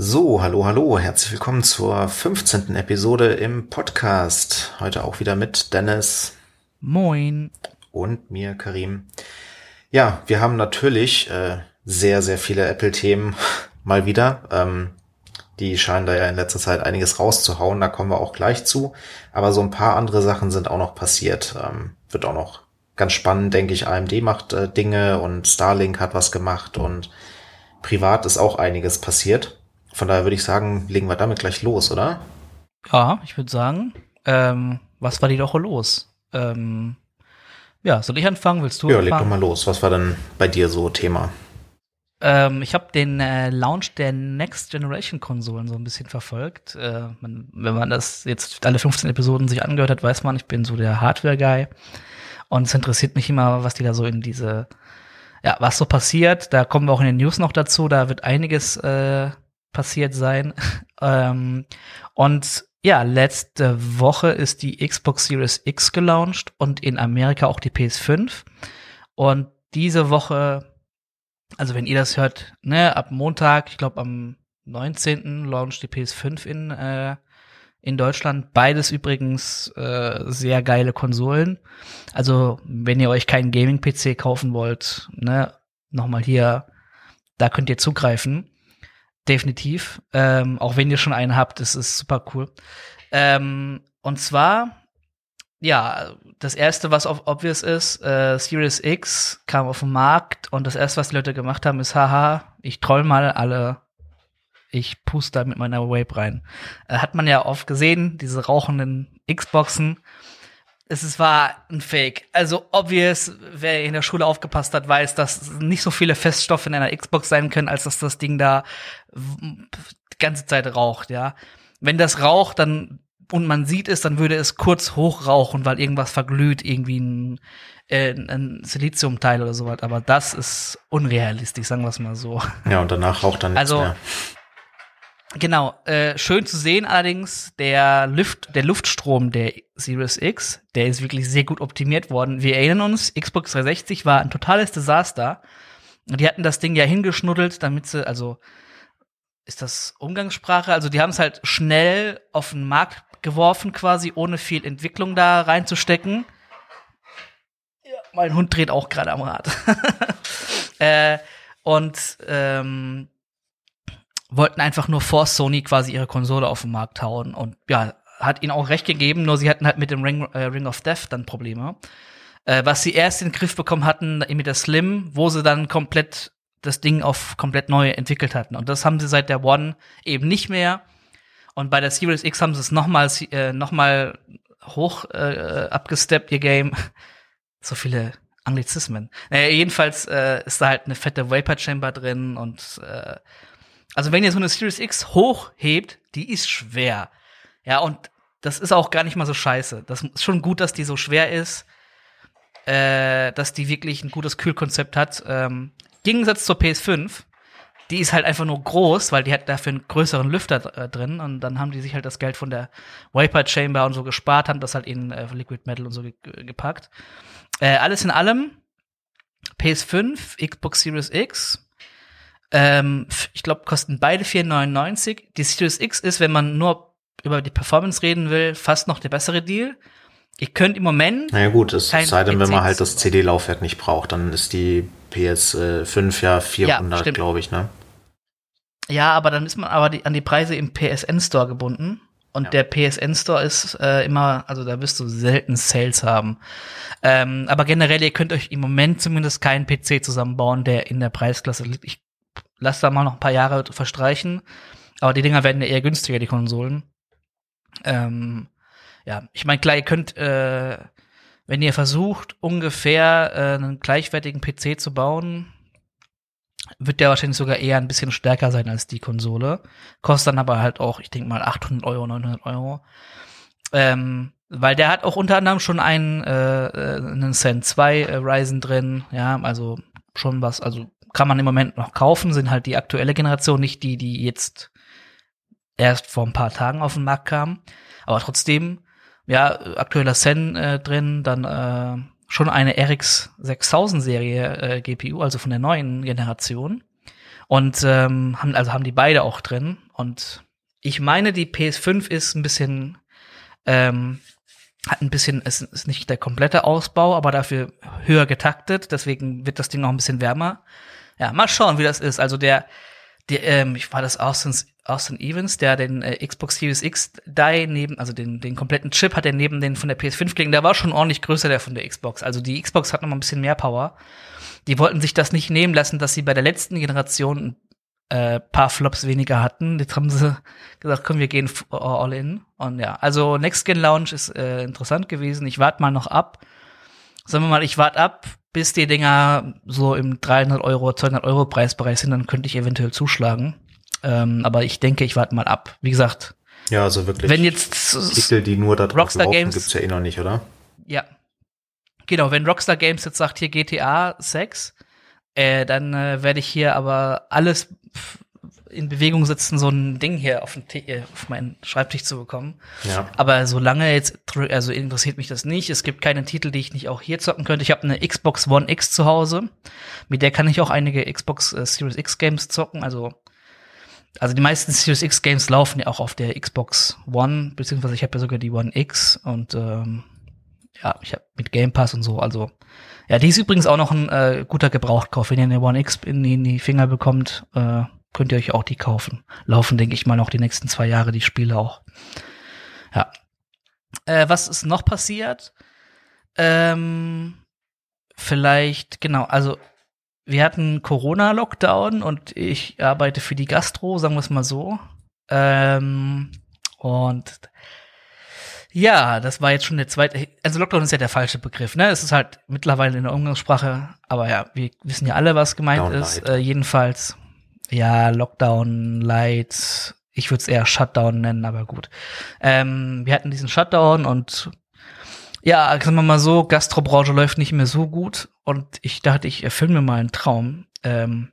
So, hallo, hallo, herzlich willkommen zur 15. Episode im Podcast. Heute auch wieder mit Dennis. Moin. Und mir, Karim. Ja, wir haben natürlich äh, sehr, sehr viele Apple-Themen mal wieder. Ähm, die scheinen da ja in letzter Zeit einiges rauszuhauen, da kommen wir auch gleich zu. Aber so ein paar andere Sachen sind auch noch passiert. Ähm, wird auch noch ganz spannend, denke ich. AMD macht äh, Dinge und Starlink hat was gemacht und privat ist auch einiges passiert. Von daher würde ich sagen, legen wir damit gleich los, oder? Ja, ich würde sagen, ähm, was war die Woche los? Ähm, ja, soll ich anfangen? Willst du ja, anfangen? leg doch mal los. Was war denn bei dir so Thema? Ähm, ich habe den äh, Launch der Next Generation Konsolen so ein bisschen verfolgt. Äh, man, wenn man das jetzt alle 15 Episoden sich angehört hat, weiß man, ich bin so der Hardware-Guy. Und es interessiert mich immer, was die da so in diese, ja, was so passiert. Da kommen wir auch in den News noch dazu. Da wird einiges äh, passiert sein. ähm, und ja, letzte Woche ist die Xbox Series X gelauncht und in Amerika auch die PS5. Und diese Woche also wenn ihr das hört, ne, ab Montag, ich glaube am 19. launcht die PS5 in, äh, in Deutschland. Beides übrigens äh, sehr geile Konsolen. Also wenn ihr euch keinen Gaming-PC kaufen wollt, ne, nochmal hier, da könnt ihr zugreifen. Definitiv. Ähm, auch wenn ihr schon einen habt, das ist super cool. Ähm, und zwar ja, das erste, was obvious ist, äh, Series X kam auf den Markt und das erste, was die Leute gemacht haben, ist, haha, ich troll mal alle, ich puste da mit meiner Vape rein. Äh, hat man ja oft gesehen, diese rauchenden Xboxen. Es ist, war ein Fake. Also obvious, wer in der Schule aufgepasst hat, weiß, dass nicht so viele Feststoffe in einer Xbox sein können, als dass das Ding da die ganze Zeit raucht, ja. Wenn das raucht, dann und man sieht es, dann würde es kurz hochrauchen, weil irgendwas verglüht, irgendwie ein, äh, ein Siliziumteil oder sowas. Aber das ist unrealistisch, sagen wir es mal so. Ja, und danach raucht dann nichts also, mehr. Genau, äh, schön zu sehen allerdings, der, Luft, der Luftstrom der Series X, der ist wirklich sehr gut optimiert worden. Wir erinnern uns, Xbox 360 war ein totales Desaster. Und die hatten das Ding ja hingeschnuddelt, damit sie, also ist das Umgangssprache? Also die haben es halt schnell auf den Markt geworfen quasi, ohne viel Entwicklung da reinzustecken. Ja, mein Hund dreht auch gerade am Rad. äh, und ähm, wollten einfach nur vor Sony quasi ihre Konsole auf den Markt hauen. Und ja, hat ihnen auch recht gegeben, nur sie hatten halt mit dem Ring, äh, Ring of Death dann Probleme. Äh, was sie erst in den Griff bekommen hatten mit der Slim, wo sie dann komplett das Ding auf komplett neu entwickelt hatten. Und das haben sie seit der One eben nicht mehr. Und bei der Series X haben sie es nochmal äh, noch hoch äh, abgesteppt, ihr Game. so viele Anglizismen. Naja, jedenfalls äh, ist da halt eine fette Vapor Chamber drin und äh, also wenn ihr so eine Series X hochhebt, die ist schwer. Ja, und das ist auch gar nicht mal so scheiße. Das ist schon gut, dass die so schwer ist, äh, dass die wirklich ein gutes Kühlkonzept hat. Ähm, Gegensatz zur PS5, die ist halt einfach nur groß, weil die hat dafür einen größeren Lüfter äh, drin und dann haben die sich halt das Geld von der Vapor Chamber und so gespart, haben das halt in äh, Liquid Metal und so ge gepackt. Äh, alles in allem PS5, Xbox Series X, ähm, ich glaube, kosten beide 4,99. Die Series X ist, wenn man nur über die Performance reden will, fast noch der bessere Deal. Ihr könnt im Moment. Naja gut, es sei denn, wenn man halt das CD-Laufwerk nicht braucht, dann ist die PS5 ja 400, ja, glaube ich, ne? Ja, aber dann ist man aber die, an die Preise im PSN Store gebunden. Und ja. der PSN Store ist äh, immer, also da wirst du selten Sales haben. Ähm, aber generell, ihr könnt euch im Moment zumindest keinen PC zusammenbauen, der in der Preisklasse liegt. Ich lasse da mal noch ein paar Jahre verstreichen. Aber die Dinger werden ja eher günstiger, die Konsolen. Ähm, ja, ich meine, klar, ihr könnt, äh, wenn ihr versucht, ungefähr äh, einen gleichwertigen PC zu bauen, wird der wahrscheinlich sogar eher ein bisschen stärker sein als die Konsole. Kostet dann aber halt auch, ich denke mal, 800 Euro, 900 Euro. Ähm, weil der hat auch unter anderem schon einen, äh, äh einen Zen 2 äh, Ryzen drin, ja, also schon was, also kann man im Moment noch kaufen, sind halt die aktuelle Generation, nicht die, die jetzt erst vor ein paar Tagen auf den Markt kamen. Aber trotzdem, ja, aktueller Zen äh, drin, dann äh, schon eine RX 6000 Serie äh, GPU, also von der neuen Generation. Und ähm, haben, also haben die beide auch drin. Und ich meine, die PS5 ist ein bisschen, ähm, hat ein bisschen, es ist nicht der komplette Ausbau, aber dafür höher getaktet. Deswegen wird das Ding noch ein bisschen wärmer. Ja, mal schauen, wie das ist. Also der, der ähm, ich war das Austin, Austin Evans, der den äh, Xbox Series X die neben, also den, den kompletten Chip hat er neben den von der PS5 gelegen. Der war schon ordentlich größer, der von der Xbox. Also die Xbox hat noch mal ein bisschen mehr Power. Die wollten sich das nicht nehmen lassen, dass sie bei der letzten Generation äh, paar Flops weniger hatten. Jetzt haben sie gesagt, komm, wir gehen all in. Und ja, also Next Gen Launch ist äh, interessant gewesen. Ich warte mal noch ab. Sagen wir mal, ich warte ab, bis die Dinger so im 300 Euro, 200 Euro Preisbereich sind, dann könnte ich eventuell zuschlagen. Ähm, aber ich denke, ich warte mal ab. Wie gesagt. Ja, also wirklich. Wenn jetzt Titel, die nur da drauf Rockstar laufen, Games gibt's ja eh noch nicht, oder? Ja. Genau, wenn Rockstar Games jetzt sagt, hier GTA 6, äh, dann äh, werde ich hier aber alles in Bewegung setzen, so ein Ding hier auf, den äh, auf meinen Schreibtisch zu bekommen. Ja. Aber solange jetzt, also interessiert mich das nicht. Es gibt keine Titel, die ich nicht auch hier zocken könnte. Ich habe eine Xbox One X zu Hause. Mit der kann ich auch einige Xbox äh, Series X Games zocken. Also, also die meisten Series X Games laufen ja auch auf der Xbox One, beziehungsweise ich habe ja sogar die One X und ähm, ja, ich habe mit Game Pass und so. Also ja, die ist übrigens auch noch ein äh, guter Gebrauchtkauf. Wenn ihr eine One X in, in die Finger bekommt, äh, könnt ihr euch auch die kaufen. Laufen, denke ich mal, noch die nächsten zwei Jahre die Spiele auch. Ja. Äh, was ist noch passiert? Ähm, vielleicht, genau, also wir hatten Corona-Lockdown und ich arbeite für die Gastro, sagen wir es mal so. Ähm, und ja, das war jetzt schon der zweite. Also Lockdown ist ja der falsche Begriff, ne? Es ist halt mittlerweile in der Umgangssprache, aber ja, wir wissen ja alle, was gemeint Down ist. Äh, jedenfalls, ja, Lockdown, Light, ich würde es eher Shutdown nennen, aber gut. Ähm, wir hatten diesen Shutdown und ja, sagen wir mal so, Gastrobranche läuft nicht mehr so gut und ich dachte, ich erfülle mir mal einen Traum. Ähm,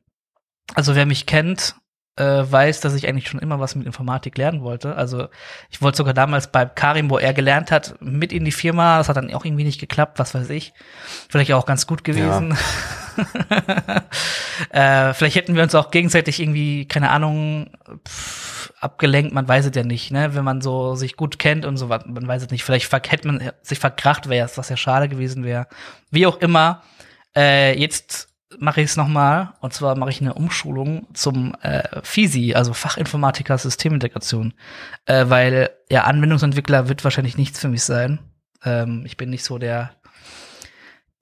also wer mich kennt, äh, weiß, dass ich eigentlich schon immer was mit Informatik lernen wollte. Also ich wollte sogar damals bei Karim, wo er gelernt hat, mit in die Firma. Das hat dann auch irgendwie nicht geklappt, was weiß ich. Vielleicht auch ganz gut gewesen. äh, vielleicht hätten wir uns auch gegenseitig irgendwie, keine Ahnung, pff, abgelenkt, man weiß es ja nicht, ne? Wenn man so sich gut kennt und so, man weiß es nicht. Vielleicht hätte man sich verkracht, wäre was ja schade gewesen wäre. Wie auch immer, äh, jetzt mache ich es nochmal. Und zwar mache ich eine Umschulung zum äh, FISI, also Fachinformatiker Systemintegration. Äh, weil ja, Anwendungsentwickler wird wahrscheinlich nichts für mich sein. Ähm, ich bin nicht so der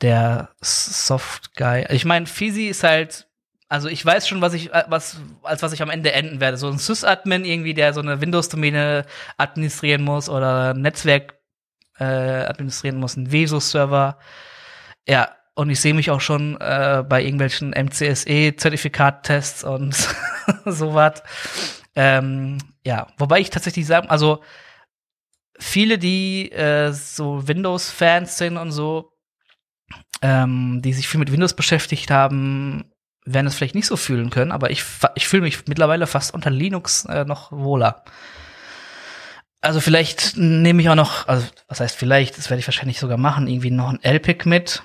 der Soft Guy. Ich meine, FISI ist halt also ich weiß schon, was ich, äh, was, als was ich am Ende enden werde. So ein Sys-Admin irgendwie, der so eine Windows-Domäne administrieren muss oder Netzwerk äh, administrieren muss, ein Veso-Server. Ja, und ich sehe mich auch schon äh, bei irgendwelchen MCSE-Zertifikattests und sowas. Ähm, ja, wobei ich tatsächlich sagen, also viele, die äh, so Windows-Fans sind und so, ähm, die sich viel mit Windows beschäftigt haben, werden es vielleicht nicht so fühlen können, aber ich, ich fühle mich mittlerweile fast unter Linux äh, noch wohler. Also vielleicht nehme ich auch noch, also was heißt vielleicht, das werde ich wahrscheinlich sogar machen, irgendwie noch ein LPIC mit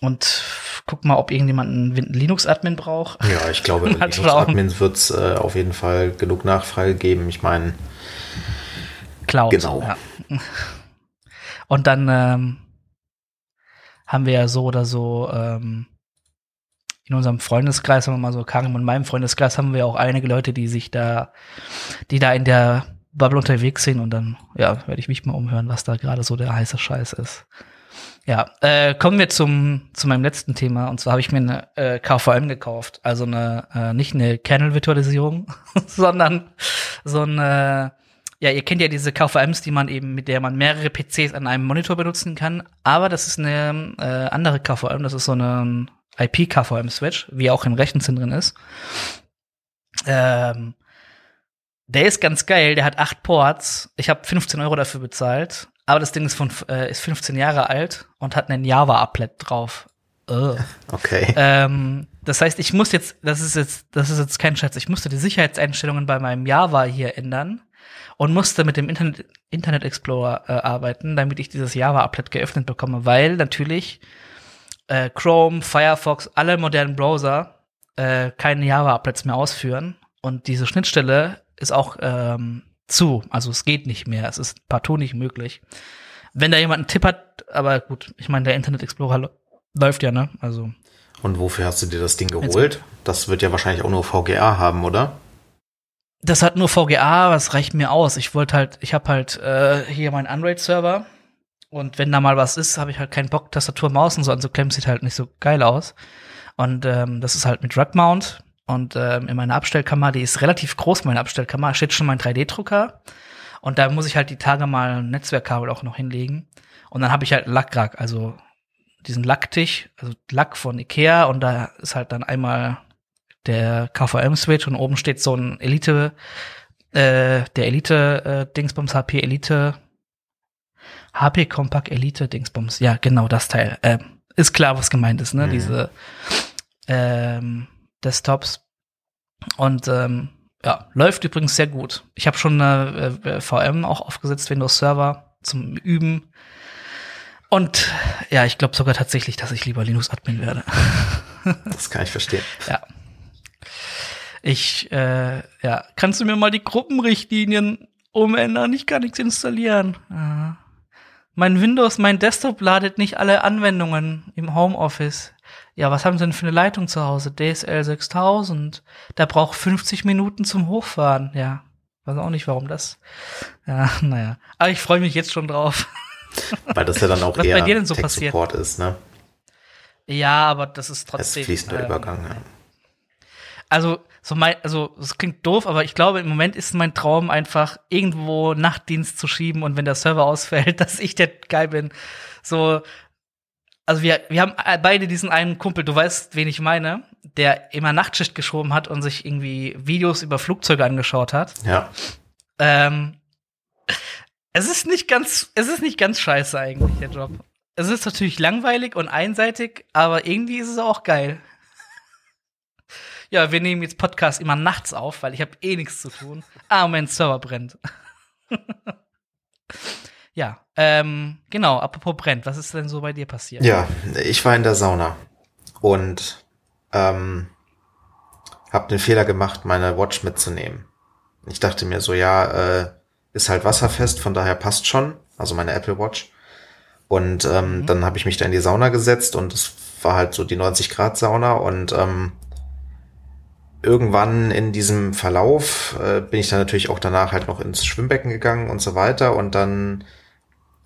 und guck mal, ob irgendjemand einen Linux-Admin braucht. Ja, ich glaube. Linux-Admins wird es äh, auf jeden Fall genug Nachfrage geben. Ich meine, Cloud. Genau. Ja. Und dann ähm, haben wir ja so oder so ähm, in unserem Freundeskreis, sagen wir mal so, Karim und meinem Freundeskreis, haben wir auch einige Leute, die sich da, die da in der Bubble unterwegs sind und dann, ja, werde ich mich mal umhören, was da gerade so der heiße Scheiß ist. Ja, äh, kommen wir zum zu meinem letzten Thema und zwar habe ich mir eine äh, KVM gekauft, also eine äh, nicht eine Kernel-Virtualisierung, sondern so eine ja, ihr kennt ja diese KVMs, die man eben, mit der man mehrere PCs an einem Monitor benutzen kann. Aber das ist eine äh, andere KVM, das ist so ein IP-KVM-Switch, wie auch im Rechenzentrum drin ist. Ähm, der ist ganz geil, der hat acht Ports. Ich habe 15 Euro dafür bezahlt. Aber das Ding ist, von, äh, ist 15 Jahre alt und hat einen Java-Applet drauf. Ugh. okay. Ähm, das heißt, ich muss jetzt, das ist jetzt, das ist jetzt kein Scherz, ich musste die Sicherheitseinstellungen bei meinem Java hier ändern und musste mit dem Internet, Internet Explorer äh, arbeiten, damit ich dieses Java-Applet geöffnet bekomme, weil natürlich äh, Chrome, Firefox, alle modernen Browser äh, keine Java-Applets mehr ausführen. Und diese Schnittstelle ist auch ähm, zu. Also es geht nicht mehr. Es ist partout nicht möglich. Wenn da jemand einen Tipp hat, aber gut, ich meine, der Internet Explorer läuft ja, ne? Also. Und wofür hast du dir das Ding geholt? Das wird ja wahrscheinlich auch nur VGA haben, oder? Das hat nur VGA, aber es reicht mir aus. Ich wollte halt, ich habe halt äh, hier meinen Unraid-Server und wenn da mal was ist, habe ich halt keinen Bock, Tastatur, Maus und so anzuklemmen. Sieht halt nicht so geil aus. Und ähm, das ist halt mit Rug Mount. Und ähm, in meiner Abstellkammer, die ist relativ groß, meine Abstellkammer, steht schon mein 3D-Drucker. Und da muss ich halt die Tage mal ein Netzwerkkabel auch noch hinlegen. Und dann habe ich halt Lackrack, also diesen Lacktisch, also Lack von Ikea. Und da ist halt dann einmal der KVM-Switch und oben steht so ein Elite, äh, der Elite-Dingsbums, äh, HP Elite HP Compact Elite Dingsbums. Ja, genau das Teil. Äh, ist klar, was gemeint ist, ne? Mhm. Diese ähm, Desktops. Und ähm, ja, läuft übrigens sehr gut. Ich habe schon eine äh, VM auch aufgesetzt, Windows Server zum Üben. Und ja, ich glaube sogar tatsächlich, dass ich lieber Linux-Admin werde. das kann ich verstehen. Ja. Ich, äh, ja, kannst du mir mal die Gruppenrichtlinien umändern? Ich kann nichts installieren. Aha. Mein Windows, mein Desktop ladet nicht alle Anwendungen im Homeoffice. Ja, was haben Sie denn für eine Leitung zu Hause? DSL 6000. Der braucht 50 Minuten zum Hochfahren. Ja, weiß auch nicht, warum das. Ja, naja. Aber ich freue mich jetzt schon drauf. Weil das ja dann auch was eher bei dir denn so passiert? Support ist, ne? Ja, aber das ist trotzdem. Das fließender ähm, Übergang, ja. Also, so mein, also es klingt doof, aber ich glaube, im Moment ist mein Traum einfach, irgendwo Nachtdienst zu schieben und wenn der Server ausfällt, dass ich der Geil bin. So, also wir, wir haben beide diesen einen Kumpel, du weißt, wen ich meine, der immer Nachtschicht geschoben hat und sich irgendwie Videos über Flugzeuge angeschaut hat. Ja. Ähm, es ist nicht ganz, es ist nicht ganz scheiße eigentlich, der Job. Es ist natürlich langweilig und einseitig, aber irgendwie ist es auch geil ja, wir nehmen jetzt Podcast immer nachts auf, weil ich habe eh nichts zu tun. Ah, mein Server brennt. ja, ähm, genau, apropos brennt, was ist denn so bei dir passiert? Ja, ich war in der Sauna und ähm, habe den Fehler gemacht, meine Watch mitzunehmen. Ich dachte mir so, ja, äh, ist halt wasserfest, von daher passt schon, also meine Apple Watch. Und ähm, mhm. dann habe ich mich da in die Sauna gesetzt und es war halt so die 90 Grad Sauna und ähm, irgendwann in diesem Verlauf äh, bin ich dann natürlich auch danach halt noch ins Schwimmbecken gegangen und so weiter und dann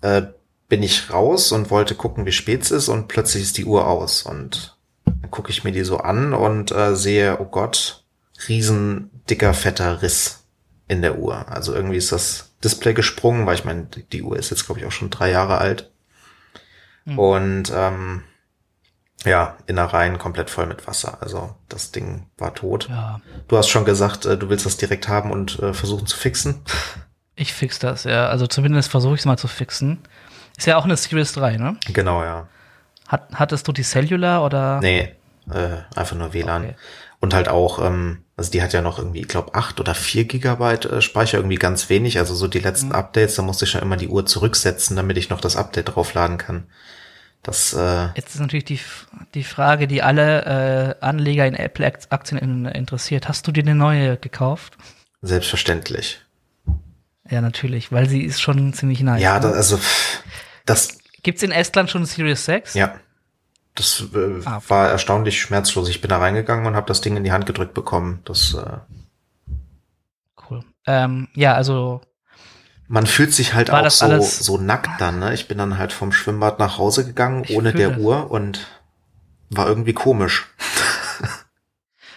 äh, bin ich raus und wollte gucken, wie spät es ist und plötzlich ist die Uhr aus und dann gucke ich mir die so an und äh, sehe, oh Gott, riesen dicker fetter Riss in der Uhr. Also irgendwie ist das Display gesprungen, weil ich meine, die Uhr ist jetzt glaube ich auch schon drei Jahre alt mhm. und ähm, ja, Innereien komplett voll mit Wasser. Also das Ding war tot. Ja. Du hast schon gesagt, äh, du willst das direkt haben und äh, versuchen zu fixen. Ich fix das, ja. Also zumindest versuche ich es mal zu fixen. Ist ja auch eine Series 3, ne? Genau, ja. Hat, hattest du die Cellular oder? Nee, äh, einfach nur WLAN. Okay. Und halt auch, ähm, also die hat ja noch irgendwie, ich glaube, acht oder vier Gigabyte äh, Speicher, irgendwie ganz wenig. Also so die letzten mhm. Updates, da musste ich schon immer die Uhr zurücksetzen, damit ich noch das Update draufladen kann. Das, äh Jetzt ist natürlich die, die Frage, die alle äh, Anleger in Apple-Aktien in, interessiert. Hast du dir eine neue gekauft? Selbstverständlich. Ja, natürlich, weil sie ist schon ziemlich nice. Ja, das, also das. Gibt's in Estland schon Series 6? Ja. Das äh, ah, war erstaunlich schmerzlos. Ich bin da reingegangen und habe das Ding in die Hand gedrückt bekommen. Das äh cool. Ähm, ja, also man fühlt sich halt auch so, so nackt dann, ne? Ich bin dann halt vom Schwimmbad nach Hause gegangen, ich ohne der das. Uhr und war irgendwie komisch.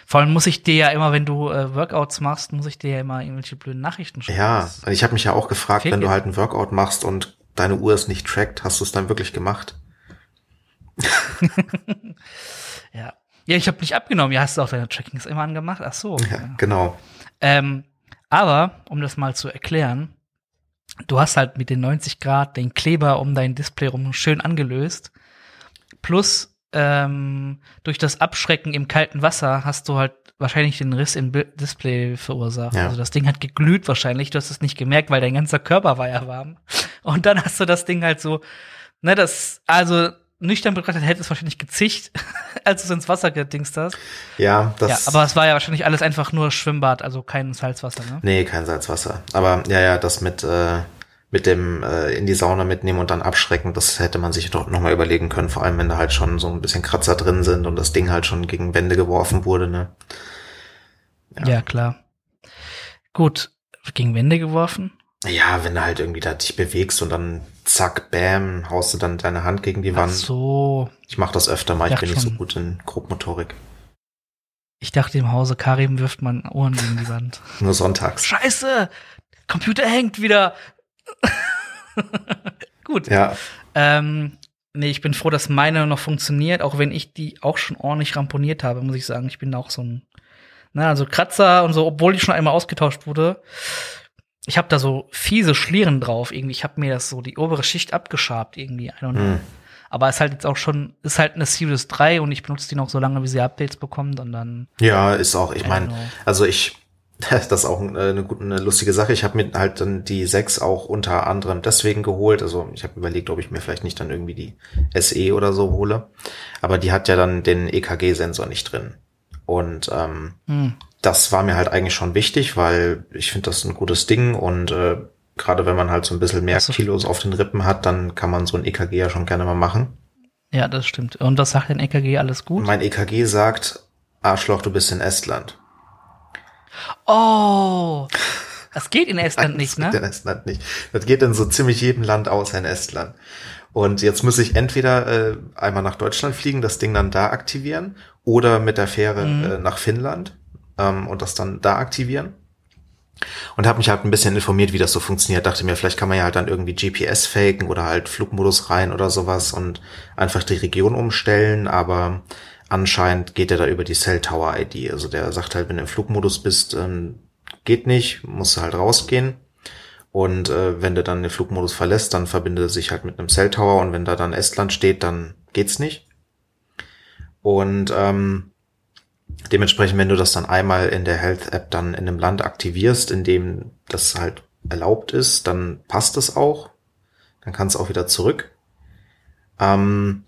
Vor allem muss ich dir ja immer, wenn du äh, Workouts machst, muss ich dir ja immer irgendwelche blöden Nachrichten schreiben. Ja, ich habe mich ja auch gefragt, wenn du halt ein Workout machst und deine Uhr es nicht trackt, hast du es dann wirklich gemacht? ja. Ja, ich habe nicht abgenommen. Ja, hast du auch deine Trackings immer angemacht? Ach so. Ja, ja. genau. Ähm, aber, um das mal zu erklären, du hast halt mit den 90 Grad den Kleber um dein Display rum schön angelöst. Plus ähm, durch das Abschrecken im kalten Wasser hast du halt wahrscheinlich den Riss im Display verursacht. Ja. Also das Ding hat geglüht wahrscheinlich. Du hast es nicht gemerkt, weil dein ganzer Körper war ja warm. Und dann hast du das Ding halt so, ne, das, also nüchtern betrachtet hätte es wahrscheinlich gezischt, als du es ins Wasser gedingst hast. Ja, das. Ja, aber es war ja wahrscheinlich alles einfach nur Schwimmbad, also kein Salzwasser, ne? Nee, kein Salzwasser. Aber ja, ja, das mit, äh, mit dem äh, in die Sauna mitnehmen und dann abschrecken, das hätte man sich doch noch mal überlegen können, vor allem wenn da halt schon so ein bisschen Kratzer drin sind und das Ding halt schon gegen Wände geworfen wurde, ne? Ja, ja klar. Gut, gegen Wände geworfen? Ja, wenn du halt irgendwie da dich bewegst und dann zack, bam, haust du dann deine Hand gegen die Wand. Ach so. Ich mache das öfter mal, ich bin nicht so gut in Grobmotorik. Ich dachte, im Hause Karim wirft man Ohren gegen die Wand. Nur sonntags. Scheiße! Computer hängt wieder. gut. Ja. Ähm, nee, ich bin froh, dass meine noch funktioniert, auch wenn ich die auch schon ordentlich ramponiert habe, muss ich sagen. Ich bin auch so ein, na, also Kratzer und so, obwohl die schon einmal ausgetauscht wurde ich habe da so fiese Schlieren drauf irgendwie. Ich habe mir das so die obere Schicht abgeschabt irgendwie. I don't know. Mhm. Aber es ist halt jetzt auch schon, ist halt eine Series 3 und ich benutze die noch so lange, wie sie Updates bekommt und dann. Ja, ist auch, ich meine, also ich, das ist auch eine, eine, eine lustige Sache. Ich habe mir halt dann die 6 auch unter anderem deswegen geholt. Also ich habe überlegt, ob ich mir vielleicht nicht dann irgendwie die SE oder so hole. Aber die hat ja dann den EKG-Sensor nicht drin. Und ähm, hm das war mir halt eigentlich schon wichtig, weil ich finde das ein gutes Ding und äh, gerade wenn man halt so ein bisschen mehr also, Kilos auf den Rippen hat, dann kann man so ein EKG ja schon gerne mal machen. Ja, das stimmt. Und was sagt dein EKG alles gut? Mein EKG sagt, Arschloch, du bist in Estland. Oh, das geht in Estland nicht, ne? Das geht in Estland nicht. Das geht in so ziemlich jedem Land außer in Estland. Und jetzt muss ich entweder äh, einmal nach Deutschland fliegen, das Ding dann da aktivieren, oder mit der Fähre mhm. äh, nach Finnland ähm, und das dann da aktivieren. Und habe mich halt ein bisschen informiert, wie das so funktioniert. Dachte mir, vielleicht kann man ja halt dann irgendwie GPS faken oder halt Flugmodus rein oder sowas und einfach die Region umstellen, aber anscheinend geht er da über die Cell Tower ID. Also der sagt halt, wenn du im Flugmodus bist, ähm, geht nicht, musst du halt rausgehen. Und äh, wenn du dann den Flugmodus verlässt, dann verbindet er sich halt mit einem Cell Tower und wenn da dann Estland steht, dann geht's nicht. Und ähm, Dementsprechend, wenn du das dann einmal in der Health App dann in einem Land aktivierst, in dem das halt erlaubt ist, dann passt es auch. Dann kann es auch wieder zurück. Ähm,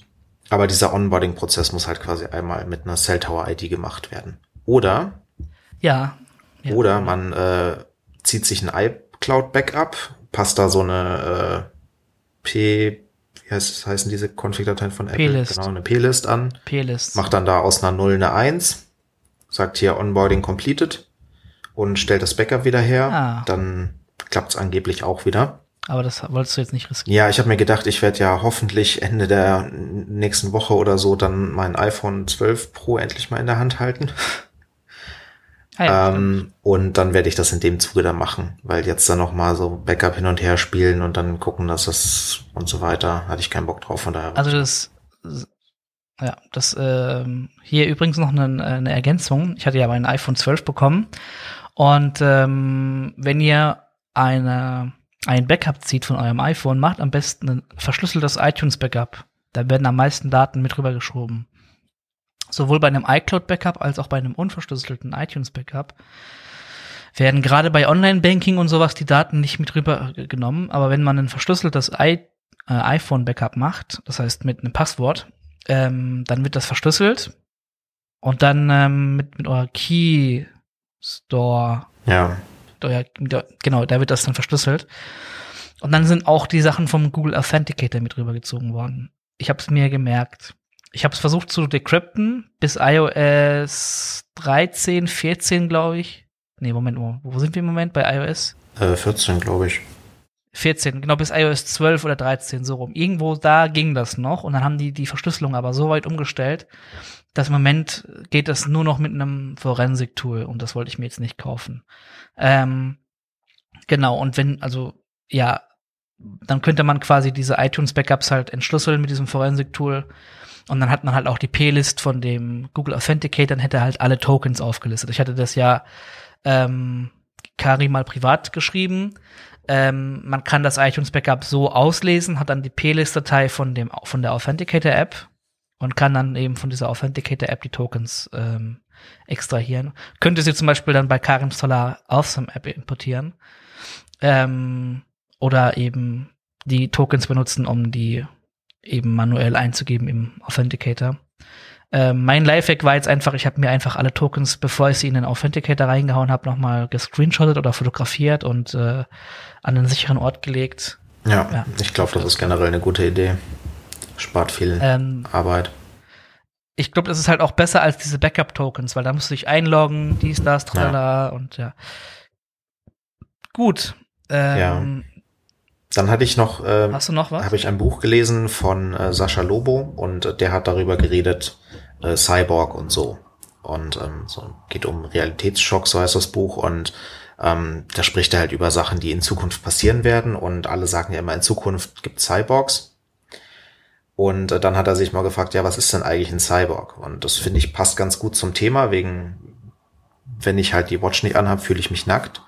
aber dieser Onboarding-Prozess muss halt quasi einmal mit einer Cell Tower ID gemacht werden. Oder ja, ja. oder man äh, zieht sich ein iCloud Backup, passt da so eine äh, P wie heißt, heißen diese Config-Dateien von Apple? P-List. Genau, eine P-List an. P-List. Macht dann da aus einer 0 eine 1 sagt hier Onboarding completed und stellt das Backup wieder her. Ah. Dann klappt's angeblich auch wieder. Aber das wolltest du jetzt nicht riskieren. Ja, ich habe mir gedacht, ich werde ja hoffentlich Ende der nächsten Woche oder so dann mein iPhone 12 Pro endlich mal in der Hand halten. Ah ja, ähm, und dann werde ich das in dem Zuge dann machen, weil jetzt dann noch mal so Backup hin und her spielen und dann gucken, dass das und so weiter, hatte ich keinen Bock drauf von daher. Also das ja, das äh, hier übrigens noch eine, eine Ergänzung. Ich hatte ja mein iPhone 12 bekommen und ähm, wenn ihr eine ein Backup zieht von eurem iPhone, macht am besten ein verschlüsseltes iTunes Backup. Da werden am meisten Daten mit rübergeschoben. Sowohl bei einem iCloud Backup als auch bei einem unverschlüsselten iTunes Backup werden gerade bei Online-Banking und sowas die Daten nicht mit rübergenommen. Aber wenn man ein verschlüsseltes I äh, iPhone Backup macht, das heißt mit einem Passwort, ähm, dann wird das verschlüsselt und dann ähm, mit, mit eurer Key Store. Ja. Euer, genau, da wird das dann verschlüsselt. Und dann sind auch die Sachen vom Google Authenticator mit rübergezogen worden. Ich habe es mir gemerkt. Ich habe es versucht zu decrypten bis iOS 13, 14, glaube ich. Nee, Moment, wo, wo sind wir im Moment bei iOS? Äh, 14, glaube ich. 14, genau bis iOS 12 oder 13 so rum. Irgendwo da ging das noch und dann haben die die Verschlüsselung aber so weit umgestellt, dass im Moment geht das nur noch mit einem Forensik-Tool und das wollte ich mir jetzt nicht kaufen. Ähm, genau, und wenn, also ja, dann könnte man quasi diese iTunes-Backups halt entschlüsseln mit diesem Forensik-Tool und dann hat man halt auch die P-List von dem Google Authenticator, dann hätte halt alle Tokens aufgelistet. Ich hatte das ja ähm, Kari mal privat geschrieben ähm, man kann das iTunes Backup so auslesen, hat dann die P-List-Datei von dem von der Authenticator App und kann dann eben von dieser Authenticator App die Tokens ähm, extrahieren. Könnte sie zum Beispiel dann bei Karim Solar Awesome App importieren ähm, oder eben die Tokens benutzen, um die eben manuell einzugeben im Authenticator. Ähm, mein Lifehack war jetzt einfach, ich habe mir einfach alle Tokens, bevor ich sie in den Authenticator reingehauen habe, nochmal gescreenshottet oder fotografiert und äh, an einen sicheren Ort gelegt. Ja, ja ich glaube, das ist generell eine gute Idee. Spart viel ähm, Arbeit. Ich glaube, das ist halt auch besser als diese Backup-Tokens, weil da musst du dich einloggen, dies, das, tralala ja. und ja. Gut. Ähm, ja. Dann hatte ich noch, äh, hast du noch was? Habe ich ein Buch gelesen von äh, Sascha Lobo und äh, der hat darüber geredet, äh, Cyborg und so. Und ähm, so geht um Realitätsschock, so heißt das Buch. Und ähm, da spricht er halt über Sachen, die in Zukunft passieren werden. Und alle sagen ja immer, in Zukunft gibt Cyborgs. Und äh, dann hat er sich mal gefragt, ja, was ist denn eigentlich ein Cyborg? Und das finde ich passt ganz gut zum Thema, wegen, wenn ich halt die Watch nicht anhabe, fühle ich mich nackt.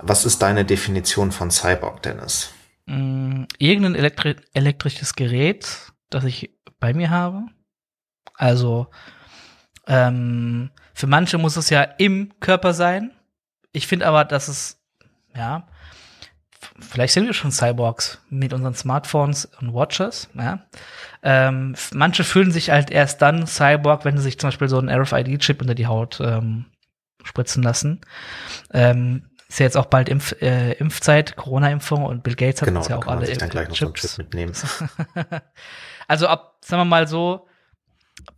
Was ist deine Definition von Cyborg, Dennis? Mm, irgendein elektri elektrisches Gerät, das ich bei mir habe. Also ähm, für manche muss es ja im Körper sein. Ich finde aber, dass es, ja, vielleicht sind wir schon Cyborgs mit unseren Smartphones und Watches, ja. Ähm, manche fühlen sich halt erst dann Cyborg, wenn sie sich zum Beispiel so einen RFID-Chip unter die Haut ähm, spritzen lassen. Ähm, ist ja jetzt auch bald Impf, äh, Impfzeit, Corona-Impfung und Bill Gates hat genau, uns ja auch alle sich dann gleich noch Chips. So Chip mitnehmen. also ab, sagen wir mal so,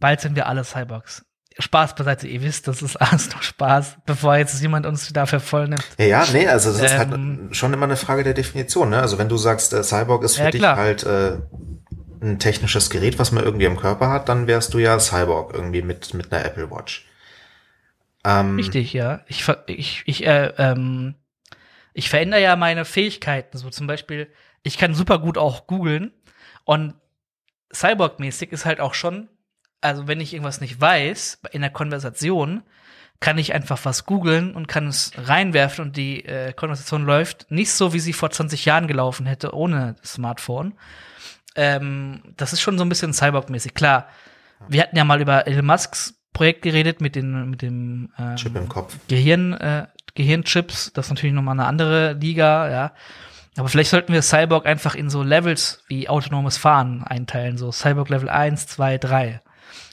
bald sind wir alle Cyborgs. Spaß beiseite, ihr wisst, das ist alles nur Spaß, bevor jetzt jemand uns dafür voll nimmt. Ja, ja, nee, also das ähm, ist halt ähm, schon immer eine Frage der Definition, ne? Also wenn du sagst, äh, Cyborg ist für ja, dich halt äh, ein technisches Gerät, was man irgendwie im Körper hat, dann wärst du ja Cyborg irgendwie mit, mit einer Apple Watch. Ähm, Richtig, ja. Ich, ich, ich, äh, ähm, ich verändere ja meine Fähigkeiten. So zum Beispiel, ich kann super gut auch googeln und Cyborg-mäßig ist halt auch schon, also wenn ich irgendwas nicht weiß in der Konversation, kann ich einfach was googeln und kann es reinwerfen und die äh, Konversation läuft nicht so, wie sie vor 20 Jahren gelaufen hätte, ohne Smartphone. Ähm, das ist schon so ein bisschen Cyborg-mäßig. Klar, wir hatten ja mal über Elon Musks Projekt geredet mit, den, mit dem ähm, Chip im Kopf. Gehirn, äh, Gehirnchips. Das ist natürlich nochmal eine andere Liga, ja. Aber vielleicht sollten wir Cyborg einfach in so Levels wie autonomes Fahren einteilen. So Cyborg Level 1, 2, 3.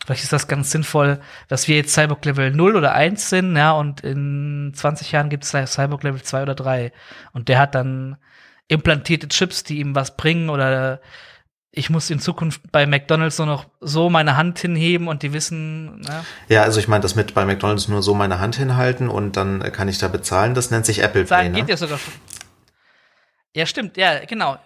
Vielleicht ist das ganz sinnvoll, dass wir jetzt Cyborg Level 0 oder 1 sind, ja, und in 20 Jahren gibt es Cyborg Level 2 oder 3. Und der hat dann implantierte Chips, die ihm was bringen oder ich muss in Zukunft bei McDonalds nur noch so meine Hand hinheben und die wissen. Ne? Ja, also ich meine, das mit bei McDonalds nur so meine Hand hinhalten und dann kann ich da bezahlen. Das nennt sich Apple Pay. Ne? Geht ja sogar schon. Ja, stimmt. Ja, genau.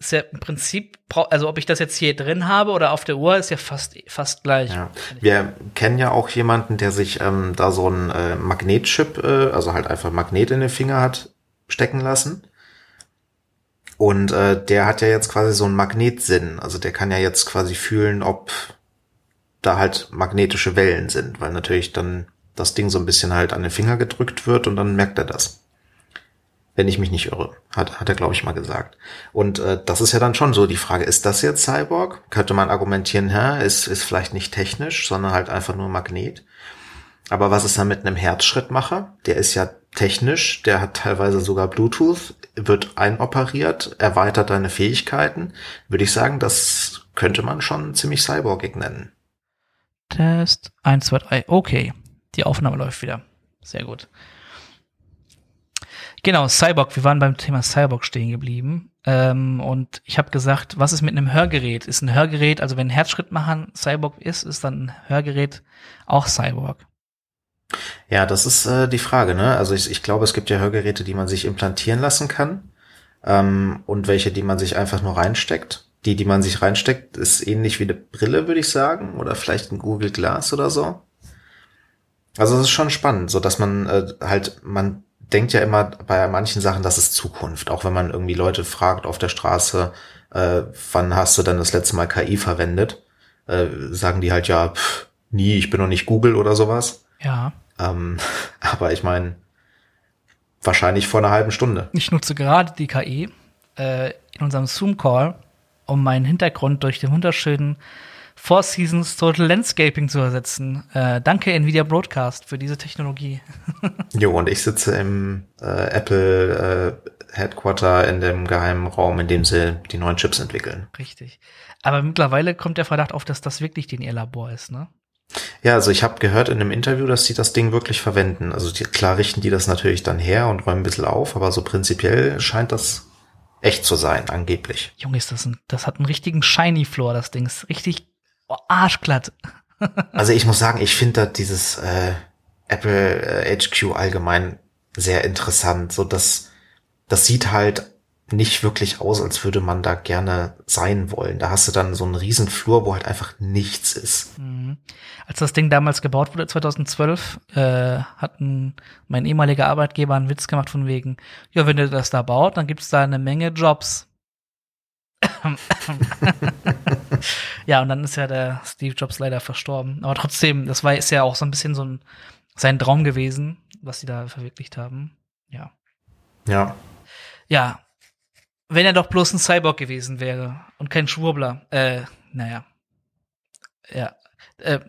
Ist ja im Prinzip, also ob ich das jetzt hier drin habe oder auf der Uhr, ist ja fast fast gleich. Ja. Wir kennen ja auch jemanden, der sich ähm, da so ein äh, Magnetchip, äh, also halt einfach Magnet in den Finger hat stecken lassen. Und äh, der hat ja jetzt quasi so einen Magnetsinn. Also der kann ja jetzt quasi fühlen, ob da halt magnetische Wellen sind, weil natürlich dann das Ding so ein bisschen halt an den Finger gedrückt wird und dann merkt er das. Wenn ich mich nicht irre, hat, hat er, glaube ich, mal gesagt. Und äh, das ist ja dann schon so die Frage, ist das jetzt Cyborg? Könnte man argumentieren, hä, ist, ist vielleicht nicht technisch, sondern halt einfach nur Magnet. Aber was ist dann mit einem Herzschrittmacher? Der ist ja technisch, der hat teilweise sogar Bluetooth, wird einoperiert, erweitert deine Fähigkeiten. Würde ich sagen, das könnte man schon ziemlich cyborgig nennen. Test 1, 2, 3. Okay. Die Aufnahme läuft wieder. Sehr gut. Genau, Cyborg. Wir waren beim Thema Cyborg stehen geblieben. Ähm, und ich habe gesagt, was ist mit einem Hörgerät? Ist ein Hörgerät, also wenn Herzschrittmacher Cyborg ist, ist dann ein Hörgerät auch Cyborg? Ja, das ist äh, die Frage, ne? Also ich, ich glaube, es gibt ja Hörgeräte, die man sich implantieren lassen kann ähm, und welche, die man sich einfach nur reinsteckt. Die, die man sich reinsteckt, ist ähnlich wie eine Brille, würde ich sagen, oder vielleicht ein Google Glass oder so. Also es ist schon spannend, so dass man äh, halt, man denkt ja immer bei manchen Sachen, das ist Zukunft. Auch wenn man irgendwie Leute fragt auf der Straße, äh, wann hast du denn das letzte Mal KI verwendet, äh, sagen die halt ja, pff, nie, ich bin noch nicht Google oder sowas. Ja. Ähm, aber ich meine, wahrscheinlich vor einer halben Stunde. Ich nutze gerade die KI äh, in unserem Zoom-Call, um meinen Hintergrund durch den wunderschönen Four Seasons Total Landscaping zu ersetzen. Äh, danke Nvidia Broadcast für diese Technologie. jo, und ich sitze im äh, Apple Headquarter in dem geheimen Raum, in dem sie die neuen Chips entwickeln. Richtig. Aber mittlerweile kommt der Verdacht auf, dass das wirklich den ihr Labor ist, ne? Ja, also ich habe gehört in einem Interview, dass sie das Ding wirklich verwenden. Also die, klar richten die das natürlich dann her und räumen ein bisschen auf, aber so prinzipiell scheint das echt zu sein, angeblich. Junge, ist das ein, das hat einen richtigen Shiny Floor, das Ding ist richtig oh, arschglatt. also ich muss sagen, ich finde da dieses äh, Apple äh, HQ allgemein sehr interessant. So dass das sieht halt nicht wirklich aus, als würde man da gerne sein wollen. Da hast du dann so einen riesen Flur, wo halt einfach nichts ist. Mhm. Als das Ding damals gebaut wurde, 2012, äh, hat ein, mein ehemaliger Arbeitgeber einen Witz gemacht von wegen, ja, wenn ihr das da baut, dann gibt's da eine Menge Jobs. ja, und dann ist ja der Steve Jobs leider verstorben. Aber trotzdem, das war ist ja auch so ein bisschen so ein sein Traum gewesen, was sie da verwirklicht haben. Ja. Ja. Ja, wenn er doch bloß ein Cyborg gewesen wäre und kein Schwurbler. Äh, naja. Ja. Äh,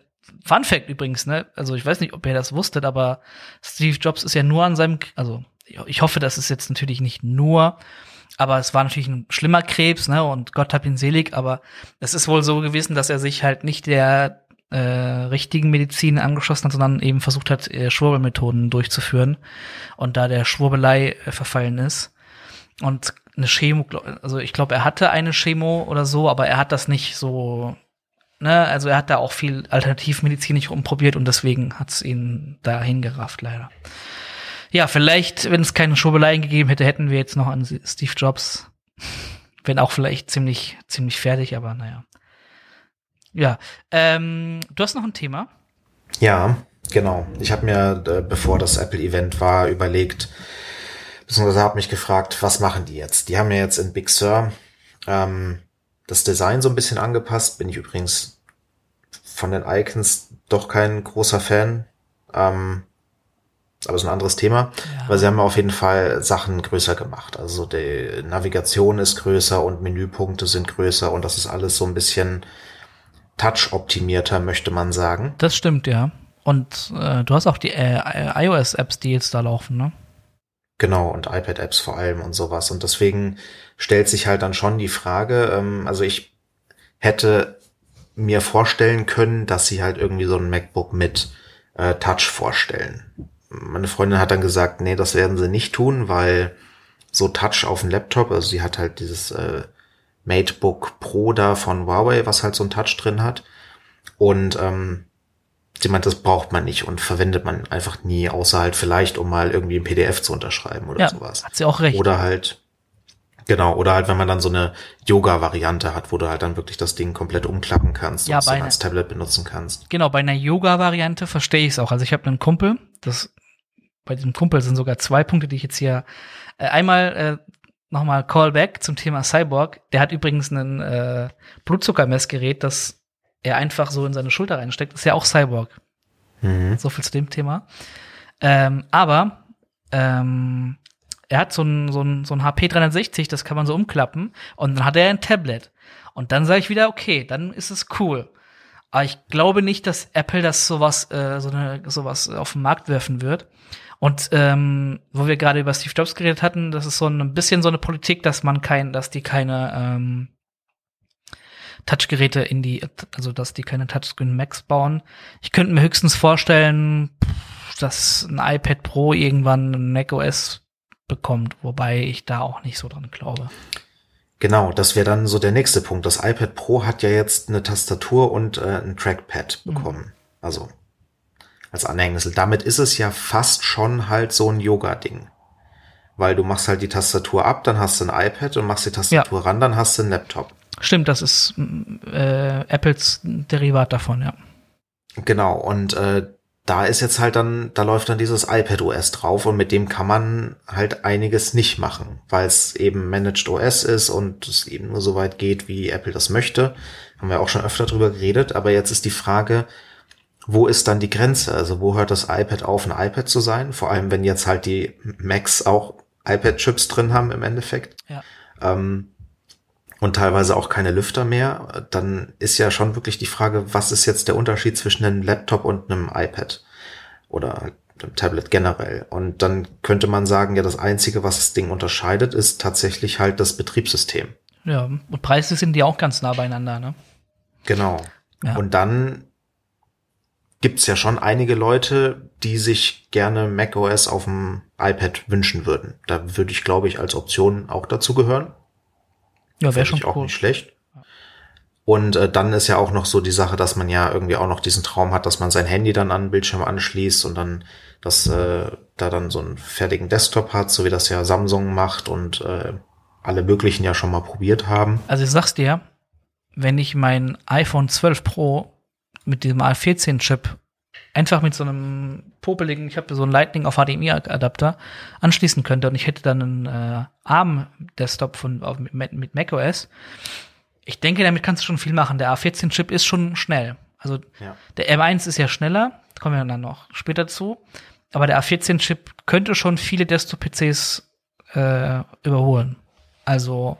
Fun Fact übrigens, ne? Also ich weiß nicht, ob ihr das wusstet, aber Steve Jobs ist ja nur an seinem, also ich hoffe, das ist jetzt natürlich nicht nur, aber es war natürlich ein schlimmer Krebs, ne? Und Gott hab ihn selig, aber es ist wohl so gewesen, dass er sich halt nicht der äh, richtigen Medizin angeschlossen hat, sondern eben versucht hat, äh, Schwurbelmethoden durchzuführen und da der Schwurbelei äh, verfallen ist. Und eine Chemo, also ich glaube, er hatte eine Chemo oder so, aber er hat das nicht so, ne, also er hat da auch viel Alternativmedizin nicht rumprobiert und deswegen hat es ihn dahin gerafft, leider. Ja, vielleicht, wenn es keine Schobeleien gegeben hätte, hätten wir jetzt noch an Steve Jobs. Wenn auch vielleicht ziemlich, ziemlich fertig, aber naja. Ja, ähm, du hast noch ein Thema? Ja, genau. Ich habe mir, äh, bevor das Apple-Event war, überlegt, beziehungsweise habe mich gefragt, was machen die jetzt? Die haben ja jetzt in Big Sur ähm, das Design so ein bisschen angepasst. Bin ich übrigens von den Icons doch kein großer Fan. Ähm, aber ist ein anderes Thema. Ja. Weil sie haben auf jeden Fall Sachen größer gemacht. Also die Navigation ist größer und Menüpunkte sind größer und das ist alles so ein bisschen touch-optimierter, möchte man sagen. Das stimmt, ja. Und äh, du hast auch die äh, iOS-Apps, die jetzt da laufen, ne? Genau, und iPad-Apps vor allem und sowas. Und deswegen stellt sich halt dann schon die Frage, ähm, also ich hätte mir vorstellen können, dass sie halt irgendwie so ein MacBook mit äh, Touch vorstellen. Meine Freundin hat dann gesagt, nee, das werden sie nicht tun, weil so Touch auf dem Laptop, also sie hat halt dieses äh, MateBook Pro da von Huawei, was halt so ein Touch drin hat. Und ähm, Sie meint, das braucht man nicht und verwendet man einfach nie, außer halt vielleicht, um mal irgendwie ein PDF zu unterschreiben oder ja, sowas. Hat sie auch recht. Oder halt, genau, oder halt, wenn man dann so eine Yoga-Variante hat, wo du halt dann wirklich das Ding komplett umklappen kannst ja, und es dann als Tablet benutzen kannst. Genau, bei einer Yoga-Variante verstehe ich es auch. Also ich habe einen Kumpel, das bei diesem Kumpel sind sogar zwei Punkte, die ich jetzt hier äh, einmal äh, nochmal Callback zum Thema Cyborg. Der hat übrigens ein äh, Blutzuckermessgerät, das er einfach so in seine Schulter reinsteckt, ist ja auch Cyborg. Mhm. So viel zu dem Thema. Ähm, aber ähm, er hat so ein, so, ein, so ein HP 360, das kann man so umklappen und dann hat er ein Tablet. Und dann sage ich wieder, okay, dann ist es cool. Aber ich glaube nicht, dass Apple das sowas, äh, so eine, sowas auf den Markt werfen wird. Und ähm, wo wir gerade über Steve Jobs geredet hatten, das ist so ein bisschen so eine Politik, dass man kein, dass die keine ähm, Touchgeräte in die, also dass die keine Touchscreen Macs bauen. Ich könnte mir höchstens vorstellen, dass ein iPad Pro irgendwann ein macOS bekommt, wobei ich da auch nicht so dran glaube. Genau, das wäre dann so der nächste Punkt. Das iPad Pro hat ja jetzt eine Tastatur und äh, ein Trackpad mhm. bekommen. Mhm. Also als Anhängsel. Damit ist es ja fast schon halt so ein Yoga-Ding. Weil du machst halt die Tastatur ab, dann hast du ein iPad und machst die Tastatur ja. ran, dann hast du einen Laptop. Stimmt, das ist äh, Apples Derivat davon, ja. Genau, und äh, da ist jetzt halt dann, da läuft dann dieses iPad OS drauf und mit dem kann man halt einiges nicht machen, weil es eben Managed OS ist und es eben nur so weit geht, wie Apple das möchte. Haben wir auch schon öfter drüber geredet, aber jetzt ist die Frage, wo ist dann die Grenze? Also wo hört das iPad auf, ein iPad zu sein? Vor allem, wenn jetzt halt die Macs auch iPad-Chips drin haben im Endeffekt. Ja. Ähm, und teilweise auch keine Lüfter mehr, dann ist ja schon wirklich die Frage, was ist jetzt der Unterschied zwischen einem Laptop und einem iPad? Oder dem Tablet generell. Und dann könnte man sagen, ja, das Einzige, was das Ding unterscheidet, ist tatsächlich halt das Betriebssystem. Ja, und Preise sind die auch ganz nah beieinander, ne? Genau. Ja. Und dann gibt's ja schon einige Leute, die sich gerne macOS auf dem iPad wünschen würden. Da würde ich, glaube ich, als Option auch dazu gehören. Ja, wäre schon auch cool. nicht schlecht. Und äh, dann ist ja auch noch so die Sache, dass man ja irgendwie auch noch diesen Traum hat, dass man sein Handy dann an den Bildschirm anschließt und dann dass äh, da dann so einen fertigen Desktop hat, so wie das ja Samsung macht und äh, alle möglichen ja schon mal probiert haben. Also ich sag's dir, wenn ich mein iPhone 12 Pro mit diesem A14-Chip einfach mit so einem popeligen, ich habe so einen Lightning auf HDMI-Adapter anschließen könnte und ich hätte dann einen äh, ARM-Desktop von auf, mit, mit macOS. Ich denke, damit kannst du schon viel machen. Der A14-Chip ist schon schnell. Also ja. der M1 ist ja schneller, kommen wir dann noch später zu. Aber der A14-Chip könnte schon viele Desktop-PCs äh, überholen. Also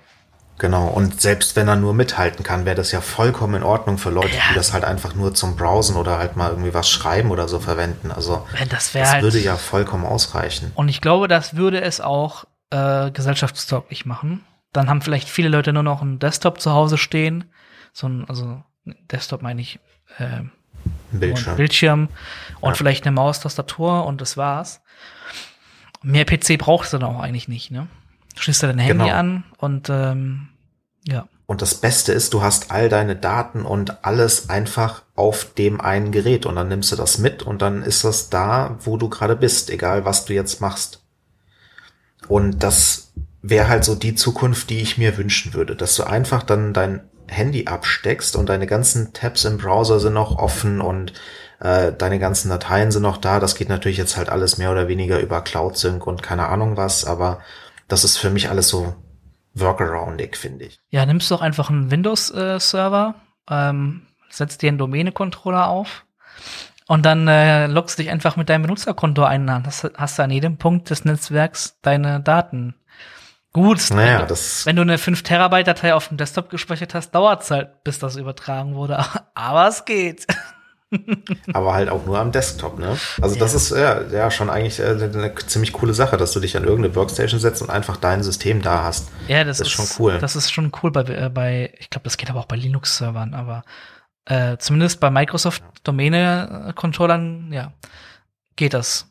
Genau, und selbst wenn er nur mithalten kann, wäre das ja vollkommen in Ordnung für Leute, ja. die das halt einfach nur zum Browsen oder halt mal irgendwie was schreiben oder so verwenden. Also das, das halt würde ja vollkommen ausreichen. Und ich glaube, das würde es auch äh, gesellschaftstauglich machen. Dann haben vielleicht viele Leute nur noch einen Desktop zu Hause stehen. So ein, also Desktop meine ich, äh, Bildschirm. Bildschirm und ja. vielleicht eine Maustastatur und das war's. Mehr PC brauchst du dann auch eigentlich nicht, ne? Schließt du dein Handy genau. an und ähm, ja. Und das Beste ist, du hast all deine Daten und alles einfach auf dem einen Gerät und dann nimmst du das mit und dann ist das da, wo du gerade bist, egal was du jetzt machst. Und das wäre halt so die Zukunft, die ich mir wünschen würde, dass du einfach dann dein Handy absteckst und deine ganzen Tabs im Browser sind noch offen und äh, deine ganzen Dateien sind noch da. Das geht natürlich jetzt halt alles mehr oder weniger über Cloud Sync und keine Ahnung was, aber das ist für mich alles so workaroundig, finde ich. Ja, nimmst du doch einfach einen Windows-Server, äh, ähm, setzt dir einen Domäne-Controller auf und dann äh, loggst dich einfach mit deinem Benutzerkonto ein. Das hast du an jedem Punkt des Netzwerks deine Daten. Gut, naja, das wenn du eine 5 Terabyte Datei auf dem Desktop gespeichert hast, dauert es halt, bis das übertragen wurde. Aber es geht. Aber halt auch nur am Desktop, ne? Also ja. das ist ja, ja schon eigentlich äh, eine ziemlich coole Sache, dass du dich an irgendeine Workstation setzt und einfach dein System da hast. Ja, das, das ist, schon cool. Das ist schon cool bei, äh, bei ich glaube, das geht aber auch bei Linux-Servern, aber äh, zumindest bei Microsoft Domäne-Controllern, ja, geht das.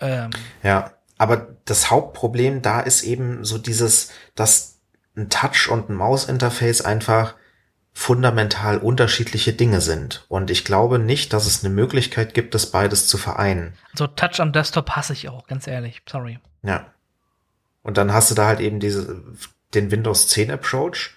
Ähm. Ja, aber das Hauptproblem da ist eben so dieses, dass ein Touch- und ein Mausinterface einfach fundamental unterschiedliche Dinge sind. Und ich glaube nicht, dass es eine Möglichkeit gibt, das beides zu vereinen. So Touch am Desktop hasse ich auch, ganz ehrlich. Sorry. Ja. Und dann hast du da halt eben diese, den Windows 10 Approach,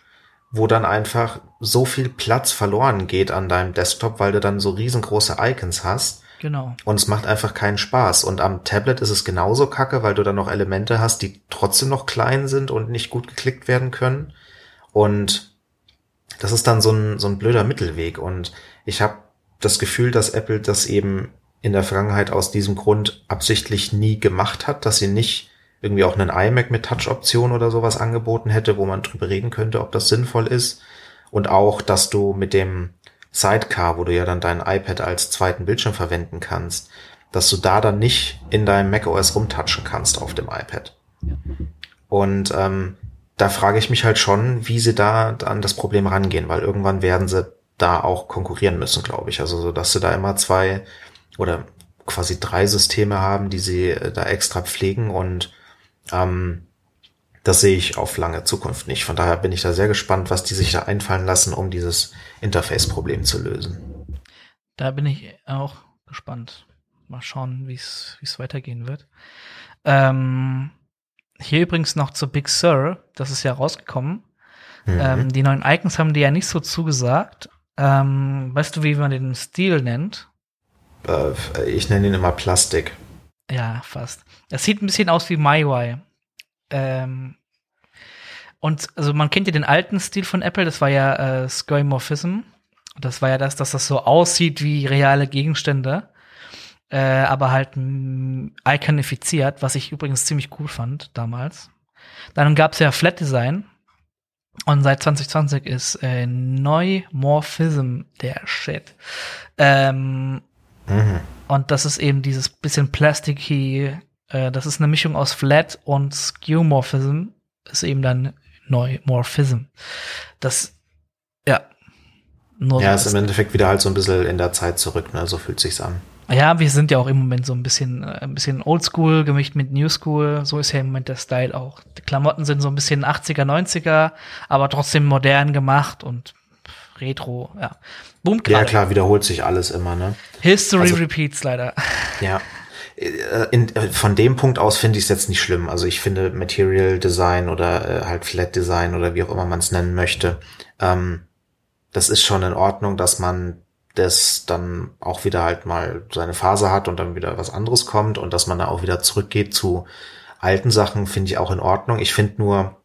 wo dann einfach so viel Platz verloren geht an deinem Desktop, weil du dann so riesengroße Icons hast. Genau. Und es macht einfach keinen Spaß. Und am Tablet ist es genauso kacke, weil du dann noch Elemente hast, die trotzdem noch klein sind und nicht gut geklickt werden können. Und das ist dann so ein, so ein blöder Mittelweg. Und ich habe das Gefühl, dass Apple das eben in der Vergangenheit aus diesem Grund absichtlich nie gemacht hat, dass sie nicht irgendwie auch einen iMac mit Touch-Option oder sowas angeboten hätte, wo man drüber reden könnte, ob das sinnvoll ist. Und auch, dass du mit dem Sidecar, wo du ja dann dein iPad als zweiten Bildschirm verwenden kannst, dass du da dann nicht in deinem macOS rumtatschen kannst auf dem iPad. Ja. Und ähm, da frage ich mich halt schon, wie sie da an das Problem rangehen, weil irgendwann werden sie da auch konkurrieren müssen, glaube ich. Also so, dass sie da immer zwei oder quasi drei Systeme haben, die sie äh, da extra pflegen und ähm, das sehe ich auf lange Zukunft nicht. Von daher bin ich da sehr gespannt, was die sich da einfallen lassen, um dieses Interface-Problem zu lösen. Da bin ich auch gespannt. Mal schauen, wie es weitergehen wird. Ähm, hier übrigens noch zu Big Sur, das ist ja rausgekommen. Mhm. Ähm, die neuen Icons haben dir ja nicht so zugesagt. Ähm, weißt du, wie man den Stil nennt? Äh, ich nenne ihn immer Plastik. Ja, fast. Das sieht ein bisschen aus wie MyUI. Ähm, und also man kennt ja den alten Stil von Apple, das war ja äh, Skeuomorphism. Das war ja das, dass das so aussieht wie reale Gegenstände äh, aber halt iconifiziert, was ich übrigens ziemlich cool fand damals. Dann gab es ja Flat Design und seit 2020 ist äh, Neumorphism der Shit. Ähm, Mhm. Und das ist eben dieses bisschen plasticky, äh, das ist eine Mischung aus Flat und Skewmorphism, ist eben dann Neumorphism. Das, ja. Nur ja, so ist im Endeffekt wieder halt so ein bisschen in der Zeit zurück, ne? So fühlt sich's an. Ja, wir sind ja auch im Moment so ein bisschen, äh, ein bisschen Oldschool gemischt mit New School. So ist ja im Moment der Style auch. Die Klamotten sind so ein bisschen 80er, 90er, aber trotzdem modern gemacht und Retro, ja. Boom, Ja, klar, wiederholt sich alles immer, ne? History also, repeats leider. Ja. Äh, in, äh, von dem Punkt aus finde ich es jetzt nicht schlimm. Also ich finde Material Design oder äh, halt Flat Design oder wie auch immer man es nennen möchte, ähm, das ist schon in Ordnung, dass man das dann auch wieder halt mal seine Phase hat und dann wieder was anderes kommt und dass man da auch wieder zurückgeht zu alten Sachen, finde ich auch in Ordnung. Ich finde nur,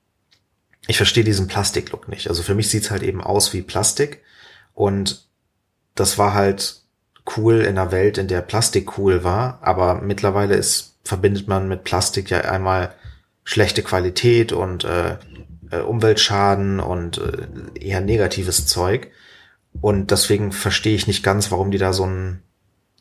ich verstehe diesen Plastiklook nicht. Also für mich sieht's halt eben aus wie Plastik und das war halt cool in einer Welt, in der Plastik cool war, aber mittlerweile ist, verbindet man mit Plastik ja einmal schlechte Qualität und äh, äh, Umweltschaden und äh, eher negatives Zeug. Und deswegen verstehe ich nicht ganz, warum die da so ein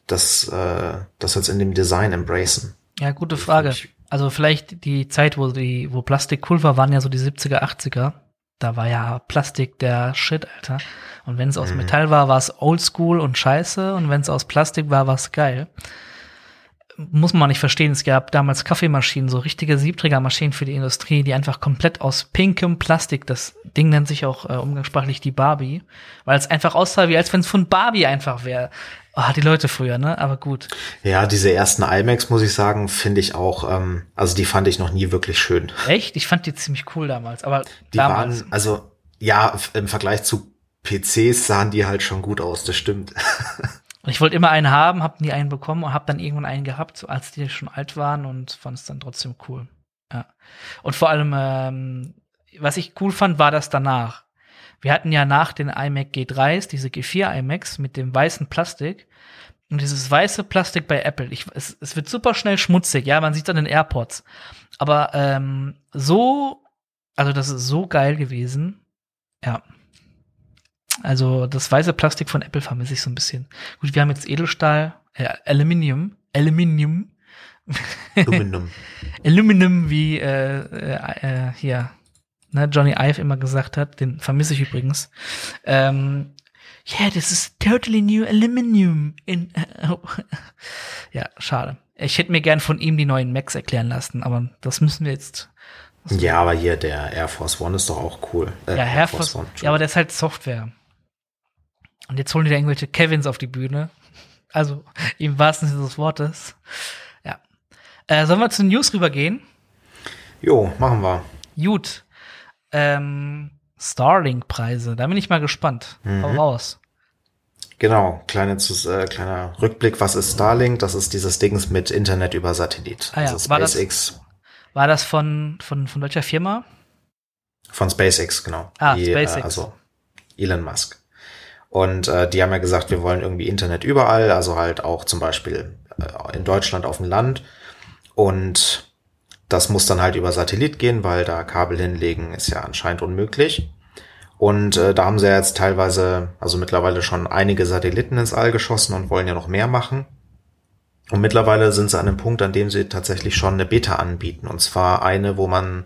das, äh, das jetzt in dem Design embracen. Ja, gute Frage. Also vielleicht die Zeit, wo die, wo Plastik cool war, waren ja so die 70er, 80er. Da war ja Plastik der Shit, Alter. Und wenn es aus mhm. Metall war, war es oldschool und scheiße. Und wenn es aus Plastik war, war es geil muss man nicht verstehen. Es gab damals Kaffeemaschinen, so richtige Siebträgermaschinen für die Industrie, die einfach komplett aus pinkem Plastik, das Ding nennt sich auch äh, umgangssprachlich die Barbie, weil es einfach aussah, wie als wenn es von Barbie einfach wäre. Oh, die Leute früher, ne? Aber gut. Ja, diese ersten iMacs, muss ich sagen, finde ich auch, ähm, also die fand ich noch nie wirklich schön. Echt? Ich fand die ziemlich cool damals, aber die damals. waren, also ja, im Vergleich zu PCs sahen die halt schon gut aus, das stimmt. Und ich wollte immer einen haben, hab nie einen bekommen und hab dann irgendwann einen gehabt, so als die schon alt waren und fand es dann trotzdem cool. Ja. Und vor allem, ähm, was ich cool fand, war das danach. Wir hatten ja nach den iMac G3s diese G4 iMacs mit dem weißen Plastik. Und dieses weiße Plastik bei Apple, ich, es, es wird super schnell schmutzig, ja, man sieht an den AirPods. Aber ähm, so, also das ist so geil gewesen. Ja, also das weiße Plastik von Apple vermisse ich so ein bisschen. Gut, wir haben jetzt Edelstahl, äh, Aluminium, Aluminium. Aluminium. Aluminium, wie äh, äh, äh, hier ne, Johnny Ive immer gesagt hat, den vermisse ich übrigens. Ähm, yeah, this is totally new Aluminium. In, äh, ja, schade. Ich hätte mir gern von ihm die neuen Macs erklären lassen, aber das müssen wir jetzt. Ja, aber hier der Air Force One ist doch auch cool. Äh, ja, Air Force, Force One. Ja, aber der ist halt Software. Und jetzt holen die da irgendwelche Kevins auf die Bühne. Also im wahrsten Sinne des Wortes. Ja. Äh, sollen wir zu den News rübergehen? Jo, machen wir. Gut. Ähm, Starlink-Preise, da bin ich mal gespannt. Mhm. Hau raus. Genau, kleine, äh, kleiner Rückblick. Was ist Starlink? Das ist dieses Dings mit Internet über Satellit. Ah, ja. Also war SpaceX. Das, war das von, von, von welcher Firma? Von SpaceX, genau. Ah, Die, SpaceX. Äh, also Elon Musk. Und äh, die haben ja gesagt, wir wollen irgendwie Internet überall, also halt auch zum Beispiel äh, in Deutschland auf dem Land. Und das muss dann halt über Satellit gehen, weil da Kabel hinlegen ist ja anscheinend unmöglich. Und äh, da haben sie ja jetzt teilweise, also mittlerweile schon einige Satelliten ins All geschossen und wollen ja noch mehr machen. Und mittlerweile sind sie an einem Punkt, an dem sie tatsächlich schon eine Beta anbieten. Und zwar eine, wo man,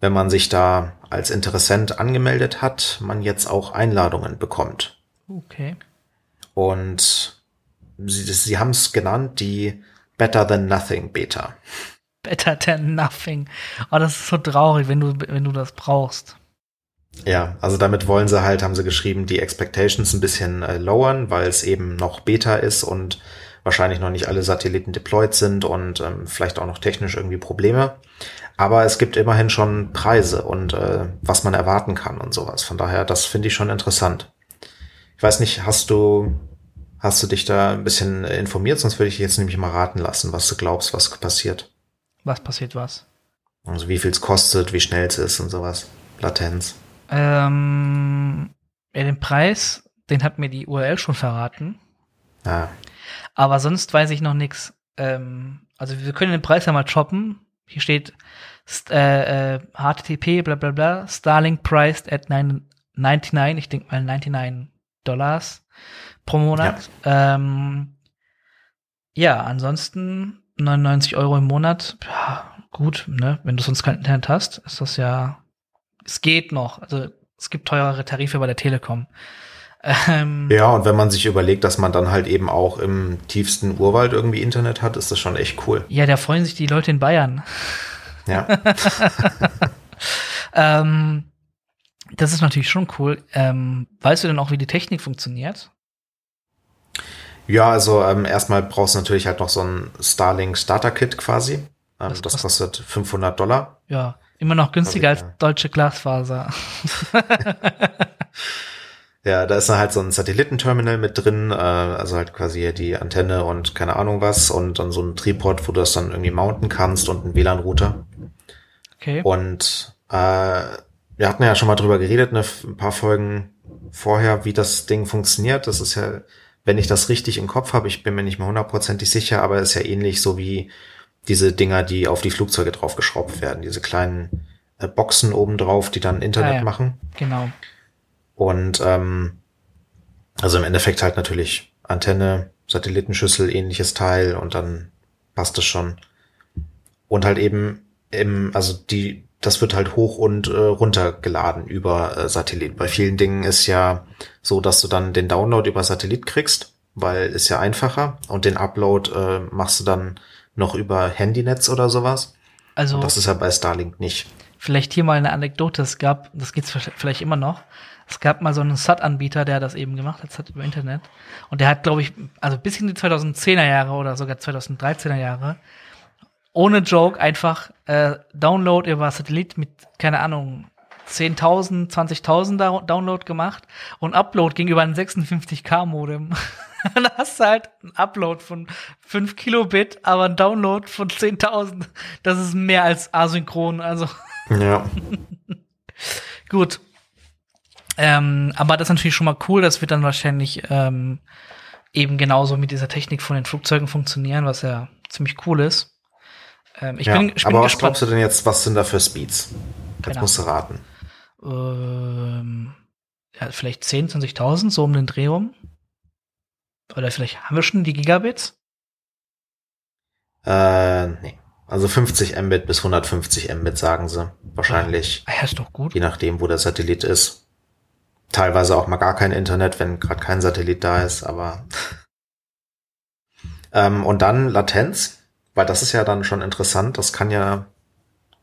wenn man sich da als Interessent angemeldet hat, man jetzt auch Einladungen bekommt. Okay. Und sie, sie haben es genannt, die Better Than Nothing Beta. Better Than Nothing. Oh, das ist so traurig, wenn du, wenn du das brauchst. Ja, also damit wollen sie halt, haben sie geschrieben, die Expectations ein bisschen äh, lowern, weil es eben noch Beta ist und wahrscheinlich noch nicht alle Satelliten deployed sind und ähm, vielleicht auch noch technisch irgendwie Probleme. Aber es gibt immerhin schon Preise und äh, was man erwarten kann und sowas. Von daher, das finde ich schon interessant. Ich weiß nicht, hast du, hast du dich da ein bisschen informiert? Sonst würde ich jetzt nämlich mal raten lassen, was du glaubst, was passiert. Was passiert was? Also wie viel es kostet, wie schnell es ist und sowas. Latenz. Ähm, ja, den Preis, den hat mir die URL schon verraten. Ah. Aber sonst weiß ich noch nichts. Ähm, also wir können den Preis ja mal choppen. Hier steht äh, äh, HTTP, bla bla bla, Starlink priced at 99, ich denke mal 99 Dollars pro Monat. Ja. Ähm, ja, ansonsten 99 Euro im Monat, ja, gut, ne? Wenn du sonst kein Internet hast, ist das ja, es geht noch. Also es gibt teurere Tarife bei der Telekom. Ähm, ja, und wenn man sich überlegt, dass man dann halt eben auch im tiefsten Urwald irgendwie Internet hat, ist das schon echt cool. Ja, da freuen sich die Leute in Bayern. Ja. ähm, das ist natürlich schon cool. Ähm, weißt du denn auch, wie die Technik funktioniert? Ja, also ähm, erstmal brauchst du natürlich halt noch so ein Starlink Starter Kit quasi. Ähm, das, das kostet 500 Dollar. Ja, immer noch günstiger also, als deutsche Glasfaser. ja, da ist dann halt so ein Satellitenterminal mit drin, äh, also halt quasi die Antenne und keine Ahnung was und dann so ein Tripod, wo du das dann irgendwie mounten kannst und ein WLAN-Router. Okay. Und äh, wir hatten ja schon mal drüber geredet, ne, ein paar Folgen vorher, wie das Ding funktioniert. Das ist ja, wenn ich das richtig im Kopf habe, ich bin mir nicht mehr hundertprozentig sicher, aber ist ja ähnlich so wie diese Dinger, die auf die Flugzeuge draufgeschraubt werden, diese kleinen äh, Boxen oben drauf, die dann Internet ah, ja. machen. Genau. Und ähm, also im Endeffekt halt natürlich Antenne, Satellitenschüssel, ähnliches Teil und dann passt es schon. Und halt eben im, also die das wird halt hoch und äh, runter geladen über äh, Satellit. Bei vielen Dingen ist ja so, dass du dann den Download über Satellit kriegst, weil ist ja einfacher und den Upload äh, machst du dann noch über Handynetz oder sowas. Also und das ist ja bei Starlink nicht. Vielleicht hier mal eine Anekdote. Es gab, das geht's vielleicht immer noch. Es gab mal so einen SAT-Anbieter, der das eben gemacht hat, SAT über Internet. Und der hat, glaube ich, also bis in die 2010er Jahre oder sogar 2013er Jahre ohne Joke einfach äh, Download über Satellit mit, keine Ahnung, 10.000, 20.000 Download gemacht und Upload gegenüber ein 56k Modem. Dann hast du halt ein Upload von 5 Kilobit, aber ein Download von 10.000. Das ist mehr als asynchron, also. Ja. Gut. Ähm, aber das ist natürlich schon mal cool. Das wird dann wahrscheinlich ähm, eben genauso mit dieser Technik von den Flugzeugen funktionieren, was ja ziemlich cool ist. Ähm, ich, ja, bin, ich bin aber was glaubst du denn jetzt, was sind da für Speeds? Jetzt genau. musst du raten. Ähm, ja, vielleicht 10, 20.000, so um den Dreh rum. Oder vielleicht haben wir schon die Gigabits? Äh, nee. Also 50 Mbit bis 150 Mbit sagen sie. Wahrscheinlich. Ja, ist doch gut. Je nachdem, wo der Satellit ist. Teilweise auch mal gar kein Internet, wenn gerade kein Satellit da ist, aber. ähm, und dann Latenz. Weil das ist ja dann schon interessant. Das kann ja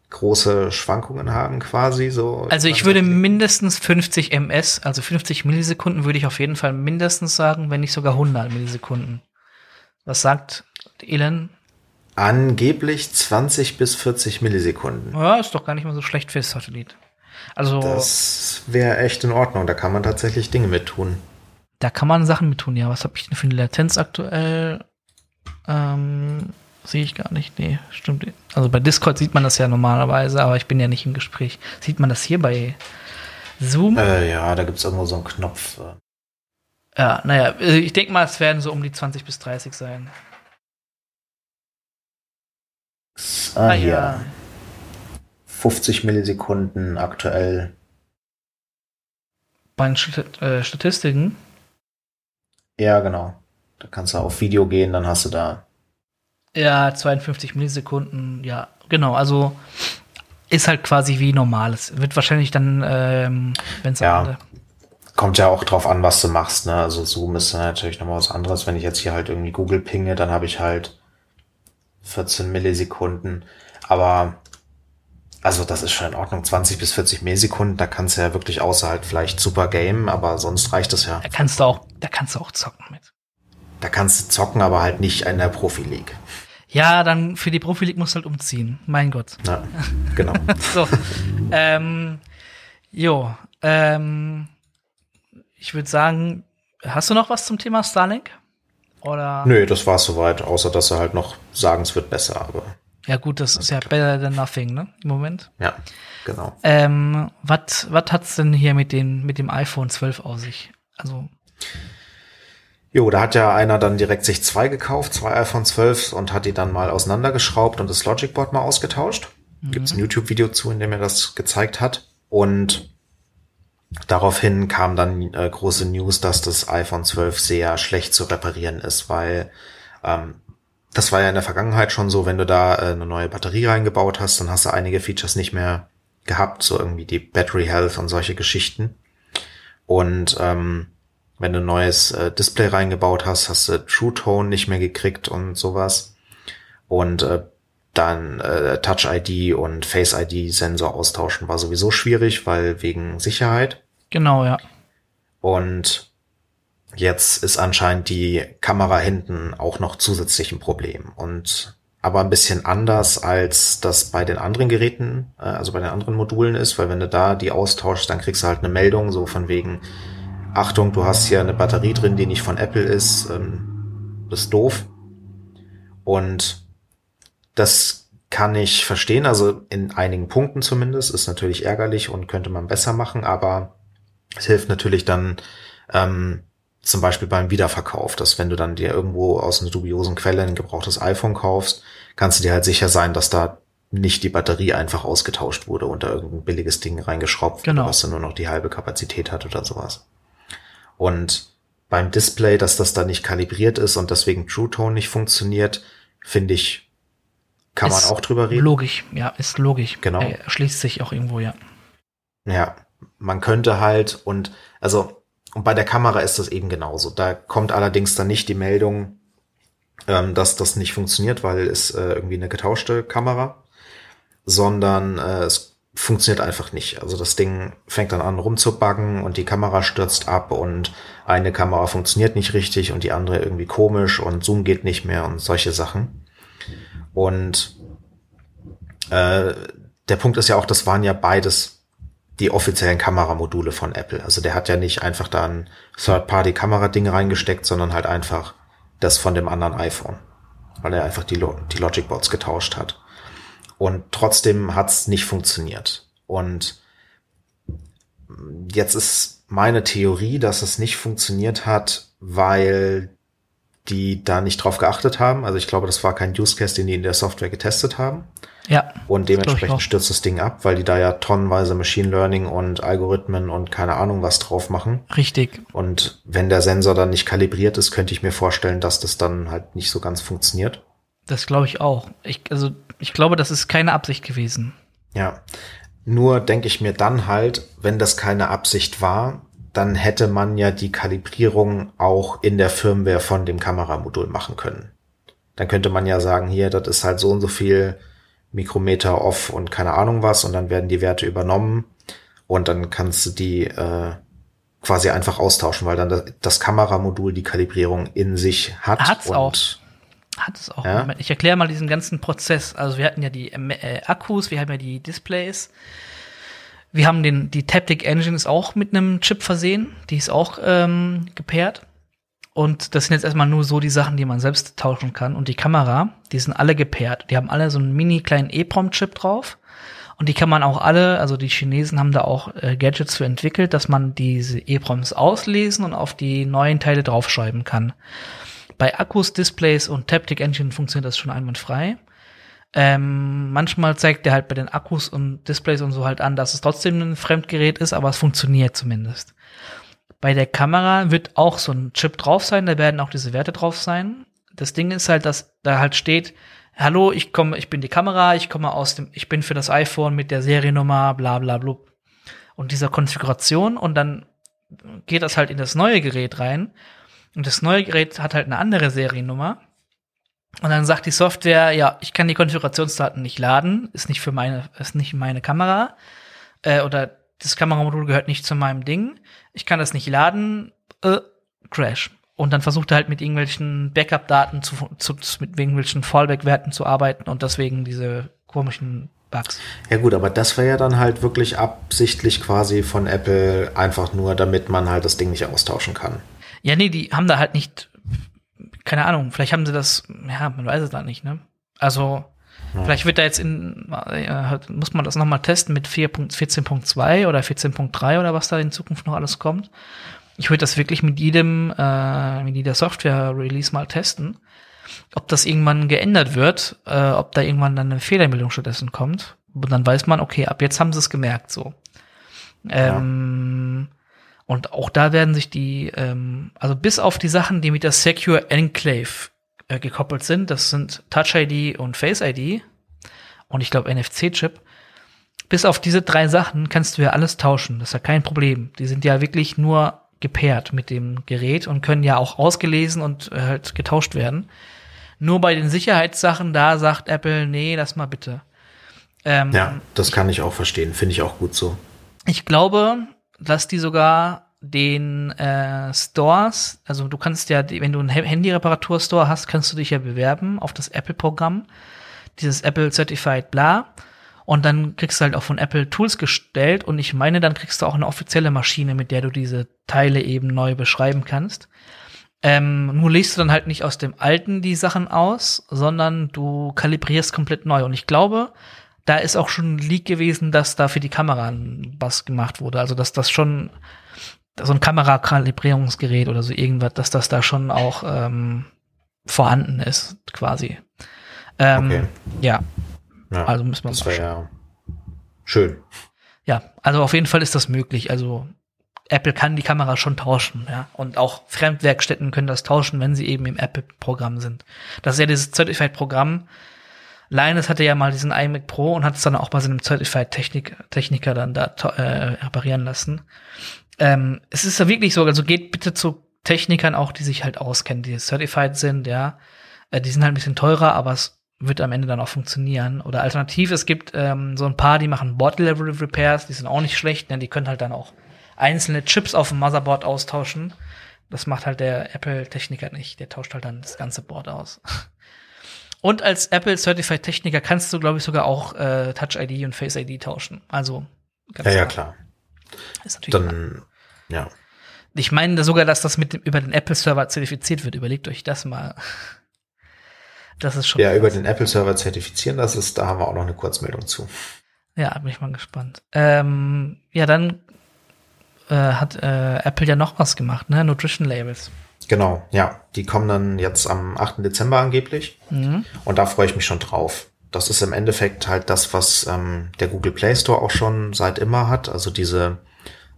große Schwankungen haben quasi so. Also ich würde mindestens 50 ms, also 50 Millisekunden würde ich auf jeden Fall mindestens sagen, wenn nicht sogar 100 Millisekunden. Was sagt Elon? Angeblich 20 bis 40 Millisekunden. Ja, ist doch gar nicht mal so schlecht fürs Satellit. Also das wäre echt in Ordnung. Da kann man tatsächlich Dinge mit tun. Da kann man Sachen mit tun. Ja, was habe ich denn für eine Latenz aktuell? Ähm, Sehe ich gar nicht. Nee, stimmt. Also bei Discord sieht man das ja normalerweise, aber ich bin ja nicht im Gespräch. Sieht man das hier bei Zoom? Äh, ja, da gibt es irgendwo so einen Knopf. Ja, naja, äh, ich denke mal, es werden so um die 20 bis 30 sein. Ah, ah hier. Ja. 50 Millisekunden aktuell. Bei den Stat äh, Statistiken? Ja, genau. Da kannst du auf Video gehen, dann hast du da ja, 52 Millisekunden, ja, genau. Also ist halt quasi wie normal. Es wird wahrscheinlich dann, ähm, wenn es ja. Kommt ja auch drauf an, was du machst. Ne? Also Zoom ist natürlich nochmal was anderes. Wenn ich jetzt hier halt irgendwie Google pinge, dann habe ich halt 14 Millisekunden. Aber also das ist schon in Ordnung. 20 bis 40 Millisekunden, da kannst du ja wirklich außer halt vielleicht super game, aber sonst reicht es ja. Da kannst du auch, da kannst du auch zocken mit. Da kannst du zocken, aber halt nicht in der Profi-League. Ja, dann für die Profi League musst du halt umziehen. Mein Gott. Ja, genau. so. ähm, jo, ähm, ich würde sagen, hast du noch was zum Thema Starlink? Oder? Nö, das war's soweit, außer dass er halt noch sagen, es wird besser, aber. Ja, gut, das ist ja better than nothing, ne? Im Moment. Ja, genau. Ähm, was hat's denn hier mit, den, mit dem iPhone 12 aus sich? Also. Jo, da hat ja einer dann direkt sich zwei gekauft, zwei iPhone 12 und hat die dann mal auseinandergeschraubt und das Logic Board mal ausgetauscht. Mhm. Gibt es ein YouTube-Video zu, in dem er das gezeigt hat. Und daraufhin kam dann äh, große News, dass das iPhone 12 sehr schlecht zu reparieren ist, weil ähm, das war ja in der Vergangenheit schon so, wenn du da äh, eine neue Batterie reingebaut hast, dann hast du einige Features nicht mehr gehabt, so irgendwie die Battery Health und solche Geschichten. Und ähm, wenn du ein neues äh, Display reingebaut hast, hast du True Tone nicht mehr gekriegt und sowas. Und äh, dann äh, Touch ID und Face ID Sensor austauschen war sowieso schwierig, weil wegen Sicherheit. Genau, ja. Und jetzt ist anscheinend die Kamera hinten auch noch zusätzlich ein Problem. Und aber ein bisschen anders, als das bei den anderen Geräten, äh, also bei den anderen Modulen ist, weil wenn du da die austauschst, dann kriegst du halt eine Meldung, so von wegen, Achtung, du hast hier eine Batterie drin, die nicht von Apple ist, ähm, das ist doof. Und das kann ich verstehen, also in einigen Punkten zumindest, ist natürlich ärgerlich und könnte man besser machen, aber es hilft natürlich dann ähm, zum Beispiel beim Wiederverkauf, dass wenn du dann dir irgendwo aus einer dubiosen Quelle ein gebrauchtes iPhone kaufst, kannst du dir halt sicher sein, dass da nicht die Batterie einfach ausgetauscht wurde und da irgendein billiges Ding reingeschraubt genau. was dann nur noch die halbe Kapazität hat oder sowas. Und beim Display, dass das da nicht kalibriert ist und deswegen True Tone nicht funktioniert, finde ich, kann ist man auch drüber reden. Logisch, ja, ist logisch. Genau. Er schließt sich auch irgendwo, ja. Ja, man könnte halt und also und bei der Kamera ist das eben genauso. Da kommt allerdings dann nicht die Meldung, ähm, dass das nicht funktioniert, weil es äh, irgendwie eine getauschte Kamera, sondern äh, es funktioniert einfach nicht. Also das Ding fängt dann an rumzubuggen und die Kamera stürzt ab und eine Kamera funktioniert nicht richtig und die andere irgendwie komisch und Zoom geht nicht mehr und solche Sachen. Und äh, der Punkt ist ja auch, das waren ja beides die offiziellen Kameramodule von Apple. Also der hat ja nicht einfach da ein Third-Party-Kamera-Ding reingesteckt, sondern halt einfach das von dem anderen iPhone, weil er einfach die, Lo die Logic Bots getauscht hat. Und trotzdem hat's nicht funktioniert. Und jetzt ist meine Theorie, dass es nicht funktioniert hat, weil die da nicht drauf geachtet haben. Also ich glaube, das war kein Use Case, den die in der Software getestet haben. Ja. Und dementsprechend stürzt das Ding ab, weil die da ja tonnenweise Machine Learning und Algorithmen und keine Ahnung was drauf machen. Richtig. Und wenn der Sensor dann nicht kalibriert ist, könnte ich mir vorstellen, dass das dann halt nicht so ganz funktioniert. Das glaube ich auch. Ich, also ich glaube, das ist keine Absicht gewesen. Ja. Nur denke ich mir dann halt, wenn das keine Absicht war, dann hätte man ja die Kalibrierung auch in der Firmware von dem Kameramodul machen können. Dann könnte man ja sagen, hier, das ist halt so und so viel Mikrometer off und keine Ahnung was und dann werden die Werte übernommen und dann kannst du die äh, quasi einfach austauschen, weil dann das, das Kameramodul die Kalibrierung in sich hat. Hat's auch. Hat es auch. Ja? Ich erkläre mal diesen ganzen Prozess. Also wir hatten ja die äh, Akkus, wir haben ja die Displays. Wir haben den, die Taptic Engine ist auch mit einem Chip versehen. Die ist auch ähm, gepaart. Und das sind jetzt erstmal nur so die Sachen, die man selbst tauschen kann. Und die Kamera, die sind alle gepaart. Die haben alle so einen mini kleinen EEPROM-Chip drauf. Und die kann man auch alle, also die Chinesen haben da auch äh, Gadgets für entwickelt, dass man diese EEPROMs auslesen und auf die neuen Teile draufschreiben kann. Bei Akkus, Displays und Taptic Engine funktioniert das schon einwandfrei. Ähm, manchmal zeigt der halt bei den Akkus und Displays und so halt an, dass es trotzdem ein Fremdgerät ist, aber es funktioniert zumindest. Bei der Kamera wird auch so ein Chip drauf sein, da werden auch diese Werte drauf sein. Das Ding ist halt, dass da halt steht, hallo, ich komme, ich bin die Kamera, ich komme aus dem, ich bin für das iPhone mit der Seriennummer, bla bla blub. Und dieser Konfiguration und dann geht das halt in das neue Gerät rein. Und das neue Gerät hat halt eine andere Seriennummer. Und dann sagt die Software, ja, ich kann die Konfigurationsdaten nicht laden, ist nicht für meine, ist nicht meine Kamera. Äh, oder das Kameramodul gehört nicht zu meinem Ding. Ich kann das nicht laden. Äh, Crash. Und dann versucht er halt mit irgendwelchen Backup-Daten zu, zu, mit irgendwelchen Fallback-Werten zu arbeiten und deswegen diese komischen Bugs. Ja gut, aber das wäre ja dann halt wirklich absichtlich quasi von Apple einfach nur, damit man halt das Ding nicht austauschen kann. Ja, nee, die haben da halt nicht, keine Ahnung, vielleicht haben sie das, ja, man weiß es da nicht, ne? Also, ja. vielleicht wird da jetzt in, äh, muss man das nochmal testen mit 14.2 oder 14.3 oder was da in Zukunft noch alles kommt. Ich würde das wirklich mit jedem, äh, mit jeder Software-Release mal testen, ob das irgendwann geändert wird, äh, ob da irgendwann dann eine Fehlermeldung stattdessen kommt. Und dann weiß man, okay, ab jetzt haben sie es gemerkt, so. Ähm, ja. Und auch da werden sich die, ähm, also bis auf die Sachen, die mit der Secure Enclave äh, gekoppelt sind. Das sind Touch ID und Face ID und ich glaube NFC-Chip. Bis auf diese drei Sachen kannst du ja alles tauschen. Das ist ja kein Problem. Die sind ja wirklich nur gepaart mit dem Gerät und können ja auch ausgelesen und äh, halt getauscht werden. Nur bei den Sicherheitssachen, da sagt Apple, nee, lass mal bitte. Ähm, ja, das kann ich auch verstehen. Finde ich auch gut so. Ich glaube, dass die sogar den äh, Stores, also du kannst ja, wenn du einen Handy-Reparatur-Store hast, kannst du dich ja bewerben auf das Apple-Programm, dieses Apple Certified bla. Und dann kriegst du halt auch von Apple Tools gestellt und ich meine, dann kriegst du auch eine offizielle Maschine, mit der du diese Teile eben neu beschreiben kannst. Ähm, nur legst du dann halt nicht aus dem alten die Sachen aus, sondern du kalibrierst komplett neu. Und ich glaube, da ist auch schon ein Leak gewesen, dass da für die Kamera was gemacht wurde. Also dass das schon so ein Kamerakalibrierungsgerät oder so irgendwas, dass das da schon auch ähm, vorhanden ist, quasi. Ähm, okay. Ja, ja, also müssen wir das mal ja schön. Ja, also auf jeden Fall ist das möglich. Also Apple kann die Kamera schon tauschen, ja. Und auch Fremdwerkstätten können das tauschen, wenn sie eben im Apple-Programm sind. Das ist ja dieses Certified-Programm. Linus hatte ja mal diesen iMac Pro und hat es dann auch bei seinem Certified Technik Techniker dann da äh, reparieren lassen. Ähm, es ist ja wirklich so, also geht bitte zu Technikern auch, die sich halt auskennen, die certified sind, ja. Äh, die sind halt ein bisschen teurer, aber es wird am Ende dann auch funktionieren. Oder alternativ, es gibt ähm, so ein paar, die machen Board-Level-Repairs, die sind auch nicht schlecht, denn die können halt dann auch einzelne Chips auf dem Motherboard austauschen. Das macht halt der Apple-Techniker nicht. Der tauscht halt dann das ganze Board aus. Und als Apple Certified Techniker kannst du, glaube ich, sogar auch äh, Touch ID und Face ID tauschen. Also ganz Ja, klar. ja, klar. Ist natürlich dann, klar. ja. Ich meine sogar, dass das mit dem, über den Apple Server zertifiziert wird. Überlegt euch das mal. Das ist schon. Ja, krass. über den Apple-Server zertifizieren, das ist, da haben wir auch noch eine Kurzmeldung zu. Ja, bin ich mal gespannt. Ähm, ja, dann äh, hat äh, Apple ja noch was gemacht, ne? Nutrition Labels. Genau, ja. Die kommen dann jetzt am 8. Dezember angeblich. Mhm. Und da freue ich mich schon drauf. Das ist im Endeffekt halt das, was ähm, der Google Play Store auch schon seit immer hat. Also diese